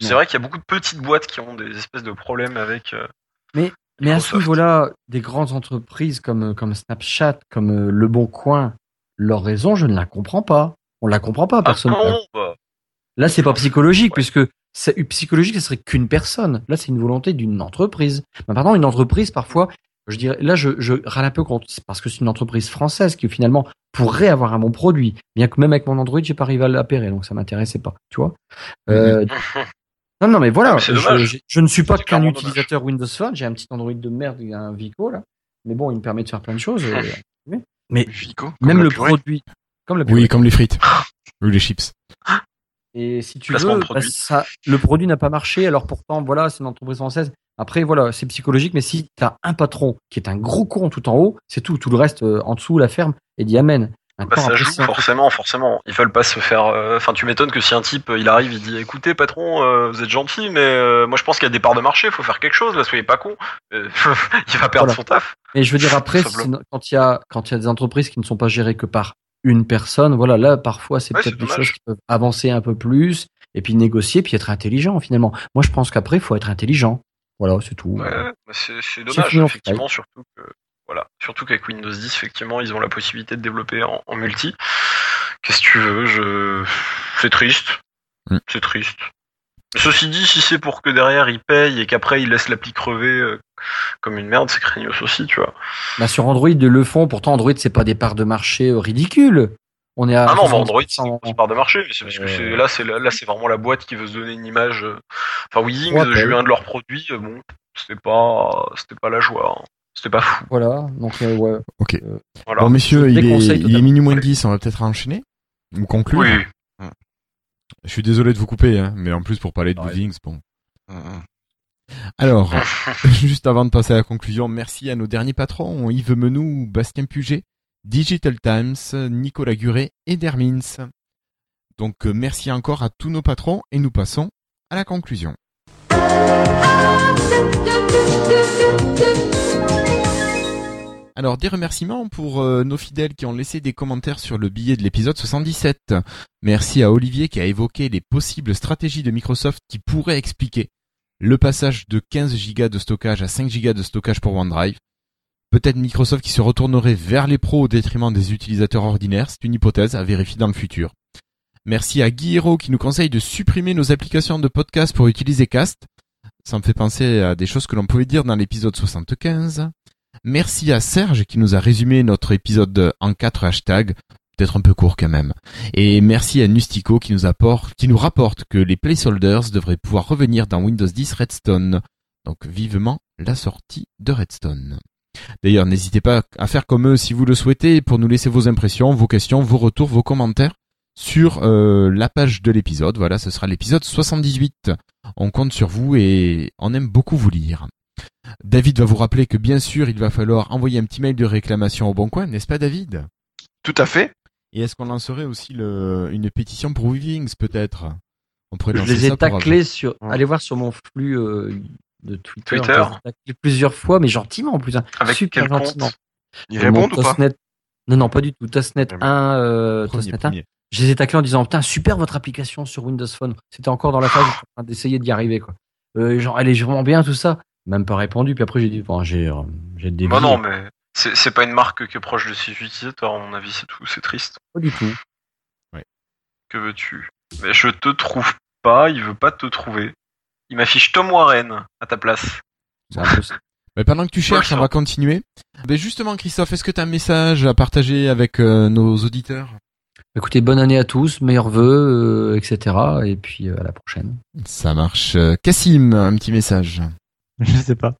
C'est vrai qu'il y a beaucoup de petites boîtes qui ont des espèces de problèmes avec. euh, Mais mais à ce niveau-là, des grandes entreprises comme comme Snapchat, comme euh, Le Bon Coin, leur raison, je ne la comprends pas. On la comprend pas, personne. Ah non, bah, Là, c'est pas psychologique puisque c'est psychologique, ce serait qu'une personne. Là, c'est une volonté d'une entreprise. Mais pardon, une entreprise parfois, je dirais, là, je, je râle un peu contre, c'est parce que c'est une entreprise française qui finalement pourrait avoir un bon produit, bien que même avec mon Android, j'ai pas arrivé à l'appairer, donc ça m'intéressait pas, tu vois. Euh, non, non, mais voilà, Ah, mais je, dommage. je- je ne suis pas qu'un utilisateur Windows Phone, j'ai un petit Android de merde, il y a un Vico là, mais bon, il me permet de faire plein de choses. euh, mais- mais Vico, même le purée. produit, comme la Oui, comme les frites. Ou les chips. Et si tu Placement veux, bah, ça, le produit n'a pas marché. Alors pourtant, voilà, c'est une entreprise française. Après, voilà, c'est psychologique. Mais si tu as un patron qui est un gros con tout en haut, c'est tout. Tout le reste euh, en dessous, la ferme, et dit amen. bah, ça joue forcément, forcément. Ils veulent pas se faire. euh, Enfin, tu m'étonnes que si un type, il arrive, il dit, écoutez, patron, euh, vous êtes gentil, mais euh, moi je pense qu'il y a des parts de marché, faut faire quelque chose. Là, soyez pas con. Il va perdre Voilà. son taf. Et je veux dire après, quand il y a quand il y a des entreprises qui ne sont pas gérées que par une personne, voilà, là parfois c'est Ouais, peut-être des choses qui peuvent avancer un peu plus et puis négocier puis être intelligent finalement. Moi, je pense qu'après, il faut être intelligent. Voilà, c'est tout. Ouais, c'est dommage, effectivement, surtout que voilà, surtout qu'avec Windows 10, effectivement, ils ont la possibilité de développer en, en multi. Qu'est-ce que tu veux Je, c'est triste, Mm. c'est triste. Ceci dit, si c'est pour que derrière ils payent et qu'après ils laissent l'appli crever euh, comme une merde, c'est craignos aussi, tu vois. Bah, sur Android, ils le font. Pourtant, Android, c'est pas des parts de marché euh, ridicules. On est à Ah non, mais 70%. Android, c'est une grosse part de marché, c'est parce que Euh. c'est là, c'est là, c'est vraiment la boîte qui veut se donner une image. euh, Enfin, Wings, Trop j'ai eu appel. un de leurs produits, euh, bon, c'était pas, c'était pas la joie, hein. c'était pas fou. Voilà, donc euh, ouais. Ok. Voilà. Bon, messieurs, il est, il est totalement. minuit moins de 10, on va peut-être enchaîner Ou conclure Oui. Je suis désolé de vous couper, hein, mais en plus pour parler de Wings, bon. Alors, juste avant de passer à la conclusion, merci à nos derniers patrons, Yves Menou, Bastien Puget, Digital Times, Nicolas Guret et Dermins. Donc euh, merci encore à tous nos patrons et nous passons à la conclusion. Alors des remerciements pour euh, nos fidèles qui ont laissé des commentaires sur le billet de l'épisode 77. Merci à Olivier qui a évoqué les possibles stratégies de Microsoft qui pourraient expliquer le passage de 15 Go de stockage à 5 Go de stockage pour OneDrive. Peut-être Microsoft qui se retournerait vers les pros au détriment des utilisateurs ordinaires, c'est une hypothèse à vérifier dans le futur. Merci à Guy Hero qui nous conseille de supprimer nos applications de podcast pour utiliser Cast. Ça me fait penser à des choses que l'on pouvait dire dans l'épisode 75. Merci à Serge qui nous a résumé notre épisode en quatre hashtags. Peut-être un peu court quand même. Et merci à Nustico qui nous apporte, qui nous rapporte que les placeholders devraient pouvoir revenir dans Windows 10 Redstone. Donc vivement la sortie de Redstone. D'ailleurs, n'hésitez pas à faire comme eux si vous le souhaitez pour nous laisser vos impressions, vos questions, vos retours, vos commentaires sur euh, la page de l'épisode. Voilà, ce sera l'épisode 78. On compte sur vous et on aime beaucoup vous lire. David va vous rappeler que bien sûr, il va falloir envoyer un petit mail de réclamation au Bon Coin, n'est-ce pas David? Tout à fait. Et est-ce qu'on lancerait aussi le, une pétition pour Weavings peut-être? On pourrait Je les ai taclés avoir- sur. Allez voir sur mon flux euh, de Twitter. Twitter. Taclés plusieurs fois, mais gentiment en plus. hein. Avec Super quel compte gentiment. Ils Euh, mon répondent ou pas? Non, non, pas du tout. Tosnet 1, euh, Premier, Tosnet 1. premier. Je les ai taclés en disant Putain, super votre application sur Windows Phone. C'était encore dans la phase d'essayer d'y arriver. Quoi. Euh, genre, elle est vraiment bien, tout ça. Même pas répondu. Puis après, j'ai dit Bon, j'ai euh, j'ai des. Bah non, mais c'est pas une marque qui est proche de ses utilisateurs, à mon avis, c'est tout. C'est triste. Pas du tout. Que veux-tu? Mais je te trouve pas, il veut pas te trouver. Il m'affiche Tom Warren à ta place. C'est un peu ça. Mais pendant que tu cherches, on va continuer. Mais justement, Christophe, est-ce que tu as un message à partager avec euh, nos auditeurs? Écoutez, bonne année à tous, meilleurs vœux, euh, etc. Et puis euh, à la prochaine. Ça marche. Euh, Cassim, un petit message. Je sais pas.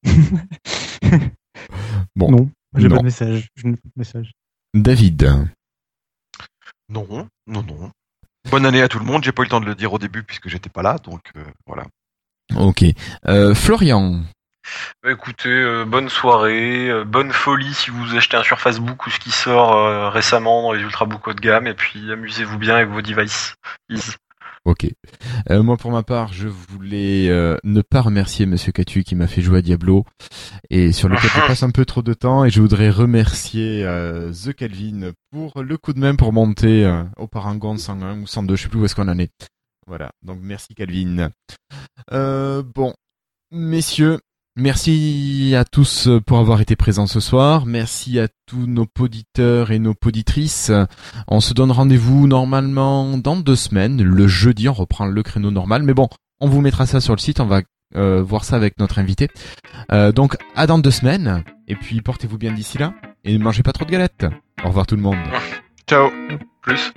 Bon. Non, j'ai pas de message. Je n'ai pas de message. David. Non, non, non. Bonne année à tout le monde. J'ai pas eu le temps de le dire au début puisque j'étais pas là, donc euh, voilà. Ok. Euh, Florian. Bah, écoutez, euh, bonne soirée, euh, bonne folie si vous achetez un Surface Book ou ce qui sort euh, récemment dans les Ultrabook haut de gamme, et puis amusez-vous bien avec vos devices. Ok. Euh, moi, pour ma part, je voulais euh, ne pas remercier Monsieur Catu qui m'a fait jouer à Diablo et sur lequel je passe un peu trop de temps. Et je voudrais remercier euh, The Calvin pour le coup de main pour monter euh, au Parangon 101 ou 102, je sais plus où est-ce qu'on en est. Voilà. Donc merci Calvin. Euh, bon, messieurs, merci à tous pour avoir été présents ce soir. Merci à tous nos poditeurs et nos poditrices. On se donne rendez-vous normalement dans deux semaines. Le jeudi, on reprend le créneau normal. Mais bon, on vous mettra ça sur le site. On va euh, voir ça avec notre invité. Euh, donc, à dans deux semaines. Et puis, portez-vous bien d'ici là. Et ne mangez pas trop de galettes. Au revoir tout le monde. Ciao. Plus.